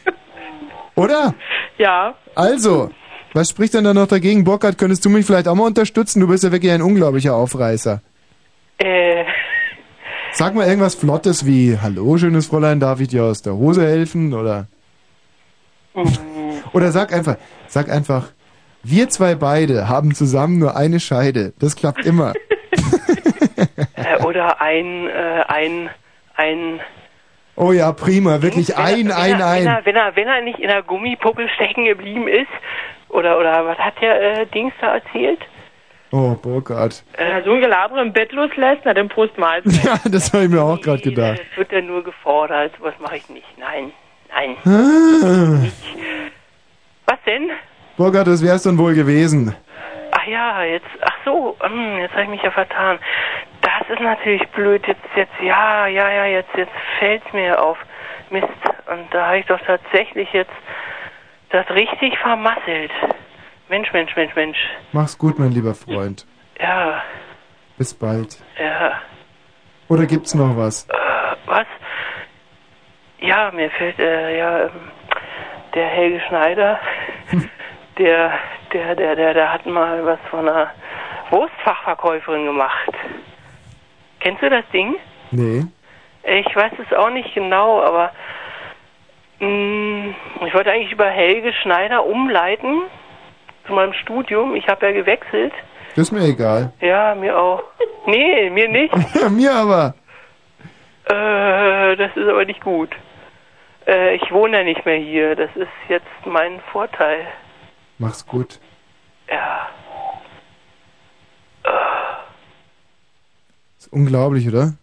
oder? Ja. Also, was spricht denn da noch dagegen? Burkhard, könntest du mich vielleicht auch mal unterstützen? Du bist ja wirklich ein unglaublicher Aufreißer. Äh, Sag mal irgendwas Flottes wie, hallo, schönes Fräulein, darf ich dir aus der Hose helfen? Oder, oder sag einfach, sag einfach, wir zwei beide haben zusammen nur eine Scheide. Das klappt immer. äh, oder ein, äh, ein, ein. Oh ja, prima, wirklich Wenn er- ein, wenn ein, er, Wenn ein. er, wenn er, wenn er nicht in der Gummipuppe stecken geblieben ist, oder, oder was hat der äh, Dings da erzählt? Oh, Burkhard. Wenn er so ein Gelaber im Bett loslässt, na dann Prost Mahlzeit. Ja, das habe ich mir auch gerade gedacht. Das wird ja nur gefordert. Was mache ich nicht? Nein, nein. Ah. Was denn? Burkhard, das wär's dann wohl gewesen. Ach ja, jetzt, ach so, hm, jetzt habe ich mich ja vertan. Das ist natürlich blöd. Jetzt, jetzt, ja, ja, ja, jetzt, jetzt fällt's mir auf. Mist. Und da habe ich doch tatsächlich jetzt das richtig vermasselt. Mensch, Mensch, Mensch, Mensch. Mach's gut, mein lieber Freund. Ja, Bis bald. ja. Oder gibt's noch was? Äh, was? Ja, mir fällt, äh, ja, ähm, der Helge Schneider, der, der, der, der, der hat mal was von einer Wurstfachverkäuferin gemacht. Kennst du das Ding? Nee. Ich weiß es auch nicht genau, aber mh, ich wollte eigentlich über Helge Schneider umleiten zu meinem Studium. Ich habe ja gewechselt. Das ist mir egal. Ja, mir auch. Nee, mir nicht. Mir aber. Äh, das ist aber nicht gut. Äh, ich wohne ja nicht mehr hier. Das ist jetzt mein Vorteil. Mach's gut. Ja. Ist unglaublich, oder?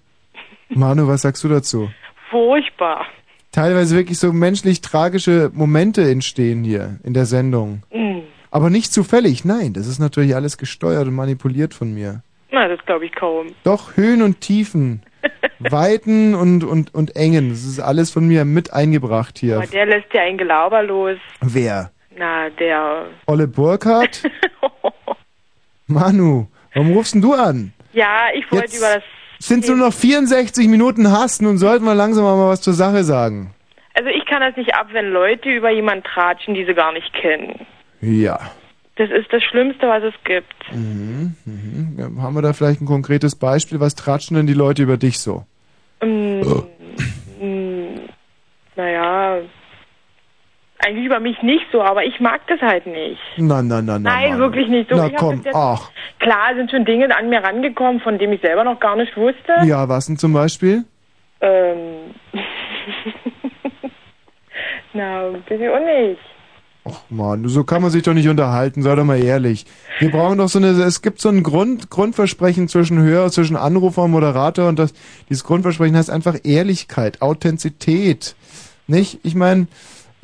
Manu, was sagst du dazu? Furchtbar. teilweise wirklich so menschlich tragische Momente entstehen hier in der Sendung. Hm. Aber nicht zufällig, nein, das ist natürlich alles gesteuert und manipuliert von mir. Na, das glaube ich kaum. Doch Höhen und Tiefen, Weiten und, und, und Engen, das ist alles von mir mit eingebracht hier. Aber der lässt ja ein Gelauber los. Wer? Na, der. Olle Burkhardt? Manu, warum rufst denn du an? Ja, ich wollte über das. Sind nur noch 64 Minuten Hass, nun sollten wir langsam mal was zur Sache sagen. Also ich kann das nicht ab, wenn Leute über jemanden tratschen, die sie gar nicht kennen. Ja. Das ist das Schlimmste, was es gibt. Mhm, mhm. Ja, haben wir da vielleicht ein konkretes Beispiel? Was tratschen denn die Leute über dich so? Mm, mm, naja, eigentlich über mich nicht so, aber ich mag das halt nicht. Na, na, na. Nein, Manu. wirklich nicht so. Na komm, jetzt- ach. Klar sind schon Dinge an mir rangekommen, von denen ich selber noch gar nicht wusste. Ja, was denn zum Beispiel? Ähm. Na, ich auch nicht. Mann, so kann man sich doch nicht unterhalten, sei doch mal ehrlich. Wir brauchen doch so eine, es gibt so ein Grund, Grundversprechen zwischen Hörer, zwischen Anrufer und Moderator und das, dieses Grundversprechen heißt einfach Ehrlichkeit, Authentizität. Nicht? Ich meine,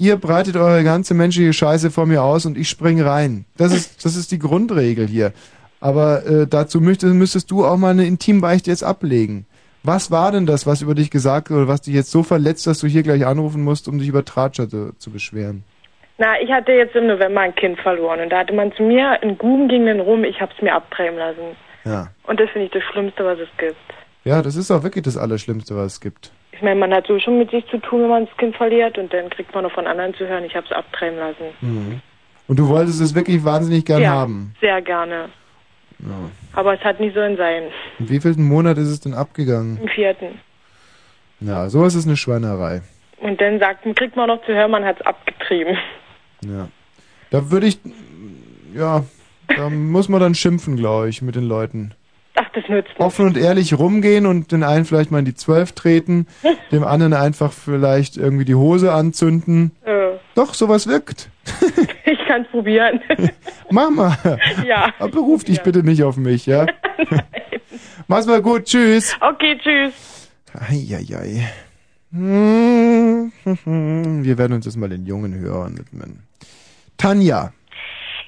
ihr breitet eure ganze menschliche Scheiße vor mir aus und ich spring rein. Das ist, das ist die Grundregel hier. Aber äh, dazu müsstest, müsstest du auch mal eine Intimbeichte jetzt ablegen. Was war denn das, was über dich gesagt wurde, was dich jetzt so verletzt, dass du hier gleich anrufen musst, um dich über Tratscher zu, zu beschweren? Na, ich hatte jetzt im November ein Kind verloren und da hatte man zu mir, ein Guben ging dann rum, ich hab's mir abtreiben lassen. Ja. Und das finde ich das Schlimmste, was es gibt. Ja, das ist auch wirklich das Allerschlimmste, was es gibt. Ich meine, man hat so schon mit sich zu tun, wenn man das Kind verliert und dann kriegt man noch von anderen zu hören, ich hab's abtreiben lassen. Mhm. Und du wolltest es wirklich wahnsinnig gern ja, haben. sehr gerne. Ja. Aber es hat nicht sollen sein. In wievielten Monat ist es denn abgegangen? Im vierten. Ja, sowas ist eine Schweinerei. Und dann sagt, kriegt man noch zu hören, man hat's abgetrieben. Ja. Da würde ich, ja, da muss man dann schimpfen, glaube ich, mit den Leuten. Ach, das nützt nicht. Offen und ehrlich rumgehen und den einen vielleicht mal in die Zwölf treten, dem anderen einfach vielleicht irgendwie die Hose anzünden. Äh, Doch, sowas wirkt. ich kann's probieren. Mach mal. ja. Aber beruf dich bitte nicht auf mich, ja? Mach's mal gut, tschüss. Okay, tschüss. Eieiei. Hm, Wir werden uns jetzt mal den jungen Hörern widmen. Tanja.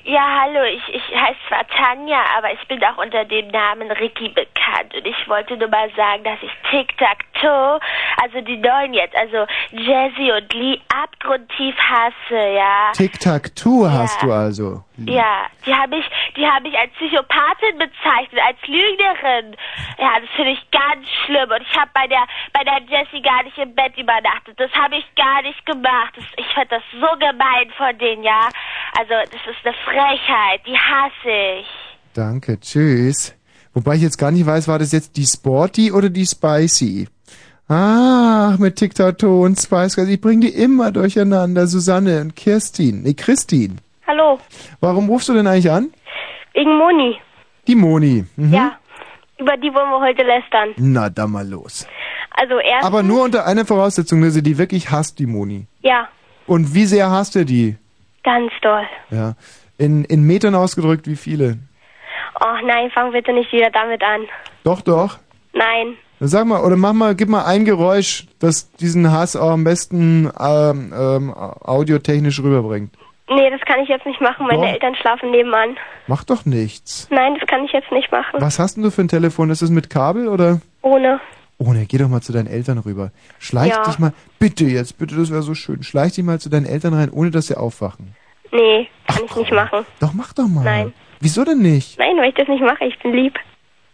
Ja, hallo, ich, ich heiße zwar Tanja, aber ich bin auch unter dem Namen Ricky bekannt. Und ich wollte nur mal sagen, dass ich Tic-Tac-Toe, also die neuen jetzt, also Jazzy und Lee, abgrundtief hasse, ja. Tic-Tac-Toe hast du also. Ja, die habe ich, die habe ich als Psychopathin bezeichnet, als Lügnerin. Ja, das finde ich ganz schlimm. Und ich habe bei der, bei der Jessie gar nicht im Bett übernachtet. Das habe ich gar nicht gemacht. Das, ich fand das so gemein von denen, ja. Also, das ist eine Frechheit. Die hasse ich. Danke, tschüss. Wobei ich jetzt gar nicht weiß, war das jetzt die Sporty oder die Spicy? Ach, mit Tic-Tac-Toe und Spice Girls, ich bring die immer durcheinander. Susanne und Kirstin. Nee, Christine. Hallo, Warum rufst du denn eigentlich an? wegen Moni. Die Moni. Mhm. Ja, über die wollen wir heute lästern. Na, dann mal los. Also erst, Aber nur unter einer Voraussetzung, dass sie die wirklich hasst, die Moni. ja, Und wie sehr hasst ihr die? ganz doll. Ja. In, in Metern ausgedrückt, wie viele? Oh nein, fang bitte nicht wieder damit an. Doch, doch. Nein, Dann Sag mal, oder mach mal, gib mal ein Geräusch, das diesen Hass auch am besten ähm, ähm, audiotechnisch rüberbringt. Nee, das kann ich jetzt nicht machen. Meine Doch. Eltern schlafen nebenan. Mach doch nichts. Nein, das kann ich jetzt nicht machen. Was hast denn du für ein Telefon? Ist es mit Kabel oder? Ohne. Oh ne, geh doch mal zu deinen Eltern rüber. Schleich Ja. dich mal, bitte jetzt, bitte, das wäre so schön. Schleich dich mal zu deinen Eltern rein, ohne dass sie aufwachen. Nee, kann ich nicht machen. Doch, mach doch mal. Nein. Wieso denn nicht? Nein, weil ich das nicht mache. Ich bin lieb.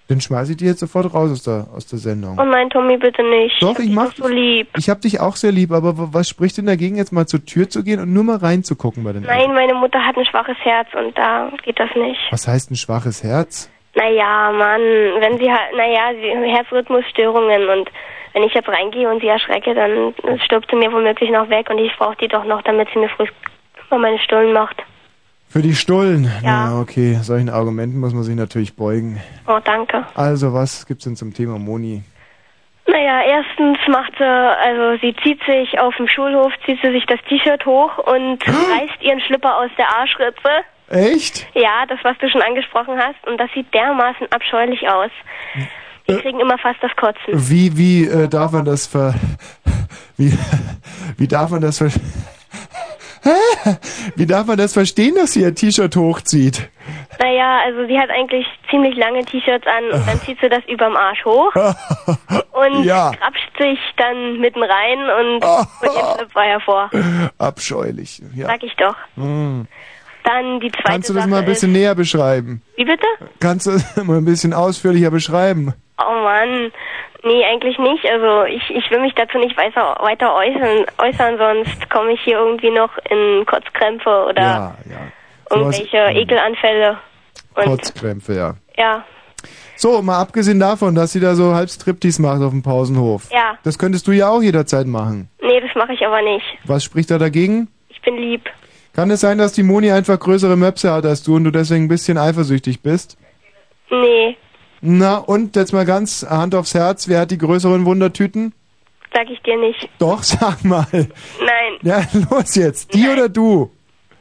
Dann schmeiß ich die jetzt sofort raus aus der, aus der Sendung. Oh nein, Tommy, bitte nicht. Doch, ich mach so lieb. Ich hab dich auch sehr lieb, aber was spricht denn dagegen, jetzt mal zur Tür zu gehen und nur mal reinzugucken bei den Eltern? Nein, meine Mutter hat ein schwaches Herz und da geht das nicht. Was heißt ein schwaches Herz? Naja, Mann, wenn sie halt, naja, sie Herzrhythmusstörungen und wenn ich jetzt reingehe und sie erschrecke, dann stirbt sie mir womöglich noch weg und ich brauche die doch noch, damit sie mir früh mal meine Stullen macht. Für die Stullen? Ja. Na, okay, solchen Argumenten muss man sich natürlich beugen. Oh, danke. Also, was gibt's denn zum Thema Moni? Naja, erstens macht sie, also sie zieht sich auf dem Schulhof, zieht sie sich das T-Shirt hoch und reißt ihren Schlipper aus der Arschritze. Echt? Ja, das, was du schon angesprochen hast. Und das sieht dermaßen abscheulich aus. Wir kriegen immer fast das Kotzen. Wie, wie äh, darf man das ver Wie, wie darf man das ver Wie darf man das verstehen, dass sie ihr T-Shirt hochzieht? Naja, also sie hat eigentlich ziemlich lange T-Shirts an und dann zieht sie das überm Arsch hoch und Ja. krapscht sich dann mitten rein und holt ihren Schlüpfer hervor. Abscheulich. Ja. Sag ich doch. Hm. Dann die zweite Kannst du das Sache mal ein bisschen ist, näher beschreiben? Wie bitte? Kannst du das mal ein bisschen ausführlicher beschreiben? Oh Mann. Nee, eigentlich nicht. Also ich, ich will mich dazu nicht weiter, weiter äußern, äußern, sonst komme ich hier irgendwie noch in Kotzkrämpfe oder Ja, irgendwelche Ekelanfälle. Und Kotzkrämpfe, ja. ja, So, mal abgesehen davon, dass sie da so halb Striptease macht auf dem Pausenhof. ja. Das könntest du ja auch jederzeit machen. Nee, das mache ich aber nicht. Was spricht da dagegen? Ich bin lieb. Kann es sein, dass die Moni einfach größere Möpse hat als du und du deswegen ein bisschen eifersüchtig bist? Nee, Na, und jetzt mal ganz Hand aufs Herz, wer hat die größeren Wundertüten? sag ich dir nicht. Doch, sag mal. Nein, Ja, los jetzt. Die oder du?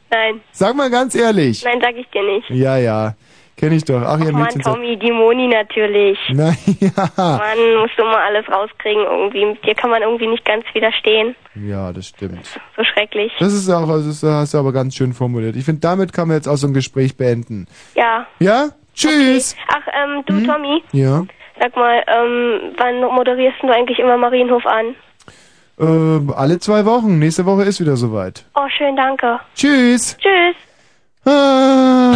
nein. Sag mal ganz ehrlich. Nein, sag ich dir nicht. Ja, ja. Kenn ich doch. Ach, ihr Mann, Mädchen. Tommy, die Moni natürlich. Na ja. Mann, musst du mal alles rauskriegen irgendwie. Mit dir kann man irgendwie nicht ganz widerstehen. Ja, das stimmt. So schrecklich. Das ist auch, also das hast du aber ganz schön formuliert. Ich finde, damit kann man jetzt auch so ein Gespräch beenden. Ja. Ja? Tschüss. Ach, ähm, du, Hm? Tommy, Ja. sag mal, ähm, wann moderierst du eigentlich immer Marienhof an? Äh, alle zwei Wochen. Nächste Woche ist wieder soweit. Oh, schön, danke. Tschüss. Tschüss. Ah.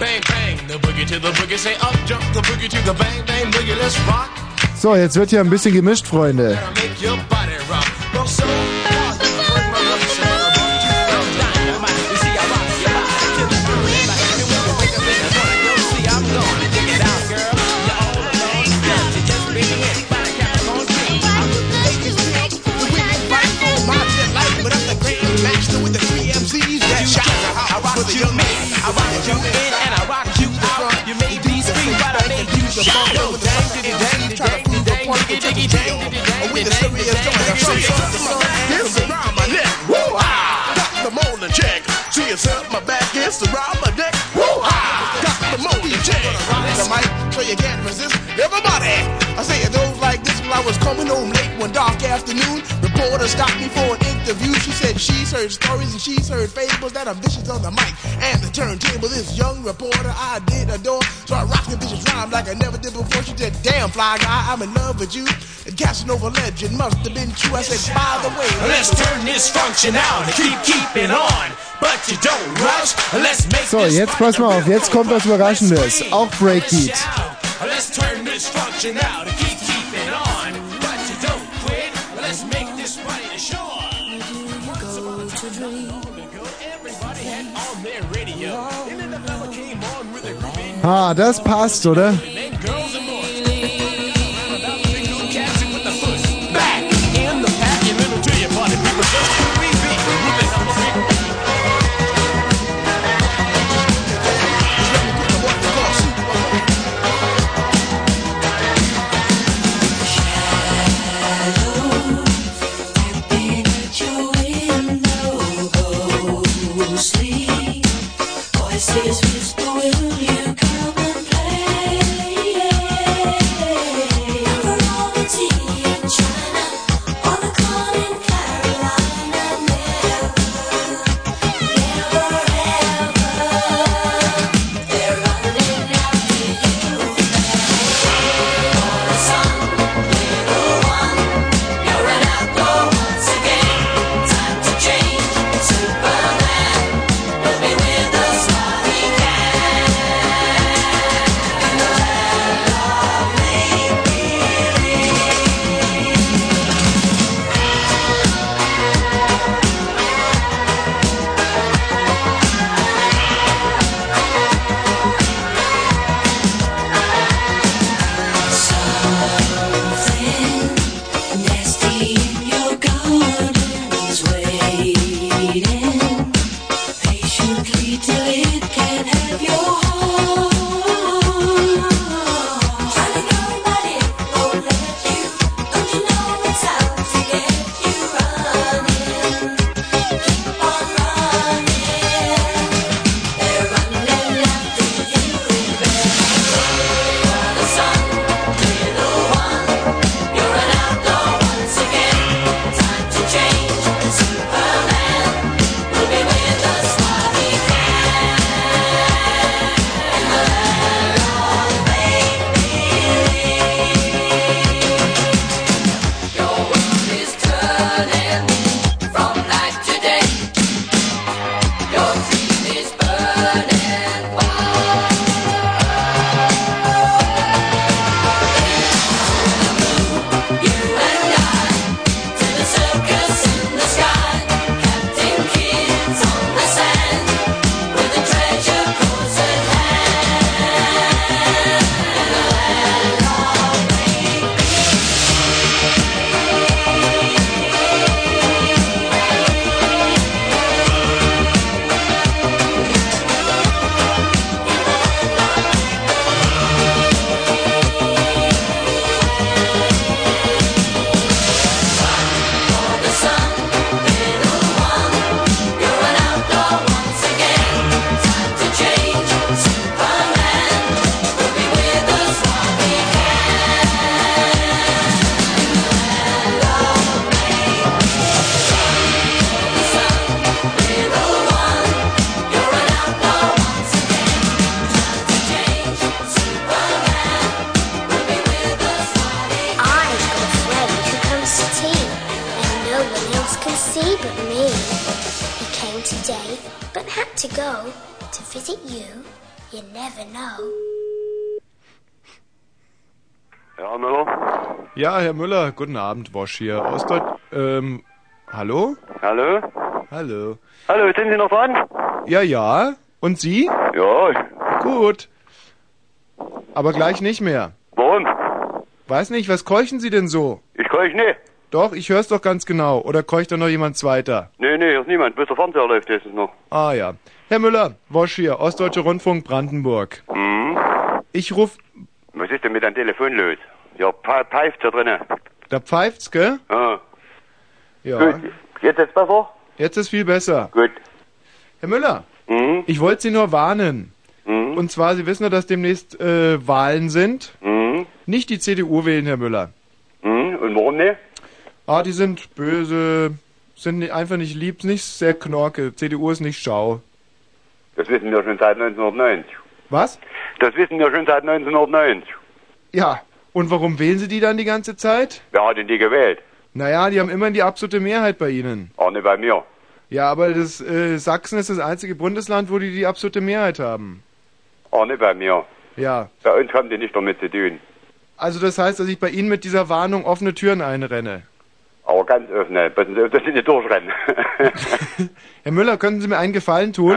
Bang, bang, the boogie to the boogie. Say up, jump the boogie to the bang, bang, boogie. Let's rock. So, jetzt wird hier ein bisschen gemischt, Freunde. Make your body rock. You shout. Yo, dang, diddy, dang, diddy, dang, with the my neck. Woo ah! Got the molding check. See yourself, my back is the molding. The so you can't resist. Everybody, I say it goes like this. While I was coming home late one dark afternoon, reporter stopped me for an interview. She said she's heard stories and she's heard fables that are vicious on the mic and the turntable. This young reporter I did adore, so I rocked the vicious rhyme like I never did before. She said, "Damn fly guy, I'm in love with you." The Casanova legend must have been true. I said, "By the way, Let's turn this function out and keep keeping on. But you don't rush. Let's make So, jetzt pass mal auf. Jetzt kommt was Überraschendes. Auch Breakbeat. Let's turn this function out and keep Ah, das passt, oder? Herr Müller, guten Abend, Bosch hier aus Deut ähm, hallo? Hallo? Hallo. Hallo, sind Sie noch dran? Ja, ja. Und Sie? Ja. Gut. Aber gleich nicht mehr. Warum? Weiß nicht, was keuchen Sie denn so? Ich keuch nicht. Doch, ich hör's doch ganz genau. Oder keucht da noch jemand zweiter? Nee, nee, hier ist niemand. Bis der Fernseher läuft, es noch. Ah ja. Herr Müller, Wosch hier, Ostdeutsche Rundfunk Brandenburg. Mhm. Ich ruf... Was ist denn mit deinem Telefon los? Ja, pfe- pfeift da drinnen. Da pfeift's, gell? Ah. Ja. Gut. Jetzt ist besser? Jetzt ist viel besser. Gut. Herr Müller, Mhm. ich wollte Sie nur warnen. Mhm. Und zwar, Sie wissen ja, dass demnächst äh, Wahlen sind. Mhm. Nicht die CDU wählen, Herr Müller. Mhm. Und warum nicht? Ah, die sind böse, sind einfach nicht lieb, nicht sehr knorke. CDU ist nicht schau. Das wissen wir schon seit 1990. Was? Das wissen wir schon seit 1990. Ja. Und warum wählen Sie die dann die ganze Zeit? Wer hat denn die gewählt? Naja, die haben immerhin die absolute Mehrheit bei Ihnen. Auch nicht bei mir. Ja, aber das äh, Sachsen ist das einzige Bundesland, wo die die absolute Mehrheit haben. Auch nicht bei mir. Ja. Bei uns haben die nicht damit zu tun. Also das heißt, dass ich bei Ihnen mit dieser Warnung offene Türen einrenne. Aber ganz auf, dass Sie nicht durchrennen. Herr Müller, könnten Sie mir einen Gefallen tun?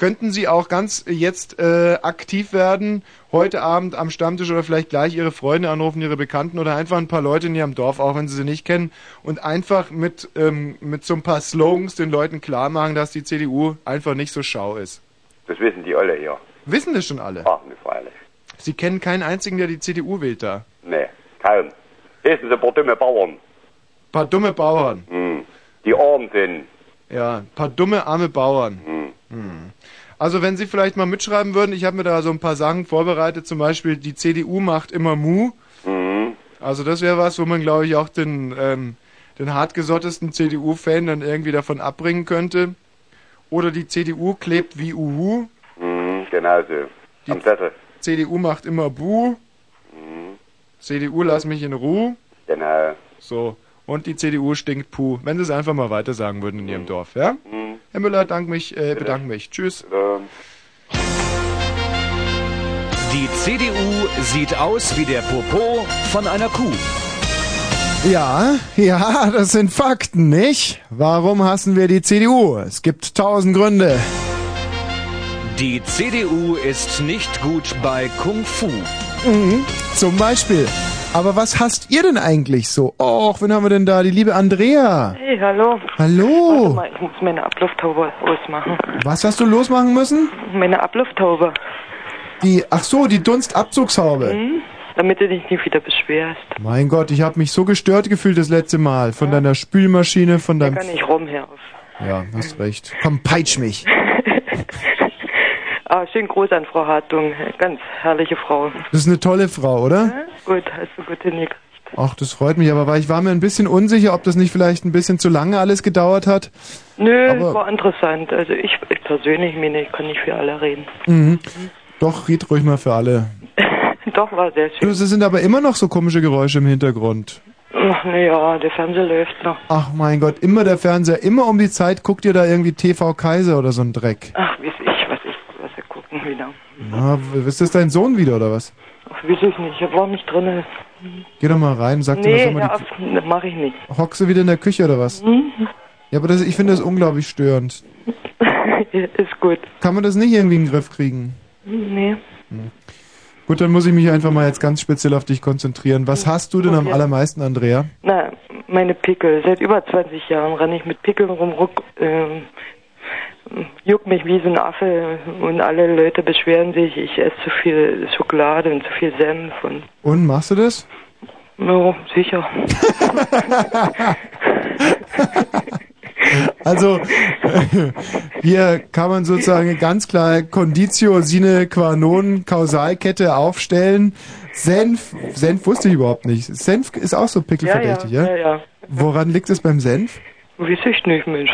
Könnten Sie auch ganz jetzt äh, aktiv werden, heute Abend am Stammtisch oder vielleicht gleich Ihre Freunde anrufen, Ihre Bekannten oder einfach ein paar Leute in Ihrem Dorf, auch wenn Sie sie nicht kennen, und einfach mit, ähm, mit so ein paar Slogans den Leuten klar machen, dass die CDU einfach nicht so schau ist. Das wissen die alle hier. Wissen das schon alle? Ach, nicht freilich. Sie kennen keinen einzigen, der die CDU wählt da. Nee, kaum. Sind ein paar dumme Bauern. Paar dumme Bauern. Hm. Die arm sind. Ja, paar dumme, arme Bauern. Hm. Also wenn Sie vielleicht mal mitschreiben würden, ich habe mir da so ein paar Sachen vorbereitet, zum Beispiel die CDU macht immer Mu. Mhm. Also das wäre was, wo man glaube ich auch den, ähm, den hartgesottesten CDU-Fan dann irgendwie davon abbringen könnte. Oder die CDU klebt wie Uhu. Mhm, genau so. Am Sessel. CDU macht immer Bu. Mhm. CDU lass mich in Ruhe. Genau. So. Und die CDU stinkt Puh. Wenn Sie es einfach mal weiter sagen würden in Ihrem Dorf, ja? Herr Müller, dank mich, äh, bedanke mich. Tschüss. Die CDU sieht aus wie der Popo von einer Kuh. Ja, ja, das sind Fakten, nicht? Warum hassen wir die CDU? Es gibt tausend Gründe. Die CDU ist nicht gut bei Kung Fu. Mhm, zum Beispiel. Aber was hasst ihr denn eigentlich so? Och, wen haben wir denn da? Die liebe Andrea. Hey, hallo. Hallo. Warte mal, ich muss meine Ablufthaube ausmachen. Was hast du losmachen müssen? Meine Ablufthaube. Die, ach so, die Dunstabzugshaube. Mhm. Damit du dich nicht wieder beschwerst. Mein Gott, ich habe mich so gestört gefühlt das letzte Mal. Von deiner Spülmaschine, von Da deinem... kann ich rum her. Ja, hast recht. Komm, peitsch mich. Ah, schön groß an Frau Hartung. Ganz herrliche Frau. Das ist eine tolle Frau, oder? Ja, gut, hast du gut hingekriegt. Ach, das freut mich, aber weil ich war mir ein bisschen unsicher, ob das nicht vielleicht ein bisschen zu lange alles gedauert hat. Nö, Aber- war interessant. Also ich, ich persönlich, meine, ich kann nicht für alle reden. Mhm. Doch, red ruhig mal für alle. Doch, war sehr schön. Du, es sind aber immer noch so komische Geräusche im Hintergrund. Ach, naja, der Fernseher läuft noch. Ach mein Gott, immer der Fernseher, immer um die Zeit guckt ihr da irgendwie TV Kaiser oder so ein Dreck. Ach, weiß ich, was ich, was er gucken wieder. Na, ist das dein Sohn wieder oder was? Ach, weiß ich nicht, er war nicht drin. Geh doch mal rein, sag dir Nee, doch mal auf, das mach ich nicht. Hockst du wieder in der Küche oder was? Hm? Ja, aber das, ich finde das unglaublich störend. Ist gut. Kann man das nicht irgendwie in den Griff kriegen? Nee. Gut, dann muss ich mich einfach mal jetzt ganz speziell auf dich konzentrieren. Was hast du denn am Okay. allermeisten, Andrea? Na, meine Pickel. Seit über 20 Jahren renne ich mit Pickeln rum, ruck, ähm, juck mich wie so ein Affe und alle Leute beschweren sich, ich esse zu viel Schokolade und zu viel Senf und Und machst du das? ja, sicher. Also, hier kann man sozusagen ganz klar Conditio sine qua non Kausalkette aufstellen. Senf, Senf wusste ich überhaupt nicht. Senf ist auch so pickelverdächtig, ja? ja, ja. Woran liegt es beim Senf? Weiß ich nicht, Mensch.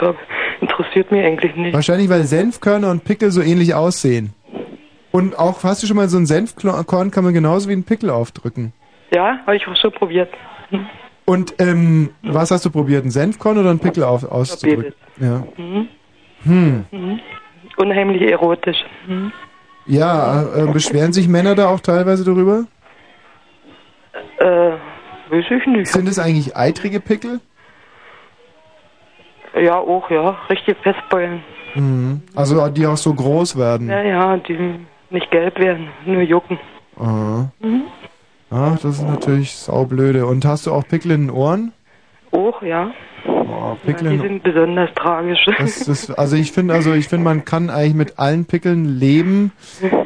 Interessiert mich eigentlich nicht. Wahrscheinlich, weil Senfkörner und Pickel so ähnlich aussehen. Und auch, hast du schon mal so ein Senfkorn, kann man genauso wie ein Pickel aufdrücken. Ja, habe ich auch schon probiert. Hm. Und ähm, was hast du probiert? Ein Senfkorn oder ein Pickel auf, auszudrücken? Ja. Mhm. Hm. Mhm. Unheimlich erotisch. Mhm. Ja, äh, beschweren sich Männer da auch teilweise darüber? Äh, weiß ich nicht. Sind es eigentlich eitrige Pickel? Ja, auch, ja. Richtig festbeulen. Mhm. Also die auch so groß werden. Ja, ja, die nicht gelb werden, nur jucken. Aha. Mhm. Ach, das ist natürlich saublöde. Und hast du auch Pickel in den Ohren? Auch, ja. Oh, Pickel ja. Die sind besonders tragisch. Das, das, also ich finde, also ich finde, man kann eigentlich mit allen Pickeln leben,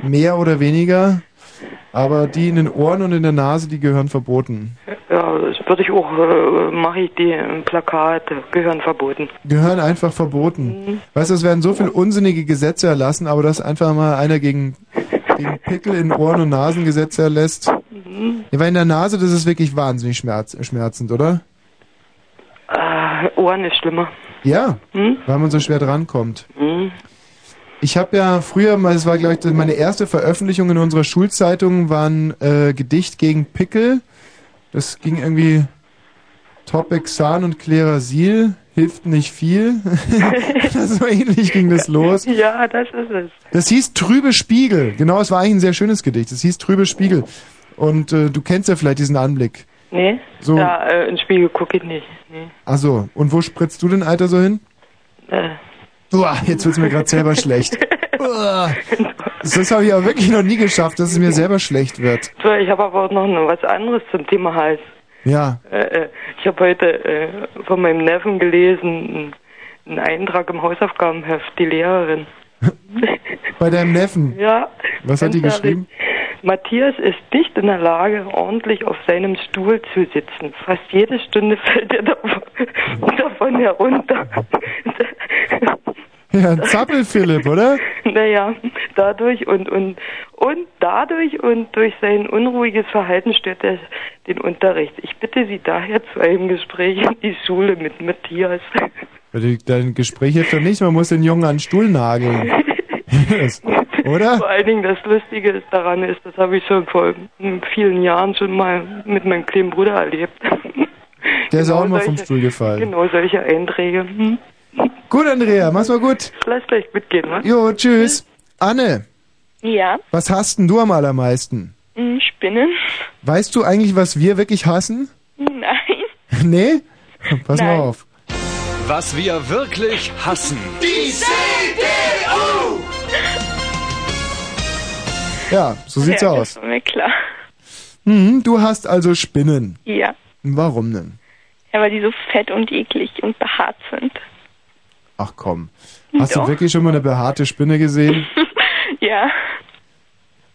mehr oder weniger. Aber die in den Ohren und in der Nase, die gehören verboten. Ja, das würde ich auch, äh, mache ich die im Plakat, gehören verboten. Gehören einfach verboten. Weißt du, es werden so viele unsinnige Gesetze erlassen, aber dass einfach mal einer gegen, gegen Pickel in Ohren und Nasen Gesetze erlässt. Ja, weil in der Nase, das ist wirklich wahnsinnig schmerz, schmerzend, oder? Äh, Ohren ist schlimmer. Ja, Hm? weil man so schwer drankommt. Mhm. Ich habe ja früher, das war glaube ich meine erste Veröffentlichung in unserer Schulzeitung, war ein äh, Gedicht gegen Pickel. Das ging irgendwie Topexan und Klerasil, hilft nicht viel. so ähnlich ging das los. Ja, das ist es. Das hieß Trübe Spiegel. Genau, es war eigentlich ein sehr schönes Gedicht. Das hieß Trübe Spiegel. Und äh, du kennst ja vielleicht diesen Anblick. Nee, So. da äh, ins Spiegel gucke ich nicht. Nee. Ach so, und wo spritzt du denn Alter so hin? Äh. Uah, jetzt wird's mir gerade selber schlecht. Uah. Das habe ich aber wirklich noch nie geschafft, dass es mir selber schlecht wird. So, ich habe aber auch noch was anderes zum Thema Hals. Ja. Äh, äh, ich habe heute äh, von meinem Neffen gelesen, einen Eintrag im Hausaufgabenheft, die Lehrerin. Bei deinem Neffen. Ja. Was hat die geschrieben? Matthias ist nicht in der Lage, ordentlich auf seinem Stuhl zu sitzen. Fast jede Stunde fällt er davon, davon herunter. Ja, ein Zappel-Philipp, oder? Naja, dadurch und, und, und dadurch und durch sein unruhiges Verhalten stört er den Unterricht. Ich bitte Sie daher zu einem Gespräch in die Schule mit Matthias. Dein Gespräch hilft doch nicht, man muss den Jungen an den Stuhl nageln. Oder? Vor allen Dingen das Lustige ist daran ist, das habe ich schon vor vielen Jahren schon mal mit meinem kleinen Bruder erlebt. Der ist auch immer vom Stuhl gefallen. Genau solche Einträge. Hm. Gut, Andrea, mach's mal gut. Lass gleich mitgehen, ne? Jo, tschüss. Anne, Ja, was hasst denn du am allermeisten? hm, Spinnen? Weißt du eigentlich, was wir wirklich hassen? Nein. nee? Pass mal Nein. auf. Was wir wirklich hassen. Die CDU! Ja, so sieht's ja, aus. Das war mir klar. Hm, du hast also Spinnen. Ja. Warum denn? Ja, weil die so fett und eklig und behaart sind. Ach komm. Hast Doch. du wirklich schon mal eine behaarte Spinne gesehen? Ja.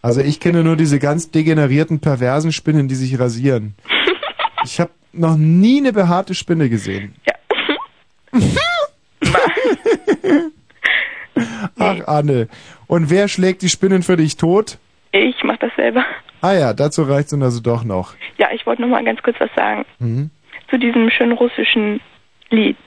Also ich kenne nur diese ganz degenerierten, perversen Spinnen, die sich rasieren. Ich habe noch nie eine behaarte Spinne gesehen. Ach, Anne. Und wer schlägt die Spinnen für dich tot? Ich mach das selber. Ah ja, dazu reicht's dann also doch noch. Ja, ich wollte noch mal ganz kurz was sagen Mhm. zu diesem schönen russischen Lied.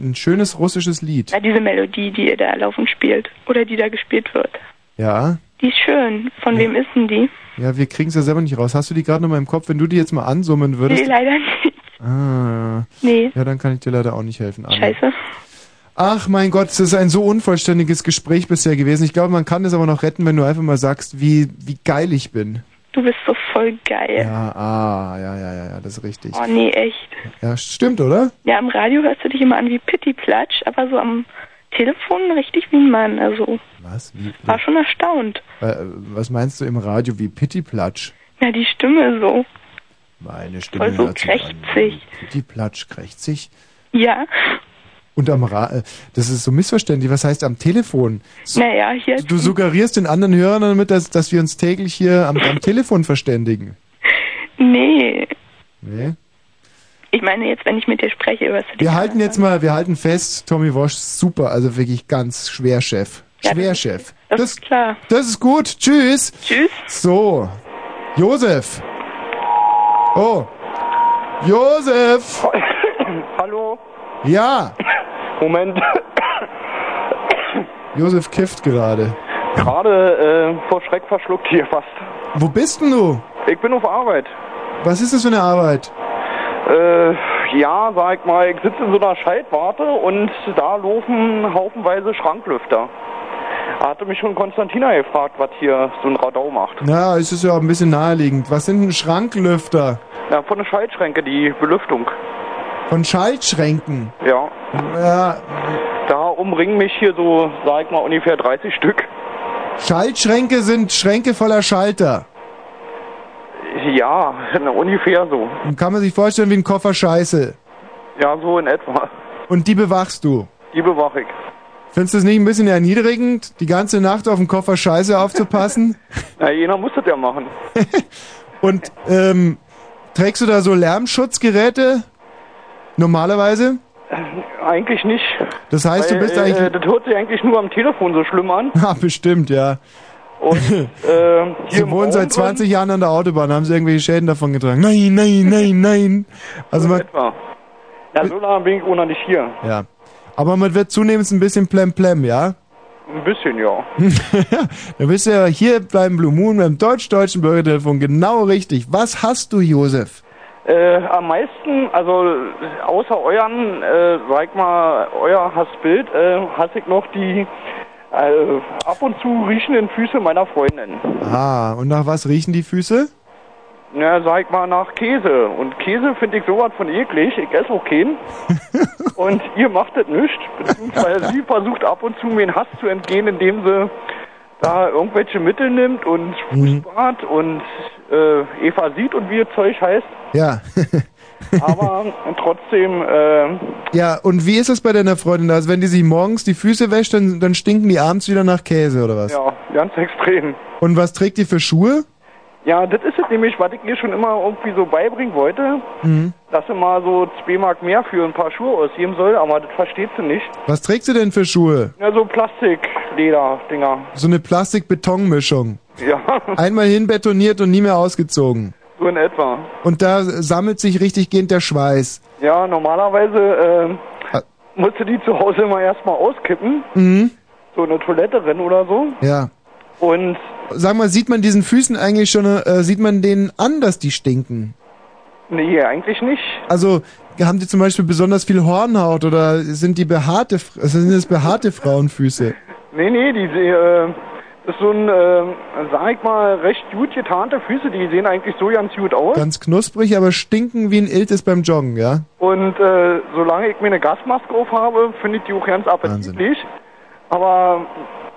Ein schönes russisches Lied. Ja, diese Melodie, die ihr da laufend spielt oder die da gespielt wird. Ja. Die ist schön. Von wem ist denn die? Ja, wir kriegen's ja selber nicht raus. Hast du die gerade noch mal im Kopf? Wenn du die jetzt mal ansummen würdest. Nee, leider nicht. Ah. Nee. Ja, dann kann ich dir leider auch nicht helfen, Anne. Scheiße. Ach mein Gott, es ist ein so unvollständiges Gespräch bisher gewesen. Ich glaube, man kann es aber noch retten, wenn du einfach mal sagst, wie, wie geil ich bin. Du bist so voll geil. Ja, ah, ja, ja, ja, ja, das ist richtig. Oh nee, echt. Ja, stimmt, oder? Ja, im Radio hörst du dich immer an wie Pittiplatsch, aber so am Telefon richtig wie ein Mann. Also Was? Wie, war schon erstaunt. äh, was meinst du im Radio wie Pittiplatsch? Ja, die Stimme so. Meine Stimme Voll so krächzig. Pittiplatsch, krächzig. Ja. Und am Ra äh, das ist so missverständlich. Was heißt am Telefon? So, Naja, hier. du suggerierst den anderen Hörern damit, dass, dass wir uns täglich hier am, am Telefon verständigen. Nee. Nee? Ich meine jetzt, wenn ich mit dir spreche, du dich Wir halten jetzt mal, wir halten fest, Tommy Wosch, super, also wirklich ganz schwer Chef. Schwer Chef. Das, ist klar. Das ist gut. Tschüss. Tschüss. So. Josef. Oh. Josef. Hallo? Ja. Moment. Josef kifft gerade. Gerade äh, vor Schreck verschluckt hier fast. Wo bist denn du? Ich bin auf Arbeit. Was ist das für eine Arbeit? Äh, Ja, sag mal, ich sitze in so einer Schaltwarte und da laufen haufenweise Schranklüfter. Hatte mich schon Konstantina gefragt, was hier so ein Radau macht. Ja, es ist ja auch ein bisschen naheliegend. Was sind denn Schranklüfter? Ja, von der Schaltschränke, die Belüftung. Von Schaltschränken? Ja. Ja, Da umringen mich hier so, sag ich mal, ungefähr 30 Stück. Schaltschränke sind Schränke voller Schalter. Ja, ungefähr so. Und kann man sich vorstellen wie ein Koffer Scheiße. Ja, so in etwa. Und die bewachst du. Die bewache ich. Findest du es nicht ein bisschen erniedrigend, die ganze Nacht auf den Koffer Scheiße aufzupassen? Na, jener muss das ja machen. Und ähm, trägst du da so Lärmschutzgeräte? Normalerweise? Eigentlich nicht. Das heißt, du Weil, bist äh, eigentlich- Das hört sich eigentlich nur am Telefon so schlimm an. Ja, bestimmt, ja. Und äh, Sie wohnen seit Raum drin- 20 Jahren an der Autobahn, haben sie irgendwelche Schäden davon getragen. Nein, nein, nein, nein. Also man, etwa. Ja, so lange bin ich auch noch nicht hier. ja. Aber man wird zunehmend ein bisschen plemplem, ja? Ein bisschen, ja. Da bist du ja hier beim Blue Moon, beim deutsch-deutschen Bürgertelefon genau richtig. Was hast du, Josef? Äh, am meisten, also außer euren, äh, sag mal, euer Hassbild, äh, hasse ich noch die äh, ab und zu riechenden Füße meiner Freundin. Ah, und nach was riechen die Füße? Ja, sag ich mal, nach Käse. Und Käse finde ich sowas von eklig. Ich esse auch keinen. und ihr macht das nicht. Beziehungsweise sie versucht ab und zu mir den Hass zu entgehen, indem sie da irgendwelche Mittel nimmt und Mhm. Und äh, Eva sieht und wie ihr Zeug heißt. Ja. Aber trotzdem, äh, Ja, und wie ist das bei deiner Freundin? Also wenn die sich morgens die Füße wäscht, dann, dann stinken die abends wieder nach Käse, oder was? ja, ganz extrem. Und was trägt die für Schuhe? Ja, das ist es nämlich, was ich ihr schon immer irgendwie so beibringen wollte, Mhm. dass sie mal so zwei Mark mehr für ein paar Schuhe ausgeben soll, aber das versteht sie nicht. Was trägt sie denn für Schuhe? Ja, so Plastik-Leder-Dinger. So eine Plastik-Beton-Mischung. Ja, Einmal hinbetoniert und nie mehr ausgezogen. so in etwa. Und da sammelt sich richtig gehend der Schweiß. Ja, normalerweise äh, musste die zu Hause immer erstmal auskippen, Mhm. so eine Toilette rennen oder so. Ja. Und Sag mal, sieht man diesen Füßen eigentlich schon, äh, sieht man denen an, dass die stinken? nee, eigentlich nicht. Also, haben die zum Beispiel besonders viel Hornhaut oder sind die behaarte, sind das behaarte Frauenfüße? Nee, nee, die äh, ist so ein, äh, sag ich mal, recht gut getarnte Füße, die sehen eigentlich so ganz gut aus. Ganz knusprig, aber stinken wie ein Iltis beim Joggen, ja? Und äh, solange ich mir eine Gasmaske aufhabe, finde ich die auch ganz appetitlich. Aber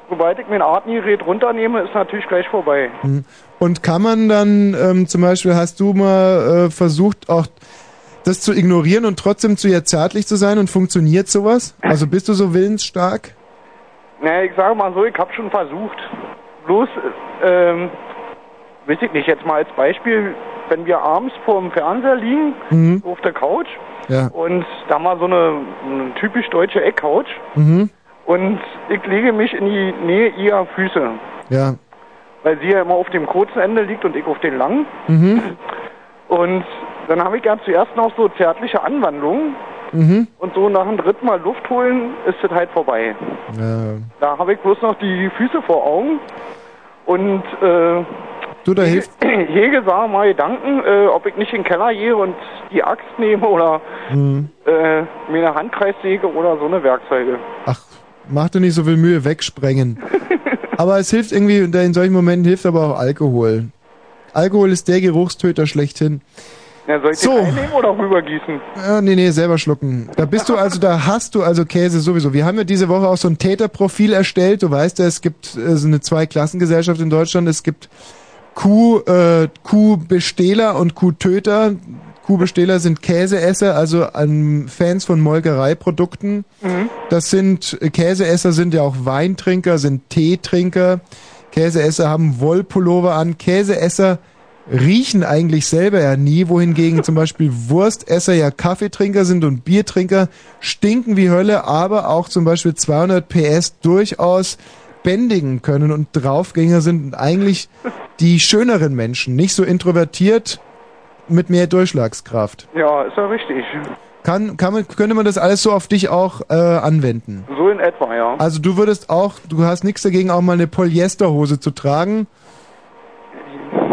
sobald ich mir ein Atemgerät runternehme, ist natürlich gleich vorbei. Mhm. Und kann man dann ähm, zum Beispiel, hast du mal äh, versucht, auch das zu ignorieren und trotzdem zu ihr zärtlich zu sein und funktioniert sowas? Also bist du so willensstark? Naja, ich sage mal so, ich habe schon versucht. Bloß, äh, ähm, weiß ich nicht, jetzt mal als Beispiel, wenn wir abends vor dem Fernseher liegen, Mhm. auf der Couch, Ja. und da mal so eine, eine typisch deutsche Eckcouch, Mhm. und ich lege mich in die Nähe ihrer Füße, Ja. weil sie ja immer auf dem kurzen Ende liegt und ich auf den langen. Mhm. Und dann habe ich ja zuerst noch so zärtliche Anwandlungen. Mhm. Und so nach dem dritten Mal Luft holen ist es halt vorbei. Ja. Da habe ich bloß noch die Füße vor Augen. Und äh, Du, da hilft. hege sah mal Gedanken, äh, ob ich nicht in den Keller gehe und die Axt nehme oder Mhm. äh, mir eine Handkreissäge oder so eine Werkzeuge. Ach, mach dir nicht so viel Mühe, wegsprengen. aber es hilft irgendwie, in solchen Momenten hilft aber auch Alkohol. Alkohol ist der Geruchstöter schlechthin. Ja, soll ich So. den einnehmen oder rübergießen? Ja, nee, nee, selber schlucken. Da bist du also, da hast du also Käse sowieso. Wir haben ja diese Woche auch so ein Täterprofil erstellt. Du weißt ja, es gibt äh, so eine Zweiklassengesellschaft in Deutschland. Es gibt Kuh, äh, Kuhbestehler und Kuhtöter. Kuhbestehler sind Käseesser, also ähm, Fans von Molkereiprodukten. Mhm. Das sind, äh, Käseesser sind ja auch Weintrinker, sind Teetrinker. Käseesser haben Wollpullover an. Käseesser riechen eigentlich selber ja nie, wohingegen zum Beispiel Wurstesser ja Kaffeetrinker sind und Biertrinker stinken wie Hölle, aber auch zum Beispiel 200 PS durchaus bändigen können und Draufgänger sind und eigentlich die schöneren Menschen, nicht so introvertiert mit mehr Durchschlagskraft. Ja, ist ja richtig. Kann, kann man, könnte man das alles so auf dich auch äh, anwenden? So in etwa, ja. Also du würdest auch, du hast nichts dagegen, auch mal eine Polyesterhose zu tragen.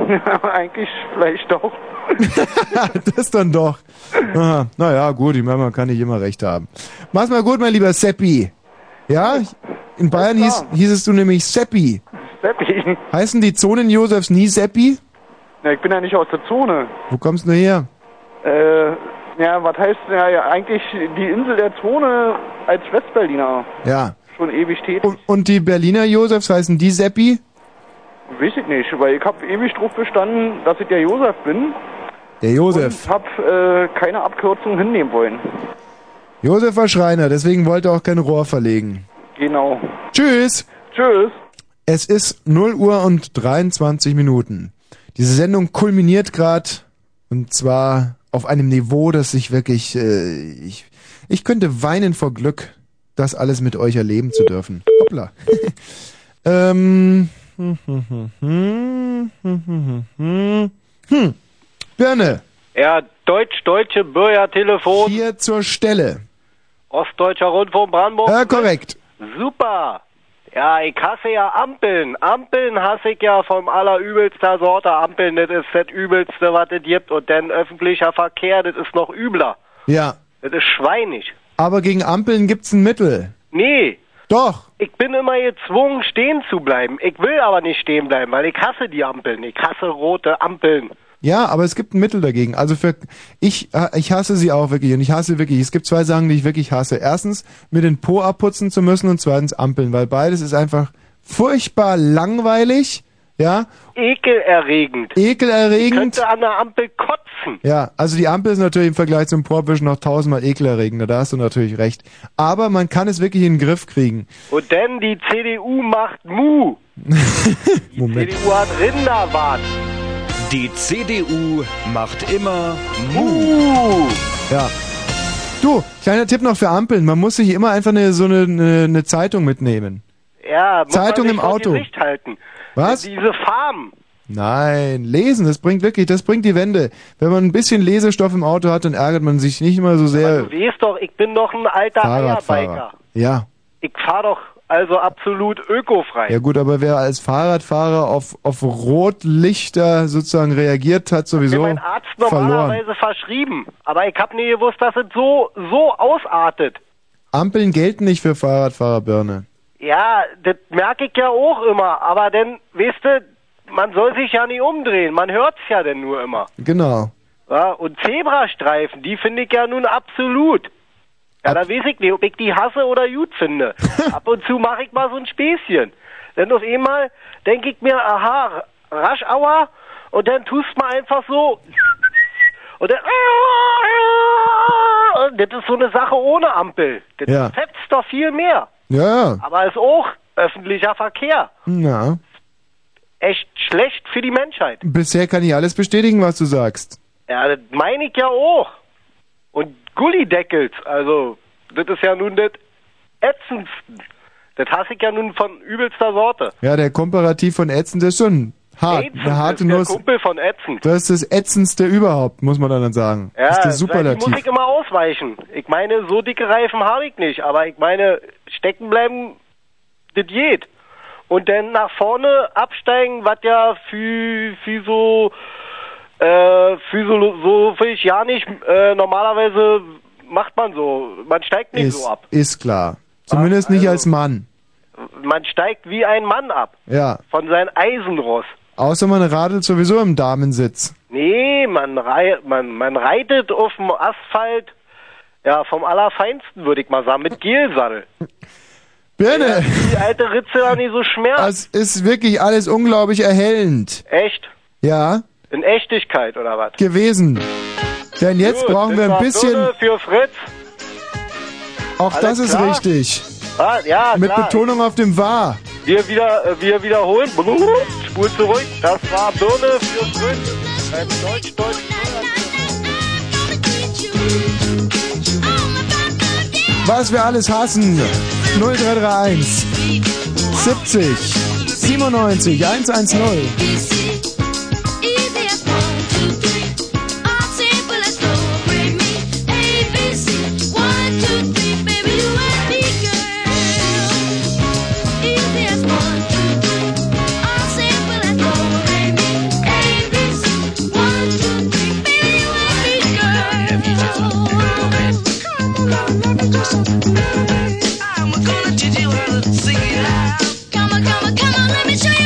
Eigentlich vielleicht doch. das dann doch. Aha, naja, gut, ich meine, man kann nicht immer recht haben. Mach's mal gut, mein lieber Seppi. Ja? In Bayern hieß, hießest du nämlich Seppi. Seppi. Heißen die Zonen Josefs nie Seppi? Ja, ich bin ja nicht aus der Zone. Wo kommst du her? Äh, ja, was heißt ja, ja eigentlich die Insel der Zone als Westberliner Ja. schon ewig tätig? Und, und die Berliner Josefs heißen die Seppi? Weiß ich nicht, weil ich habe ewig drauf bestanden, dass ich der Josef bin Der Josef. und habe äh, keine Abkürzung hinnehmen wollen. Josef war Schreiner, deswegen wollte er auch kein Rohr verlegen. Genau. Tschüss. Tschüss. Es ist 0 Uhr und 23 Minuten. Diese Sendung kulminiert gerade und zwar auf einem Niveau, das ich wirklich, äh, ich, ich könnte weinen vor Glück, das alles mit euch erleben zu dürfen. Hoppla. ähm, hm. Birne, Ja, Deutsch-Deutsche Bürgertelefon, hier zur Stelle. Ostdeutscher Rundfunk Brandenburg. Ja, korrekt. Super. Ja, ich hasse ja Ampeln. Ampeln hasse ich ja vom allerübelster Sorte. Ampeln, das ist das Übelste, was es gibt. Und dann öffentlicher Verkehr, das ist noch übler. Ja, Das ist schweinig. aber gegen Ampeln gibt's ein Mittel. Nee. Doch. Ich bin immer gezwungen, stehen zu bleiben. Ich will aber nicht stehen bleiben, weil ich hasse die Ampeln. Ich hasse rote Ampeln. Ja, aber es gibt ein Mittel dagegen. Also für ich äh, ich hasse sie auch wirklich und ich hasse wirklich. Es gibt zwei Sachen, die ich wirklich hasse. Erstens mir den Po abputzen zu müssen und zweitens Ampeln, weil beides ist einfach furchtbar langweilig, ja, Ekelerregend. Ich ekelerregend. könnte an der Ampel kotzen. Ja, also die Ampel ist natürlich im Vergleich zum Porwischen noch tausendmal ekelerregender, da hast du natürlich recht. Aber man kann es wirklich in den Griff kriegen. Und denn die CDU macht Mu. Moment. CDU hat Rinderwart. Die CDU macht immer Mu. Ja. Du, kleiner Tipp noch für Ampeln. Man muss sich immer einfach eine, so eine, eine, eine Zeitung mitnehmen. Ja, muss Zeitung man im Auto. Gesicht halten. Was? Diese Farben. Nein, lesen, das bringt wirklich, das bringt die Wende. Wenn man ein bisschen Lesestoff im Auto hat, dann ärgert man sich nicht immer so sehr. Du weißt doch, ich bin doch ein alter Eierbiker. Fahrradfahrer. Ja. Ich fahre doch also absolut ökofrei. Ja gut, aber wer als Fahrradfahrer auf, auf Rotlichter sozusagen reagiert hat, sowieso Mir mein Arzt verloren. normalerweise verschrieben. Aber ich habe nie gewusst, dass es so, so ausartet. Ampeln gelten nicht für Fahrradfahrer, Birne. Ja, das merke ich ja auch immer. Aber dann, weißt du, man soll sich ja nicht umdrehen. Man hört's ja dann nur immer. Genau. Ja, und Zebrastreifen, die finde ich ja nun absolut. Ja, da weiß ich nicht, ob ich die hasse oder gut finde. Ab und zu mache ich mal so ein Späßchen. Dann auf einmal denke ich mir, aha, Raschauer, und dann tust mal einfach so. Und dann. Und das ist so eine Sache ohne Ampel. Das Ja. fetzt doch viel mehr. Ja, Aber ist auch öffentlicher Verkehr. ja. Echt schlecht für die Menschheit. Bisher kann ich alles bestätigen, was du sagst. Ja, das meine ich ja auch. Und Gullideckels, also, das ist ja nun das ätzendsten. Das hasse ich ja nun von übelster Sorte. Ja, der Komparativ von ätzend ist schon hart. Ätzend Eine harte ist der Nuss. Kumpel von ätzend. Das ist das ätzendste überhaupt, muss man dann sagen. Ja, das ist der die muss Superlativ. ich immer ausweichen. Ich meine, so dicke Reifen habe ich nicht, aber ich meine, stecken bleiben, das geht. Und dann nach vorne absteigen, was ja für, für so, äh, für so, so viel ich ja nicht, äh, normalerweise macht man so. Man steigt nicht Ist, so ab. ist klar. Zumindest nicht also- als Mann. Man steigt wie ein Mann ab. Ja. Von seinem Eisenross. Außer man radelt sowieso im Damensitz. Nee, man, rei man, man reitet auf dem Asphalt, ja, vom Allerfeinsten, würde ich mal sagen, mit Gelsattel. Birne, Die alte Ritze war nicht so schmerz. das ist wirklich alles unglaublich erhellend. Echt? Ja, In Echtigkeit, oder was? gewesen. Denn jetzt Gut, brauchen wir ein bisschen, für Fritz. auch alles das ist klar? richtig. Ah, ja, Mit klar. Betonung auf dem War. Wir, wieder, äh, wir wiederholen. Spur zurück. Das war Birne für Fritz. Beim Deutsch-Deutsch. Was wir alles hassen. 0331 70 97 110. I'm gonna teach you how to sing it out. Come on, come on, come on, let me show you.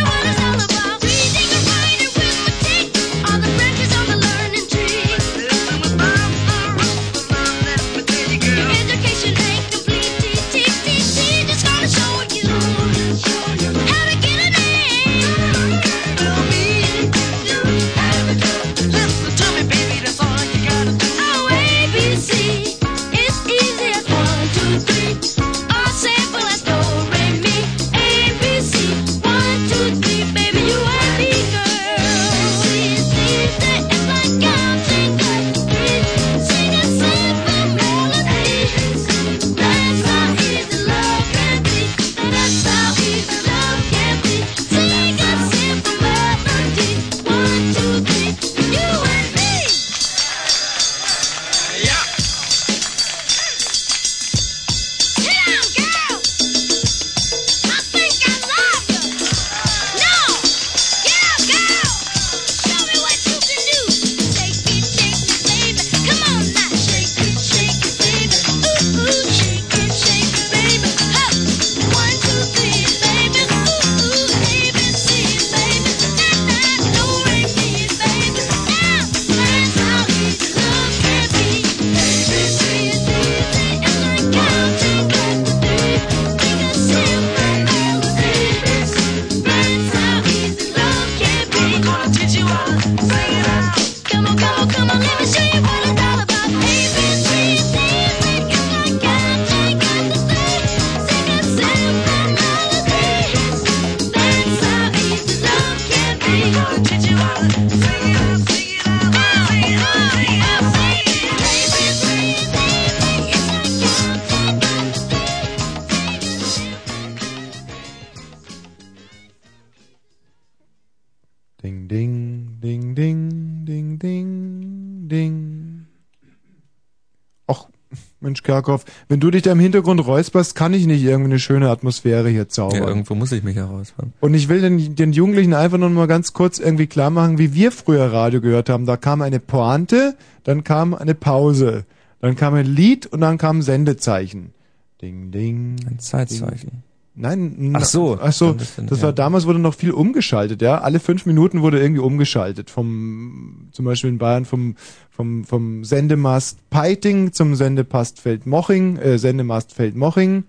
Mensch, Kerkhoff, wenn du dich da im Hintergrund räusperst, kann ich nicht irgendwie eine schöne Atmosphäre hier zaubern. Ja, irgendwo muss ich mich herausfahren. Und ich will den, den Jugendlichen einfach nur mal ganz kurz irgendwie klar machen, wie wir früher Radio gehört haben. Da kam eine Pointe, dann kam eine Pause, dann kam ein Lied und dann kam ein Sendezeichen. Ding, ding. Ein Zeitzeichen. Nein, Ach so, ach so, das ja. war damals wurde noch viel umgeschaltet, ja. Alle fünf Minuten wurde irgendwie umgeschaltet vom, zum Beispiel in Bayern vom vom vom Sendemast Peiting zum Sendemast Feldmoching, äh, Sendemast Feldmoching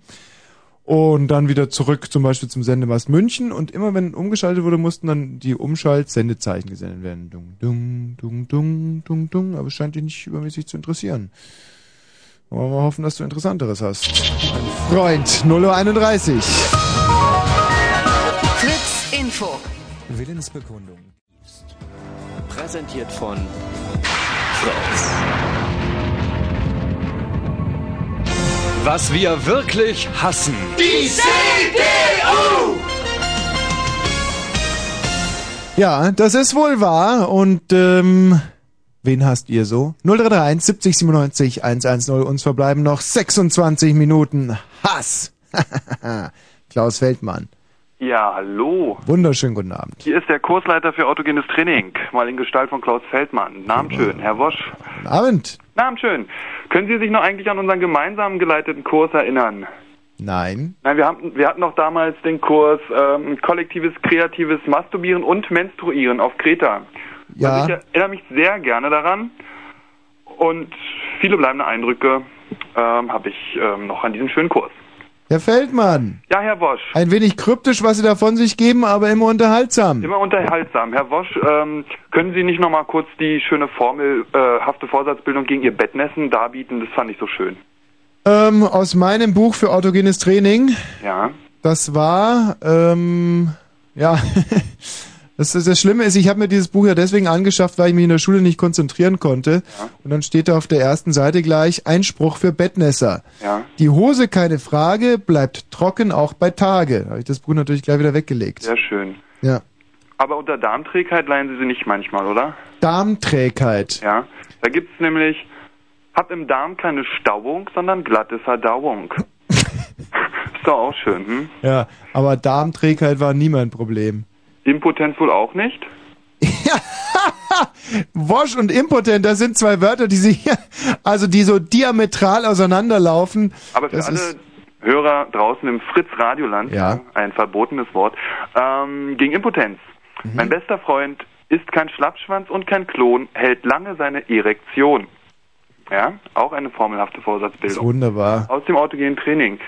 und dann wieder zurück zum Beispiel zum Sendemast München und immer wenn umgeschaltet wurde, mussten dann die Umschalt-Sendezeichen gesendet werden. Dung, dung, dung, dung, dung, dung, aber es scheint dich nicht übermäßig zu interessieren. Wollen wir mal hoffen, dass du Interessanteres hast. Mein Freund, 0 Uhr 31. Fritz Info. Willensbekundung. Präsentiert von Fritz. Was wir wirklich hassen. Die CDU! Ja, das ist wohl wahr. Und ähm, wen hasst ihr so? 0331 70 97 110. Uns verbleiben noch 26 Minuten Hass. Klaus Feldmann. Ja, hallo. Wunderschönen guten Abend. Hier ist der Kursleiter für autogenes Training, mal in Gestalt von Klaus Feldmann. Namen schön, Herr Wosch. Guten Abend. Namen schön. Können Sie sich noch eigentlich an unseren gemeinsam geleiteten Kurs erinnern? Nein. Nein, wir, haben, wir hatten noch damals den Kurs ähm, kollektives, kreatives Masturbieren und Menstruieren auf Kreta. Ja. Also ich erinnere mich sehr gerne daran und viele bleibende Eindrücke ähm, habe ich ähm, noch an diesem schönen Kurs. Herr Feldmann. Ja, Herr Wosch. Ein wenig kryptisch, was Sie da von sich geben, aber immer unterhaltsam. Immer unterhaltsam. Herr Wosch, ähm, können Sie nicht noch mal kurz die schöne formelhafte Vorsatzbildung gegen Ihr Bettnässen darbieten? Das fand ich so schön. Ähm, aus meinem Buch für autogenes Training. Ja. Das war, ähm, ja, das, das Schlimme ist, ich habe mir dieses Buch ja deswegen angeschafft, weil ich mich in der Schule nicht konzentrieren konnte. Und dann steht da auf der ersten Seite gleich Einspruch für Bettnässer. Ja. Die Hose, keine Frage, bleibt trocken auch bei Tage. Da habe ich das Buch natürlich gleich wieder weggelegt. Sehr schön. Ja. Aber unter Darmträgheit leihen Sie sie nicht manchmal, oder? Darmträgheit. Ja. Da gibt's nämlich, hat im Darm keine Stauung, sondern glatte Verdauung. ist doch auch schön, hm? Ja, aber Darmträgheit war nie mein Problem. Impotenz wohl auch nicht? Wosch und impotent, das sind zwei Wörter, die sich hier, also die so diametral auseinanderlaufen. Aber für Das alle Hörer draußen im Fritz Radioland, Ja. ein verbotenes Wort, ähm, gegen Impotenz. Mhm. Mein bester Freund ist kein Schlappschwanz und kein Klon, hält lange seine Erektion. Ja, auch eine formelhafte Vorsatzbildung. wunderbar. Aus dem autogenen Training.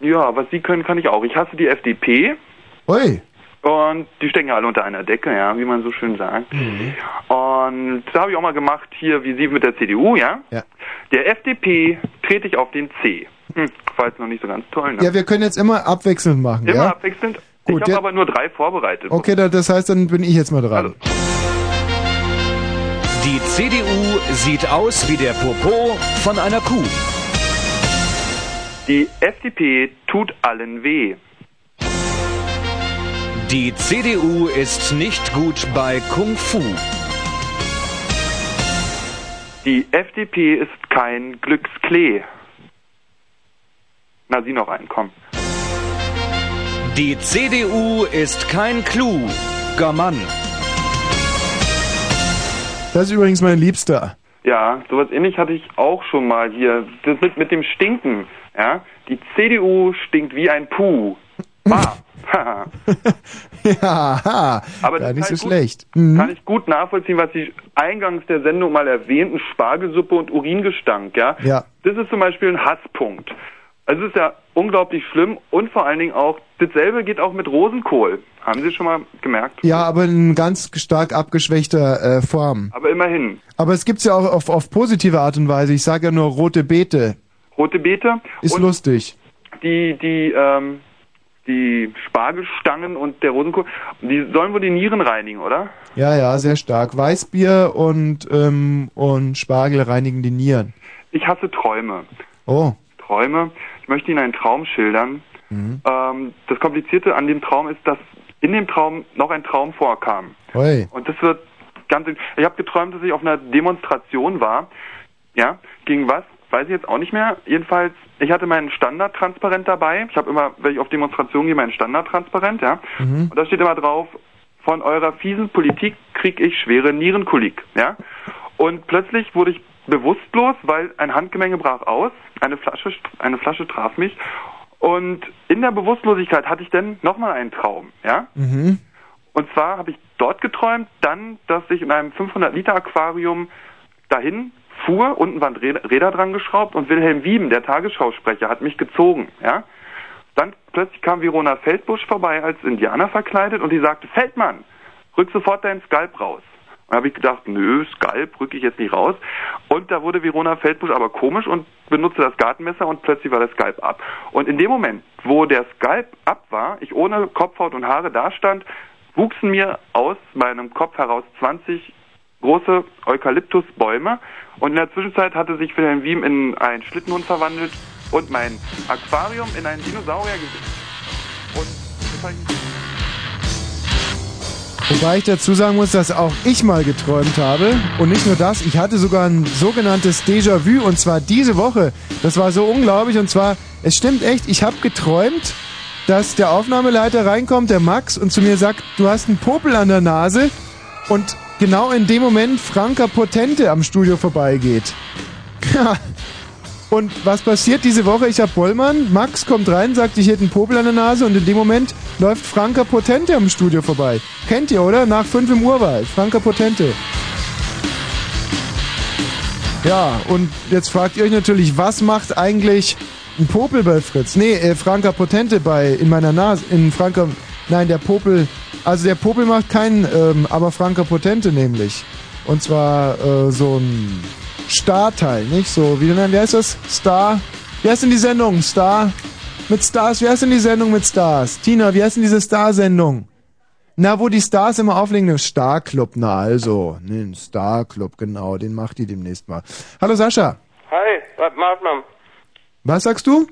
Ja, was Sie können, kann ich auch. Ich hasse die FDP. Ui. Und die stecken ja alle unter einer Decke, ja, wie man so schön sagt. Und da habe ich auch mal gemacht hier, wie Sie mit der CDU, ja. Ja. Der FDP trete ich auf den C. Hm, war jetzt noch nicht so ganz toll, ne? Ja, wir können jetzt immer abwechselnd machen, Immer ja? abwechselnd. Gut, ich habe aber nur drei vorbereitet. Okay, da- das heißt, dann bin ich jetzt mal dran. Die CDU sieht aus wie der Popo von einer Kuh. Die FDP tut allen weh. Die CDU ist nicht gut bei Kung Fu. Die FDP ist kein Glücksklee. Na, Sie noch einen, komm. Die CDU ist kein kluger Mann. Das ist übrigens mein Liebster. Ja, sowas ähnlich hatte ich auch schon mal hier. Das mit, mit dem Stinken. Ja, die CDU stinkt wie ein Puh. Bah. Ja. Aber Gar das nicht so gut- schlecht. Mhm. Kann ich gut nachvollziehen, was Sie eingangs der Sendung mal erwähnten, Spargelsuppe und Uringestank, ja? Ja. Das ist zum Beispiel ein Hasspunkt. Also es ist ja unglaublich schlimm und vor allen Dingen auch, dasselbe geht auch mit Rosenkohl. Haben Sie schon mal gemerkt? Ja, aber in ganz stark abgeschwächter äh, Form. Aber immerhin. Aber es gibt's ja auch auf, auf positive Art und Weise. Ich sage ja nur rote Beete. Rote Beete. Ist und lustig. Die, die, ähm, die Spargelstangen und der Rosenkohl, die sollen wohl die Nieren reinigen, oder? Ja, ja, sehr stark. Weißbier und, ähm, und Spargel reinigen die Nieren. Ich hasse Träume. Oh. Träume. Ich möchte Ihnen einen Traum schildern. Mhm. Ähm, das Komplizierte an dem Traum ist, dass in dem Traum noch ein Traum vorkam. Oi. Und das wird ganz. Ich habe geträumt, dass ich auf einer Demonstration war. Ja, gegen was? Weiß ich jetzt auch nicht mehr. Jedenfalls, ich hatte meinen Standardtransparent dabei. Ich habe immer, wenn ich auf Demonstrationen gehe, meinen Standardtransparent, ja. Mhm. Und da steht immer drauf, von eurer fiesen Politik krieg ich schwere Nierenkolik, ja. Und plötzlich wurde ich bewusstlos, weil ein Handgemenge brach aus. Eine Flasche, eine Flasche traf mich. Und in der Bewusstlosigkeit hatte ich dann nochmal einen Traum, ja. Mhm. Und zwar habe ich dort geträumt, dann, dass ich in einem 500-Liter-Aquarium dahin fuhr, unten waren Räder, dran geschraubt und Wilhelm Wieben, der Tagesschausprecher, hat mich gezogen, ja. Dann plötzlich kam Verona Feldbusch vorbei als Indianer verkleidet und die sagte, Feldmann, rück sofort deinen Skalp raus. Und habe ich gedacht, nö, Skalp rücke ich jetzt nicht raus. Und da wurde Verona Feldbusch aber komisch und benutzte das Gartenmesser und plötzlich war der Skalp ab. Und in dem Moment, wo der Skalp ab war, ich ohne Kopfhaut und Haare dastand, wuchsen mir aus meinem Kopf heraus 20 große Eukalyptusbäume und in der Zwischenzeit hatte sich Wilhelm Wiem in einen Schlittenhund verwandelt und mein Aquarium in ein Dinosauriergesicht. Und das hab ich Wobei ich dazu sagen muss, dass auch ich mal geträumt habe. Und nicht nur das, ich hatte sogar ein sogenanntes Déjà-vu und zwar diese Woche. Das war so unglaublich und zwar, es stimmt echt, ich habe geträumt, dass der Aufnahmeleiter reinkommt, der Max, und zu mir sagt, du hast einen Popel an der Nase und genau in dem Moment Franka Potente am Studio vorbeigeht. Und was passiert diese Woche? Ich hab Bollmann, Max kommt rein, sagt, ich hätte einen Popel an der Nase und in dem Moment läuft Franka Potente am Studio vorbei. Kennt ihr, oder? Nach 5 im Urwald. Franka Potente. Ja, und jetzt fragt ihr euch natürlich, was macht eigentlich ein Popel bei Fritz? Nee, äh, Franka Potente bei, in meiner Nase, in Franka, nein, der Popel, also der Popel macht keinen, ähm, aber Franka Potente nämlich. Und zwar äh, so ein Star-Teil, nicht? So, wie, nein, wie heißt das? Star, wie heißt denn die Sendung? Star, mit Stars, wie heißt denn die Sendung mit Stars? Tina, wie heißt denn diese Star-Sendung? Na, wo die Stars immer auflegen, der Star Club, na also, ne, ein Star Club, genau, den macht die demnächst mal. Hallo Sascha, Hi, mal, warte mal. was sagst du?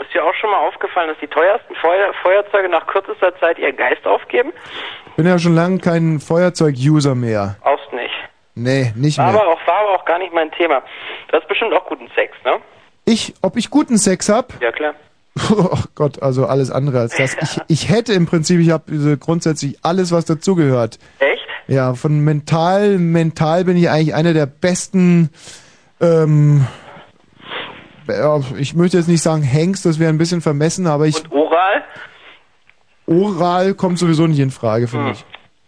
Ist dir auch schon mal aufgefallen, dass die teuersten Feuer Feuerzeuge nach kürzester Zeit ihr Geist aufgeben? Bin ja schon lange kein Feuerzeug-User mehr. Auch nicht. Nee, nicht War aber, mehr. auch, war aber auch gar nicht mein Thema. Du hast bestimmt auch guten Sex, ne? Ich, ob ich guten Sex hab? Ja, klar. Oh Gott, also alles andere als das. Ich, ich hätte im Prinzip, ich habe grundsätzlich alles, was dazugehört. Echt? Ja, von mental, mental bin ich eigentlich einer der besten, ähm, ich möchte jetzt nicht sagen Hengst, das wäre ein bisschen vermessen, aber ich, Und oral? oral kommt sowieso nicht in Frage für Hm. mich.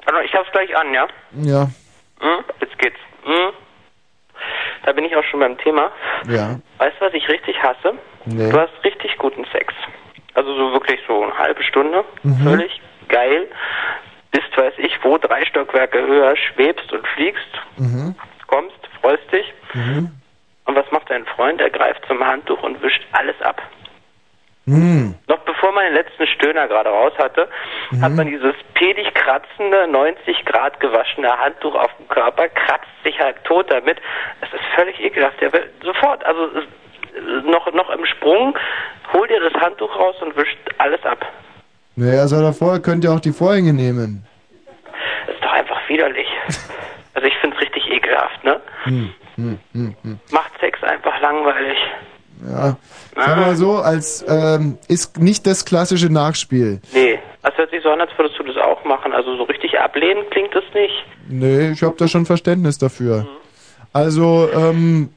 Also ich hab's gleich an, ja? Ja, Hm? Jetzt geht's. Hm? Da bin ich auch schon beim Thema. ja, Weißt du, was ich richtig hasse? nee. Du hast richtig guten Sex. Also so wirklich so eine halbe Stunde. Mhm. Völlig geil. Bist, weiß ich wo, drei Stockwerke höher, schwebst und fliegst, Mhm. kommst, freust dich. Mhm. Und was macht dein Freund? Er greift zum Handtuch und wischt alles ab. Mhm. Noch bevor man den letzten Stöhner gerade raus hatte, hat man dieses pedig kratzende, 90 Grad gewaschene Handtuch auf dem Körper, kratzt sich halt tot damit. Es ist völlig ekelhaft. Der will sofort, also noch, noch im Sprung, hol dir das Handtuch raus und wischt alles ab. Naja, also davor könnt ihr auch die Vorhänge nehmen. Das ist doch einfach widerlich. Also ich find's richtig ekelhaft, ne? Hm, hm, hm, hm. Macht Sex einfach langweilig. Ja, sag mal so, als ähm, ist nicht das klassische Nachspiel. Nee, das hört sich so an, als würdest du das auch machen. Also so richtig ablehnen klingt das nicht. Nee, ich habe da schon Verständnis dafür. Also, ähm,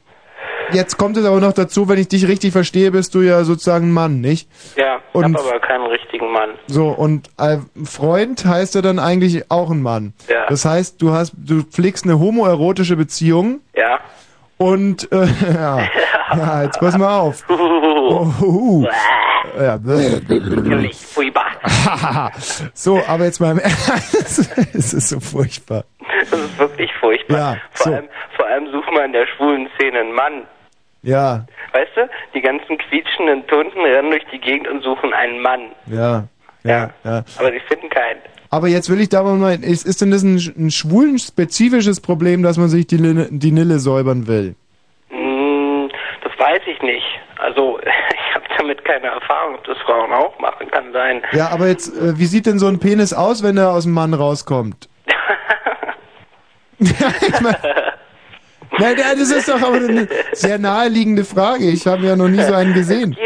jetzt kommt es aber noch dazu, wenn ich dich richtig verstehe, bist du ja sozusagen ein Mann, nicht? Ja, ich Und- hab aber keinen richtigen Mann. So, und äh, Freund heißt ja dann eigentlich auch ein Mann. Ja. Das heißt, du hast, du pflegst eine homoerotische Beziehung Ja. und äh, ja. ja, jetzt pass mal auf. Oh, uh, ja, Furchtbar. so, aber jetzt mal im Ernst. es ist so furchtbar. Das ist wirklich furchtbar. Ja, vor, so. allem, vor allem such mal in der schwulen Szene einen Mann. Ja, Weißt du, die ganzen quietschenden Tunden rennen durch die Gegend und suchen einen Mann. ja, ja, ja. Aber sie finden keinen. Aber jetzt will ich da mal, ist, ist denn das ein, ein schwulen spezifisches Problem, dass man sich die, Nille, die Nille säubern will? Hm, das weiß ich nicht. Also ich habe damit keine Erfahrung, ob das Frauen auch machen, kann sein. Ja, aber jetzt, äh, wie sieht denn so ein Penis aus, wenn er aus dem Mann rauskommt? ja, ich mein, Nein, das ist doch aber eine sehr naheliegende Frage. Ich habe ja noch nie so einen gesehen.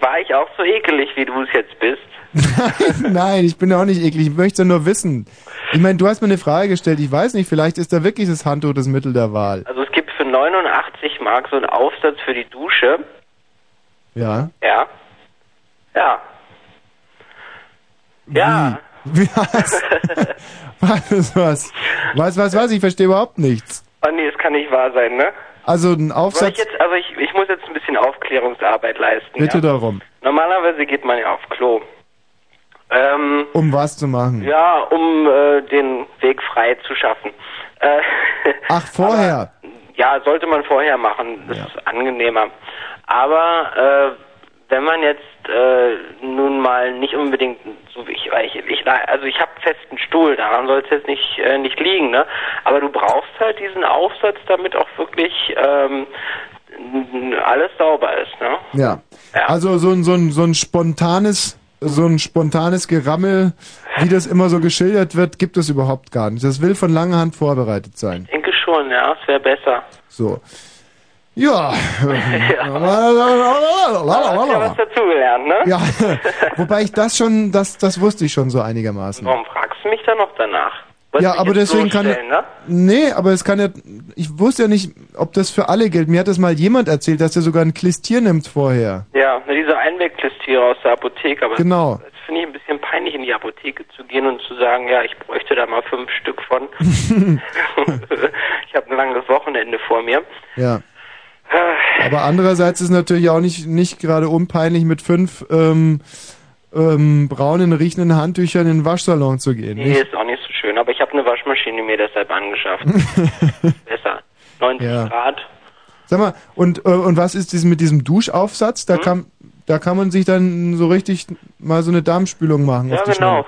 War ich auch so ekelig, wie du es jetzt bist? Nein, ich bin auch nicht eklig. Ich möchte nur wissen. Ich meine, du hast mir eine Frage gestellt. Ich weiß nicht, vielleicht ist da wirklich das Handtuch das Mittel der Wahl. Also es gibt für 89 Mark so einen Aufsatz für die Dusche. Ja. Ja. Ja. Ja. Was? was, was? Was, was, was? Ich verstehe überhaupt nichts. Oh nee, das kann nicht wahr sein, ne? Also ein Soll ich Aufsatz, jetzt, also ich, ich muss jetzt ein bisschen Aufklärungsarbeit leisten. bitte ja? darum. Normalerweise geht man ja auf Klo. Ähm, Um was zu machen? ja, um äh, den Weg frei zu schaffen. Äh, Ach, vorher. ja, sollte man vorher machen. Das ist angenehmer. Aber äh, wenn man jetzt äh, nun mal nicht unbedingt so wie ich, ich, ich also ich habe festen Stuhl, daran soll es jetzt nicht äh, nicht liegen, ne? Aber du brauchst halt diesen Aufsatz, damit auch wirklich ähm, alles sauber ist, ne? Ja. Also so ein, so ein, so ein spontanes, so ein spontanes Gerammel, wie das immer so geschildert wird, gibt es überhaupt gar nicht. Das will von langer Hand vorbereitet sein. Ich denke schon, ja, es wäre besser. So. Ja. Hast ja was dazugelernt, ne? Ja, wobei ich das schon, das, das wusste ich schon so einigermaßen. Warum fragst du mich dann noch danach? Wolltest Ja, aber deswegen kann ne? Nee, aber es kann ja, ich wusste ja nicht, ob das für alle gilt. Mir hat das mal jemand erzählt, dass er sogar ein Klistier nimmt vorher. Ja, ne, diese Einwegklistiere aus der Apotheke, aber Genau. das finde ich ein bisschen peinlich, in die Apotheke zu gehen und zu sagen, ja, ich bräuchte da mal fünf Stück von. ich habe ein langes Wochenende vor mir. Ja. Aber andererseits ist natürlich auch nicht, nicht gerade unpeinlich, mit fünf ähm, ähm, braunen, riechenden Handtüchern in den Waschsalon zu gehen. Nee, Nicht? ist auch nicht so schön, aber ich habe eine Waschmaschine mir deshalb angeschafft. Besser. 90 Ja. Grad. Sag mal, und, äh, und was ist das mit diesem Duschaufsatz? Hm? Da kann, da kann man sich dann so richtig mal so eine Darmspülung machen. Ja, auf die genau. Schnelle.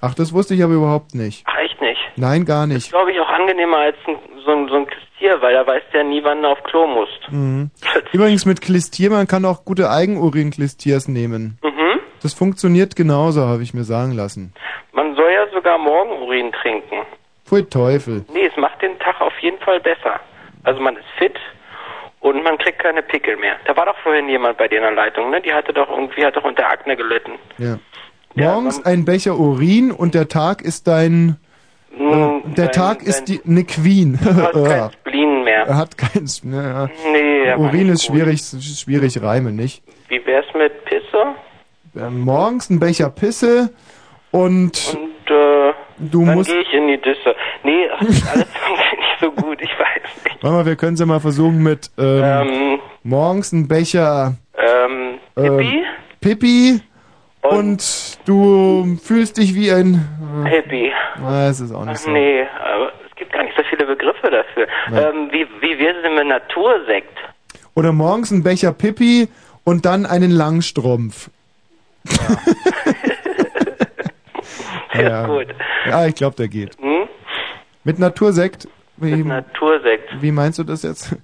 Ach, das wusste ich aber überhaupt nicht. Ach, echt nicht. Nein, gar nicht. Glaube ich auch angenehmer als so, ein, so ein Klistier, weil da weißt du ja nie, wann du auf Klo musst. Mhm. Übrigens mit Klistier, man kann auch gute Eigenurin-Klistiers nehmen. Mhm. Das funktioniert genauso, habe ich mir sagen lassen. Man soll ja sogar Morgenurin trinken. Pfui Teufel. Nee, es macht den Tag auf jeden Fall besser. Also man ist fit und man kriegt keine Pickel mehr. Da war doch vorhin jemand bei dir in der Leitung, ne? Die hatte doch irgendwie, hat doch unter Akne gelitten. Ja. Morgens ein Becher Urin und der Tag ist dein... Mm, der Tag ist die, eine Queen. Du hast Ja. kein Spleen mehr. Er hat keins. Ja. Nee, aber Urin ist schwierig, schwierig Reime, nicht? Wie wär's mit Pisse? Äh, morgens ein Becher Pisse und, Und äh, du dann musst... gehe ich in die Disse. Nee, alles irgendwie nicht so gut, ich weiß nicht. Warte mal, wir können es ja mal versuchen mit ähm, Ähm, morgens ein Becher ähm, Hippie? ähm, Pipi und, du fühlst dich wie ein... Äh, Hippie. es ist auch nicht so. nee, aber es gibt gar nicht so viele Begriffe dafür. Ja. Ähm, wie, wie wär's denn mit Natursekt? Oder morgens ein Becher Pipi und dann einen Langstrumpf. Der ist gut. Ja, ich glaube, der geht. Hm? Mit Natursekt? Wie, Natursekt. wie meinst du das jetzt?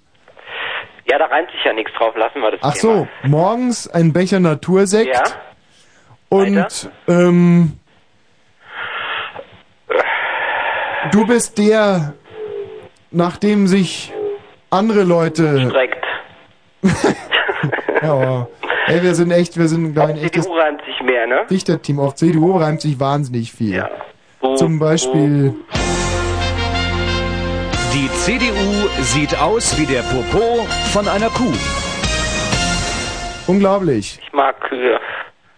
Ja, da reimt sich ja nichts drauf, lassen wir das Ach Thema. so, morgens ein Becher Natursekt Ja? Und ähm, du bist der, nachdem sich andere Leute Streckt. ja, ey, wir sind echt, wir sind ich, ein echtes CDU reimt sich mehr, ne? Dichterteam. Auf CDU reimt sich wahnsinnig viel. Oh, Zum Beispiel Die CDU sieht aus wie der Popo von einer Kuh. unglaublich. Ich mag Kühe.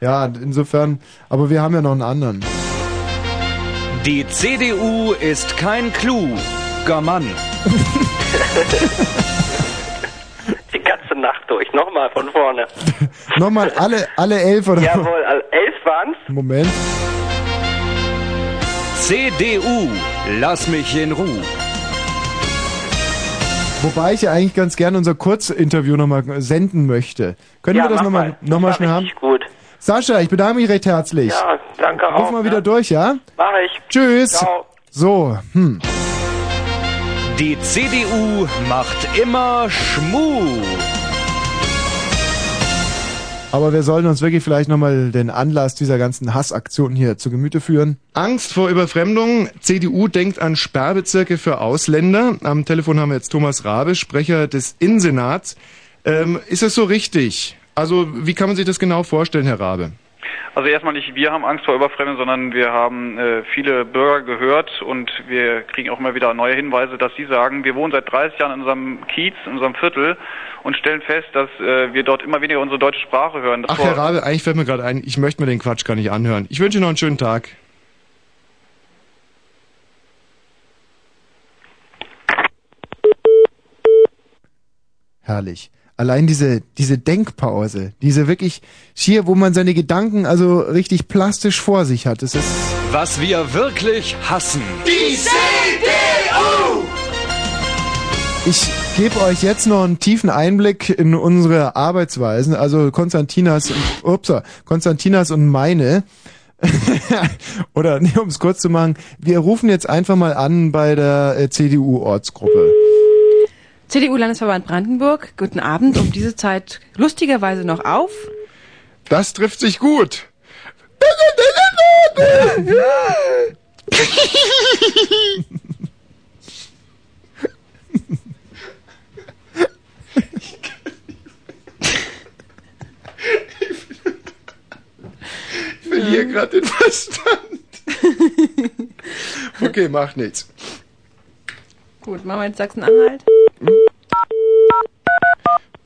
Ja, insofern, aber wir haben ja noch einen anderen. Die CDU ist kein kluger Mann. Die ganze Nacht durch. Nochmal von vorne. Nochmal alle, alle elf oder? Jawohl, elf waren's. Moment. CDU, lass mich in Ruhe. Wobei ich ja eigentlich ganz gerne unser Kurzinterview nochmal senden möchte. Können Ja, wir das mach nochmal mal. noch mal schnell haben? Gut. Sascha, ich bedanke mich recht herzlich. Ja, danke auch. Ruf mal wieder durch, ja? Mach ich. Tschüss. Ciao. So, hm. Die CDU macht immer Schmu. Aber wir sollten uns wirklich vielleicht nochmal den Anlass dieser ganzen Hassaktionen hier zu Gemüte führen. Angst vor Überfremdung. CDU denkt an Sperrbezirke für Ausländer. Am Telefon haben wir jetzt Thomas Rabe, Sprecher des Innensenats. Ähm, ist das so richtig? Also wie kann man sich das genau vorstellen, Herr Rabe? Also erstmal nicht wir haben Angst vor Überfremdung, sondern wir haben äh, viele Bürger gehört und wir kriegen auch immer wieder neue Hinweise, dass sie sagen, wir wohnen seit 30 Jahren in unserem Kiez, in unserem Viertel und stellen fest, dass äh, wir dort immer weniger unsere deutsche Sprache hören. Das Ach, Herr Rabe, eigentlich fällt mir gerade ein, ich möchte mir den Quatsch gar nicht anhören. Ich wünsche Ihnen noch einen schönen Tag. Herrlich. Allein diese, diese Denkpause, diese wirklich schier, wo man seine Gedanken also richtig plastisch vor sich hat. Das ist, Was wir wirklich hassen. Die CDU! ich gebe euch jetzt noch einen tiefen Einblick in unsere Arbeitsweisen, also Konstantinas, und- upsa, Konstantinas und meine. Oder, nee, um es kurz zu machen, wir rufen jetzt einfach mal an bei der äh, CDU-Ortsgruppe. CDU-Landesverband Brandenburg, guten Abend, um diese Zeit lustigerweise noch auf. Das trifft sich gut. Ich verliere gerade den Verstand. Okay, macht nichts. Gut, machen wir jetzt Sachsen-Anhalt.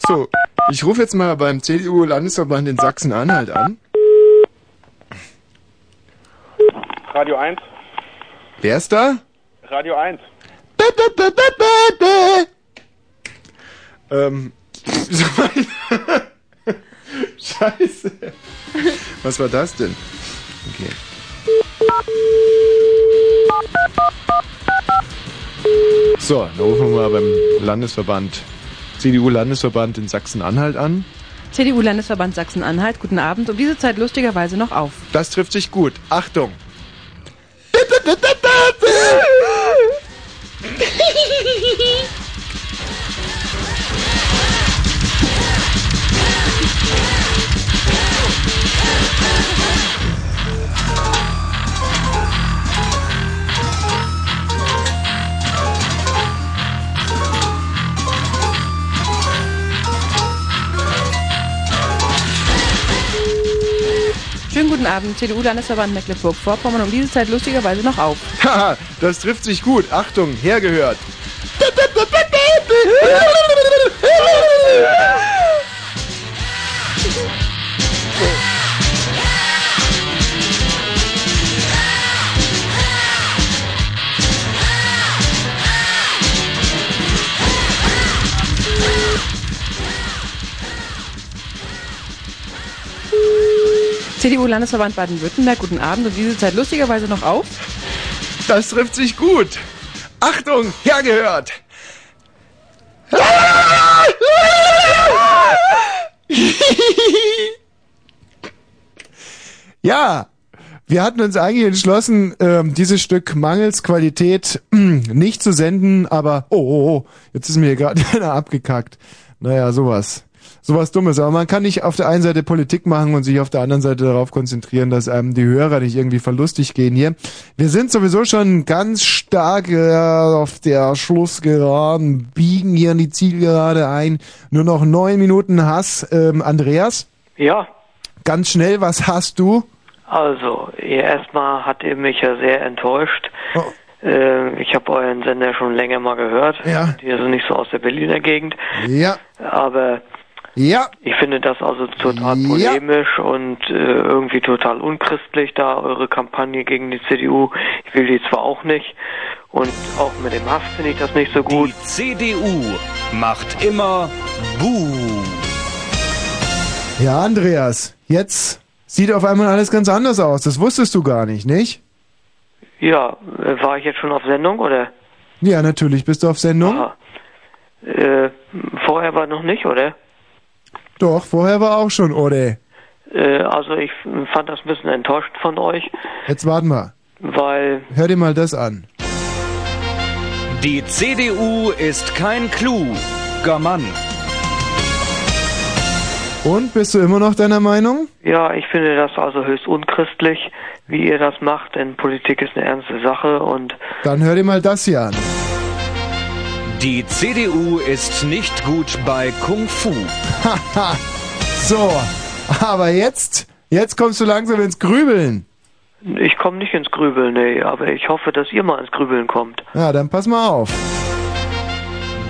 So, ich rufe jetzt mal beim CDU-Landesverband in Sachsen-Anhalt an. Radio 1. Wer ist da? Radio 1. Ähm. Scheiße. Was war das denn? Okay. So, dann rufen wir mal beim Landesverband, CDU-Landesverband in Sachsen-Anhalt an. CDU-Landesverband Sachsen-Anhalt, guten Abend, um diese Zeit lustigerweise noch auf. Das trifft sich gut. Achtung! Guten Abend, CDU-Landesverband Mecklenburg-Vorpommern, um diese Zeit lustigerweise noch auf. Haha, das trifft sich gut. Achtung, hergehört. CDU-Landesverband Baden-Württemberg, guten Abend, um diese Zeit lustigerweise noch auf. Das trifft sich gut. Achtung, hergehört. Ja, wir hatten uns eigentlich entschlossen, ähm, dieses Stück mangels Qualität nicht zu senden, aber oh, oh, oh jetzt ist mir hier gerade einer abgekackt. Naja, sowas. Sowas Dummes. Aber man kann nicht auf der einen Seite Politik machen und sich auf der anderen Seite darauf konzentrieren, dass einem die Hörer nicht irgendwie verlustig gehen hier. Wir sind sowieso schon ganz stark äh, auf der Schlussgeraden, biegen hier in die Zielgerade ein. Nur noch neun Minuten Hass. Ähm, Andreas? Ja, Ganz schnell, was hast du? also, ihr erstmal hat ihr mich ja sehr enttäuscht. Äh, ich habe euren Sender schon länger mal gehört. Ja. Die sind nicht so aus der Berliner Gegend. Ja. Aber ja. ich finde das also total Ja. polemisch und äh, irgendwie total unchristlich, da eure Kampagne gegen die CDU. Ich will die zwar auch nicht. Und auch mit dem Hass finde ich das nicht so gut. Die CDU macht immer Buh. Ja, Andreas, jetzt sieht auf einmal alles ganz anders aus. Das wusstest du gar nicht, nicht? Ja, äh, war ich jetzt schon auf Sendung oder? Ja, natürlich bist du auf Sendung. Äh, vorher war noch nicht, oder? Doch, vorher war auch schon, oder? Äh, also ich fand das ein bisschen enttäuschend von euch, Jetzt warten wir. weil Hör dir mal das an. Die CDU ist kein kluger Mann. Und bist du immer noch deiner Meinung? Ja, ich finde das also höchst unchristlich, wie ihr das macht, denn Politik ist eine ernste Sache und Dann hör dir mal das hier an. Die CDU ist nicht gut bei Kung Fu. Haha. so, aber jetzt, jetzt kommst du langsam ins Grübeln. ich komme nicht ins Grübeln, nee, aber ich hoffe, dass ihr mal ins Grübeln kommt. Ja, dann pass mal auf.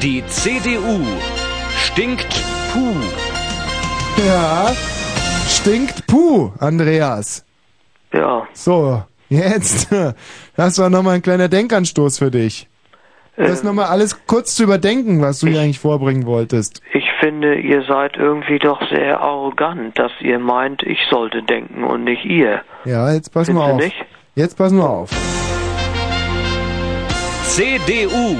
Die CDU stinkt puh. Ja, stinkt Puh, Andreas. Ja. So, jetzt, das war nochmal ein kleiner Denkanstoß für dich. Das nochmal alles kurz zu überdenken, was du hier eigentlich vorbringen wolltest. Ich finde, ihr seid irgendwie doch sehr arrogant, dass ihr meint, ich sollte denken und nicht ihr. Ja, jetzt pass mal Findest du auf. nicht? Jetzt pass mal auf. CDU,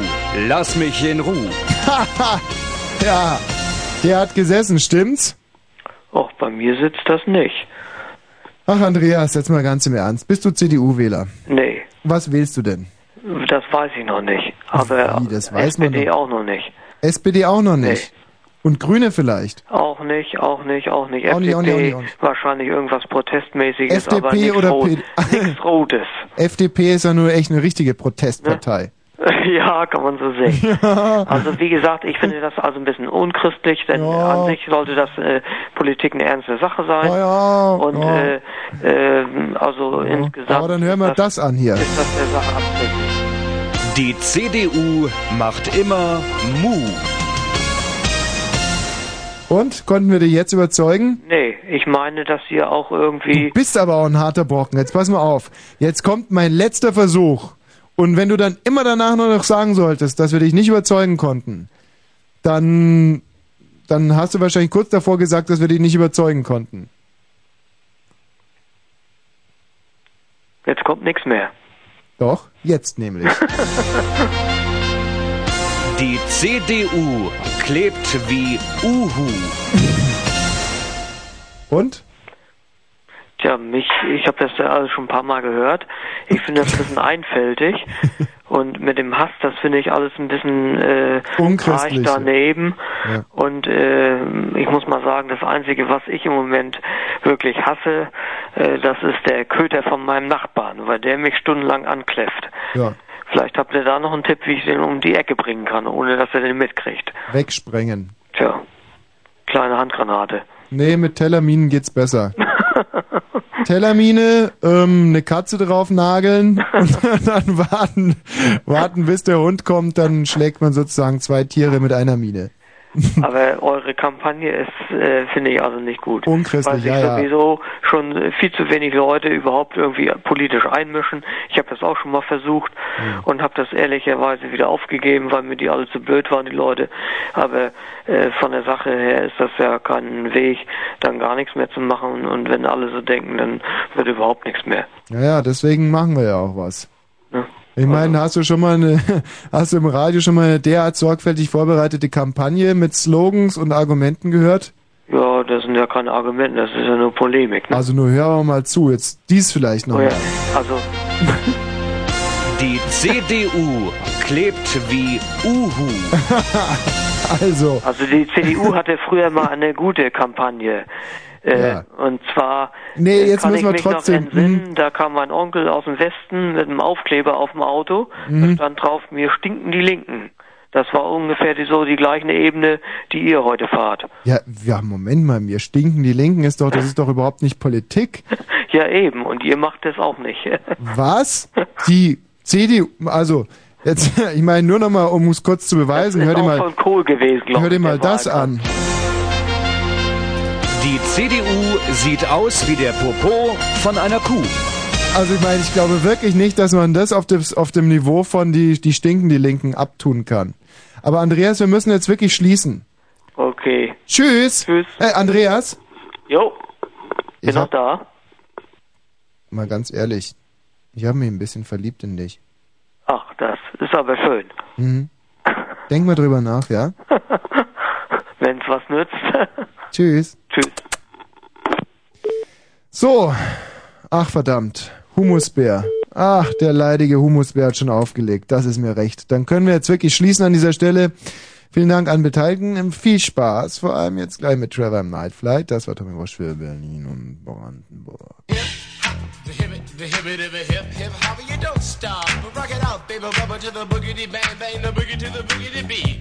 lass mich in Ruhe. ja, der hat gesessen, stimmt's? Och, bei mir sitzt das nicht. Ach, Andreas, jetzt mal ganz im Ernst. Bist du CDU-Wähler? Nee, Was wählst du denn? Das weiß ich noch nicht. Aber Wie, das weiß man SPD doch. auch noch nicht. SPD auch noch nicht. Und Grüne vielleicht. Auch nicht, auch nicht, auch nicht. Auch nicht, auch nicht, FDP, auch nicht, wahrscheinlich irgendwas Protestmäßiges, aber FDP nichts oder Rot, nichts Rotes. FDP ist ja nur echt eine richtige Protestpartei. ja, kann man so sehen. Also wie gesagt, ich finde das also ein bisschen unchristlich, denn an sich sollte das äh, Politik eine ernste Sache sein. Ja, ja, Und ja. Äh, äh, also insgesamt Aber dann hören wir das, das an hier. ist das der Sache abträglich. Die CDU macht immer Mu. Und? Konnten wir dich jetzt überzeugen? Nee, ich meine, dass ihr auch irgendwie... Du bist aber auch ein harter Brocken. Jetzt pass mal auf. Jetzt kommt mein letzter Versuch. Und wenn du dann immer danach nur noch sagen solltest, dass wir dich nicht überzeugen konnten, dann, dann hast du wahrscheinlich kurz davor gesagt, dass wir dich nicht überzeugen konnten. Jetzt kommt nichts mehr. Doch, jetzt nämlich. Die CDU klebt wie Uhu. Und? Tja, mich, ich habe das ja alles schon ein paar Mal gehört. Ich finde das ein bisschen einfältig. Und mit dem Hass, das finde ich alles ein bisschen äh, Unchristlich. daneben. Ja. Und äh, ich muss mal sagen, das Einzige, was ich im Moment wirklich hasse, äh, das ist der Köter von meinem Nachbarn, weil der mich stundenlang ankläfft. Ja. Vielleicht habt ihr da noch einen Tipp, wie ich den um die Ecke bringen kann, ohne dass er den mitkriegt. Wegsprengen. Tja, kleine Handgranate. Nee, mit Tellerminen geht's besser. Tellermine, ähm, eine Katze drauf nageln und dann warten, warten, bis der Hund kommt, dann schlägt man sozusagen zwei Tiere mit einer Mine. Aber eure Kampagne ist, äh, finde ich also nicht gut. Unchristlich, Weil sich ja, ja. sowieso schon äh, viel zu wenig Leute überhaupt irgendwie politisch einmischen. Ich habe das auch schon mal versucht und habe das ehrlicherweise wieder aufgegeben, weil mir die alle zu blöd waren, die Leute. Aber äh, von der Sache her ist das ja kein Weg, dann gar nichts mehr zu machen. Und wenn alle so denken, dann wird überhaupt nichts mehr. Naja, deswegen machen wir ja auch was. Ich meine, hast du schon mal eine, hast du im Radio schon mal eine derart sorgfältig vorbereitete Kampagne mit Slogans und Argumenten gehört? Ja, das sind ja keine Argumente, das ist ja nur Polemik. Ne? Also nur hör mal zu, jetzt dies vielleicht noch Oh ja, mal. also Die CDU klebt wie Uhu. Also. Also die CDU hatte früher mal eine gute Kampagne. Äh, Ja. Und zwar Nee, äh, jetzt kann müssen ich mich trotzdem- noch entsinnen, da kam mein Onkel aus dem Westen mit einem Aufkleber auf dem Auto, da Mhm. stand drauf, mir stinken die Linken. Das war ungefähr die, so die gleiche Ebene, die ihr heute fahrt. Ja, ja, Moment mal, mir stinken die Linken ist doch, das ist doch überhaupt nicht Politik. Ja eben, und ihr macht das auch nicht. Was? Die CDU, also, jetzt, ich meine nur noch mal, um es kurz zu beweisen, hör ist dir auch mal, von Kohl gewesen, glaube hör dir ich, mal das Wahlkampf. an. Die CDU sieht aus wie der Popo von einer Kuh. Also ich meine, ich glaube wirklich nicht, dass man das auf, das, auf dem Niveau von die, die stinken die Linken abtun kann. Aber Andreas, wir müssen jetzt wirklich schließen. Okay. Tschüss. Tschüss. Äh, Andreas? Jo, bin Ich noch hab- da. Mal ganz ehrlich, ich habe mich ein bisschen verliebt in dich. Ach, das ist aber schön. Mhm. Denk mal drüber nach, ja? Wenn's was nützt. Tschüss. Tschüss. So, ach verdammt, Humusbär. Ach, der leidige Humusbär hat schon aufgelegt. Das ist mir recht. Dann können wir jetzt wirklich schließen an dieser Stelle. Vielen Dank an Beteiligten. Viel Spaß. Vor allem jetzt gleich mit Trevor im Night Flight. Das war Tommy Walsh für Berlin und Brandenburg. The hip, the hip, hip, hip, hip, hopper, you don't stop. Rock it out, baby, bubba to the boogity bang bang, the boogie to the boogity beat.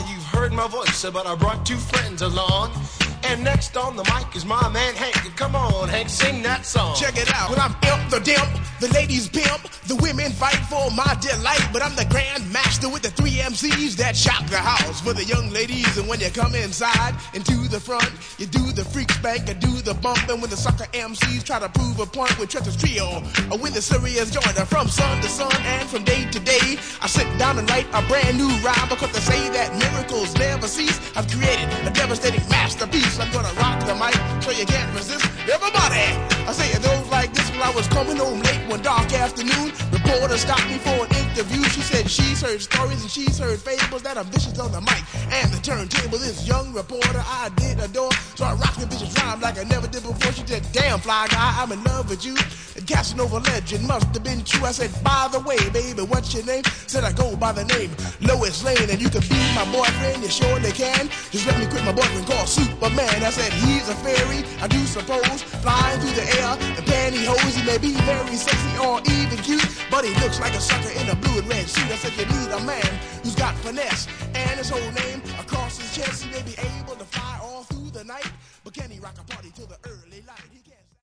you've heard my voice, but I brought two friends along. And next on the mic is my man Hank. Come on, Hank, sing that song. Check it out. When I'm imp the dimp, the ladies pimp, the women fight for my delight. But I'm the grand master with the three MCs that shock the house for the young ladies. And when you come inside into the front, you do the freak spank and do the bump. And when the sucker MCs try to prove a point with Trevor's trio, or with the serious joiner from sun to sun and from day to day, I sit down and write a brand new rhyme because they say that miracles never cease. I've created a devastating masterpiece. I'm gonna rock the mic so you can't resist. Everybody, I say it I was coming home late one dark afternoon. Reporter stopped me for an interview. She said she's heard stories and she's heard fables that are vicious on the mic and the turntable. This young reporter I did adore, so I rocked the vicious rhyme like I never did before. She said, "Damn fly guy, I'm in love with you." The Casanova legend must have been true. I said, "By the way, baby, what's your name?" Said I go by the name Lois Lane, and you can be my boyfriend. You surely can. Just let me quit my boyfriend called Superman. I said he's a fairy, I do suppose, flying through the air in pantyhose. He may be very sexy or even cute, but he looks like a sucker in a blue and red suit. I said you need a man who's got finesse and his whole name across his chest. He may be able.